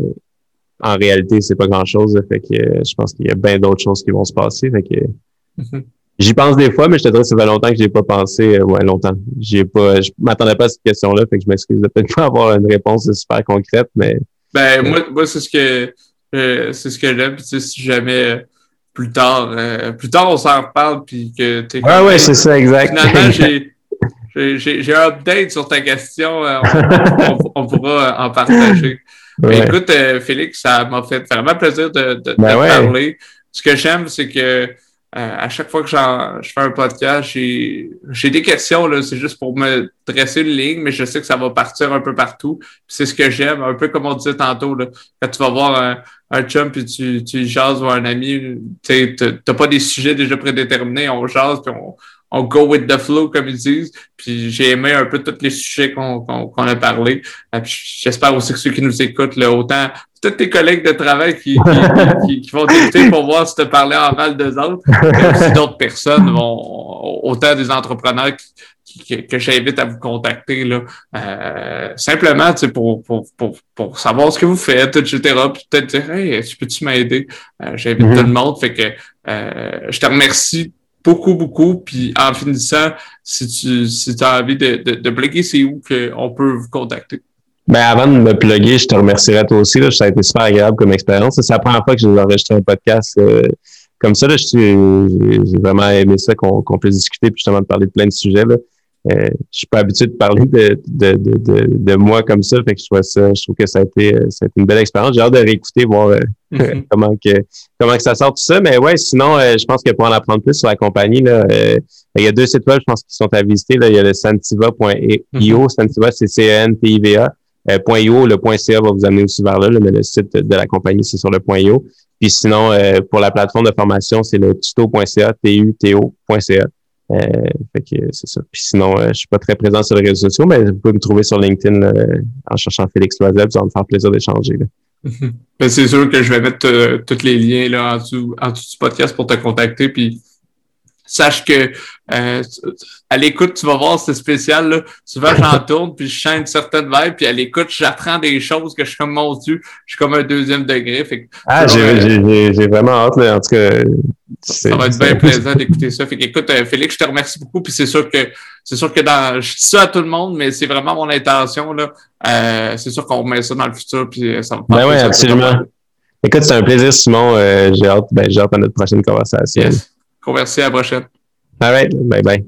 en réalité, c'est pas grand chose. Fait que je pense qu'il y a bien d'autres choses qui vont se passer. Fait que mm-hmm. j'y pense des fois, mais je te dirais que ça fait longtemps que j'ai pas pensé. Euh, ouais, longtemps. J'ai pas, je m'attendais pas à cette question-là, fait que je m'excuse de peut-être pas avoir une réponse super concrète, mais. Ben, moi, moi c'est ce que, euh, c'est ce que j'aime. si jamais, euh, plus tard, plus tard, on s'en reparle, puis que t'es. Ouais, ouais, c'est ça, exact. Finalement, j'ai, j'ai un update sur ta question. Euh, on, pourra euh, en partager. Écoute, euh, Félix, ça m'a fait vraiment plaisir de, de, ben parler. Ce que j'aime, c'est que à chaque fois que je fais un podcast, j'ai des questions. C'est juste pour me dresser une ligne, mais je sais que ça va partir un peu partout. C'est ce que j'aime, un peu comme on disait tantôt. Là, quand tu vas voir un, un chum puis tu, tu jases ou un ami, tu n'as pas des sujets déjà prédéterminés. On jase puis on, on go with the flow, comme ils disent. Puis j'ai aimé un peu tous les sujets qu'on a parlé. Euh, j'espère aussi que ceux qui nous écoutent, là, autant tous tes collègues de travail qui, qui, qui, vont t'écouter pour voir si tu parlé en mal d'eux autres, mais aussi d'autres personnes vont, autant des entrepreneurs qui, que j'invite à vous contacter là, euh, simplement pour, pour, pour, pour savoir ce que vous faites, etc. Puis peut-être dire Hey, tu peux-tu m'aider? Euh, j'invite mm-hmm. tout le monde. Fait que euh, je te remercie beaucoup, beaucoup. Puis en finissant, si tu si as envie de, de, de c'est où qu'on peut vous contacter? Ben avant de me plugger, je te remercierais toi aussi. Là. Ça a été super agréable comme expérience. C'est la première fois que j'ai enregistré un podcast euh, comme ça. J'ai vraiment aimé ça qu'on puisse discuter puis justement de parler de plein de sujets. Là. Euh, je suis pas habitué de parler de, de, de, de, moi comme ça, fait que je trouve ça, je trouve que ça a été, euh, ça a été une belle expérience. J'ai hâte de réécouter, voir euh, mm-hmm. comment que comment que ça sort tout ça. Mais ouais, sinon, je pense que pour en apprendre plus sur la compagnie, là, il y a deux sites web, je pense, qui sont à visiter. Là. Il y a le santiva.io, mm-hmm. Santiva, c'est C-E-N-T-I-V-A. .io, le .ca va vous amener aussi vers là, mais le site de la compagnie, c'est sur le .io. Puis sinon, pour la plateforme de formation, c'est le tuto.ca, T-U-T-O.ca. que c'est ça. Puis sinon, je suis pas très présent sur les réseaux sociaux, mais vous pouvez me trouver sur LinkedIn en cherchant Félix Loisel, ça va me faire plaisir d'échanger. Ben, c'est sûr que je vais mettre tous les liens là, en, dessous, en dessous du podcast pour te contacter. Puis sache que euh, à l'écoute, tu vas voir, c'est spécial. Là. Souvent, j'en tourne, puis je chante une certaine vibe, puis à l'écoute, j'apprends des choses que je suis comme mon Dieu, je suis comme un deuxième degré. Fait ah, euh, j'ai vraiment hâte, là. En tout cas, ça va être bien plaisant d'écouter ça. Fait écoute, euh, Félix, je te remercie beaucoup, puis c'est sûr que c'est sûr que dans je dis ça à tout le monde, mais c'est vraiment mon intention. là. Euh, c'est sûr qu'on met ça dans le futur, puis ça me Ben oui, absolument. Écoute, c'est un plaisir, Simon. j'ai hâte, ben, j'ai hâte à notre prochaine conversation. Yes. Merci, à la prochaine. All right. Bye bye.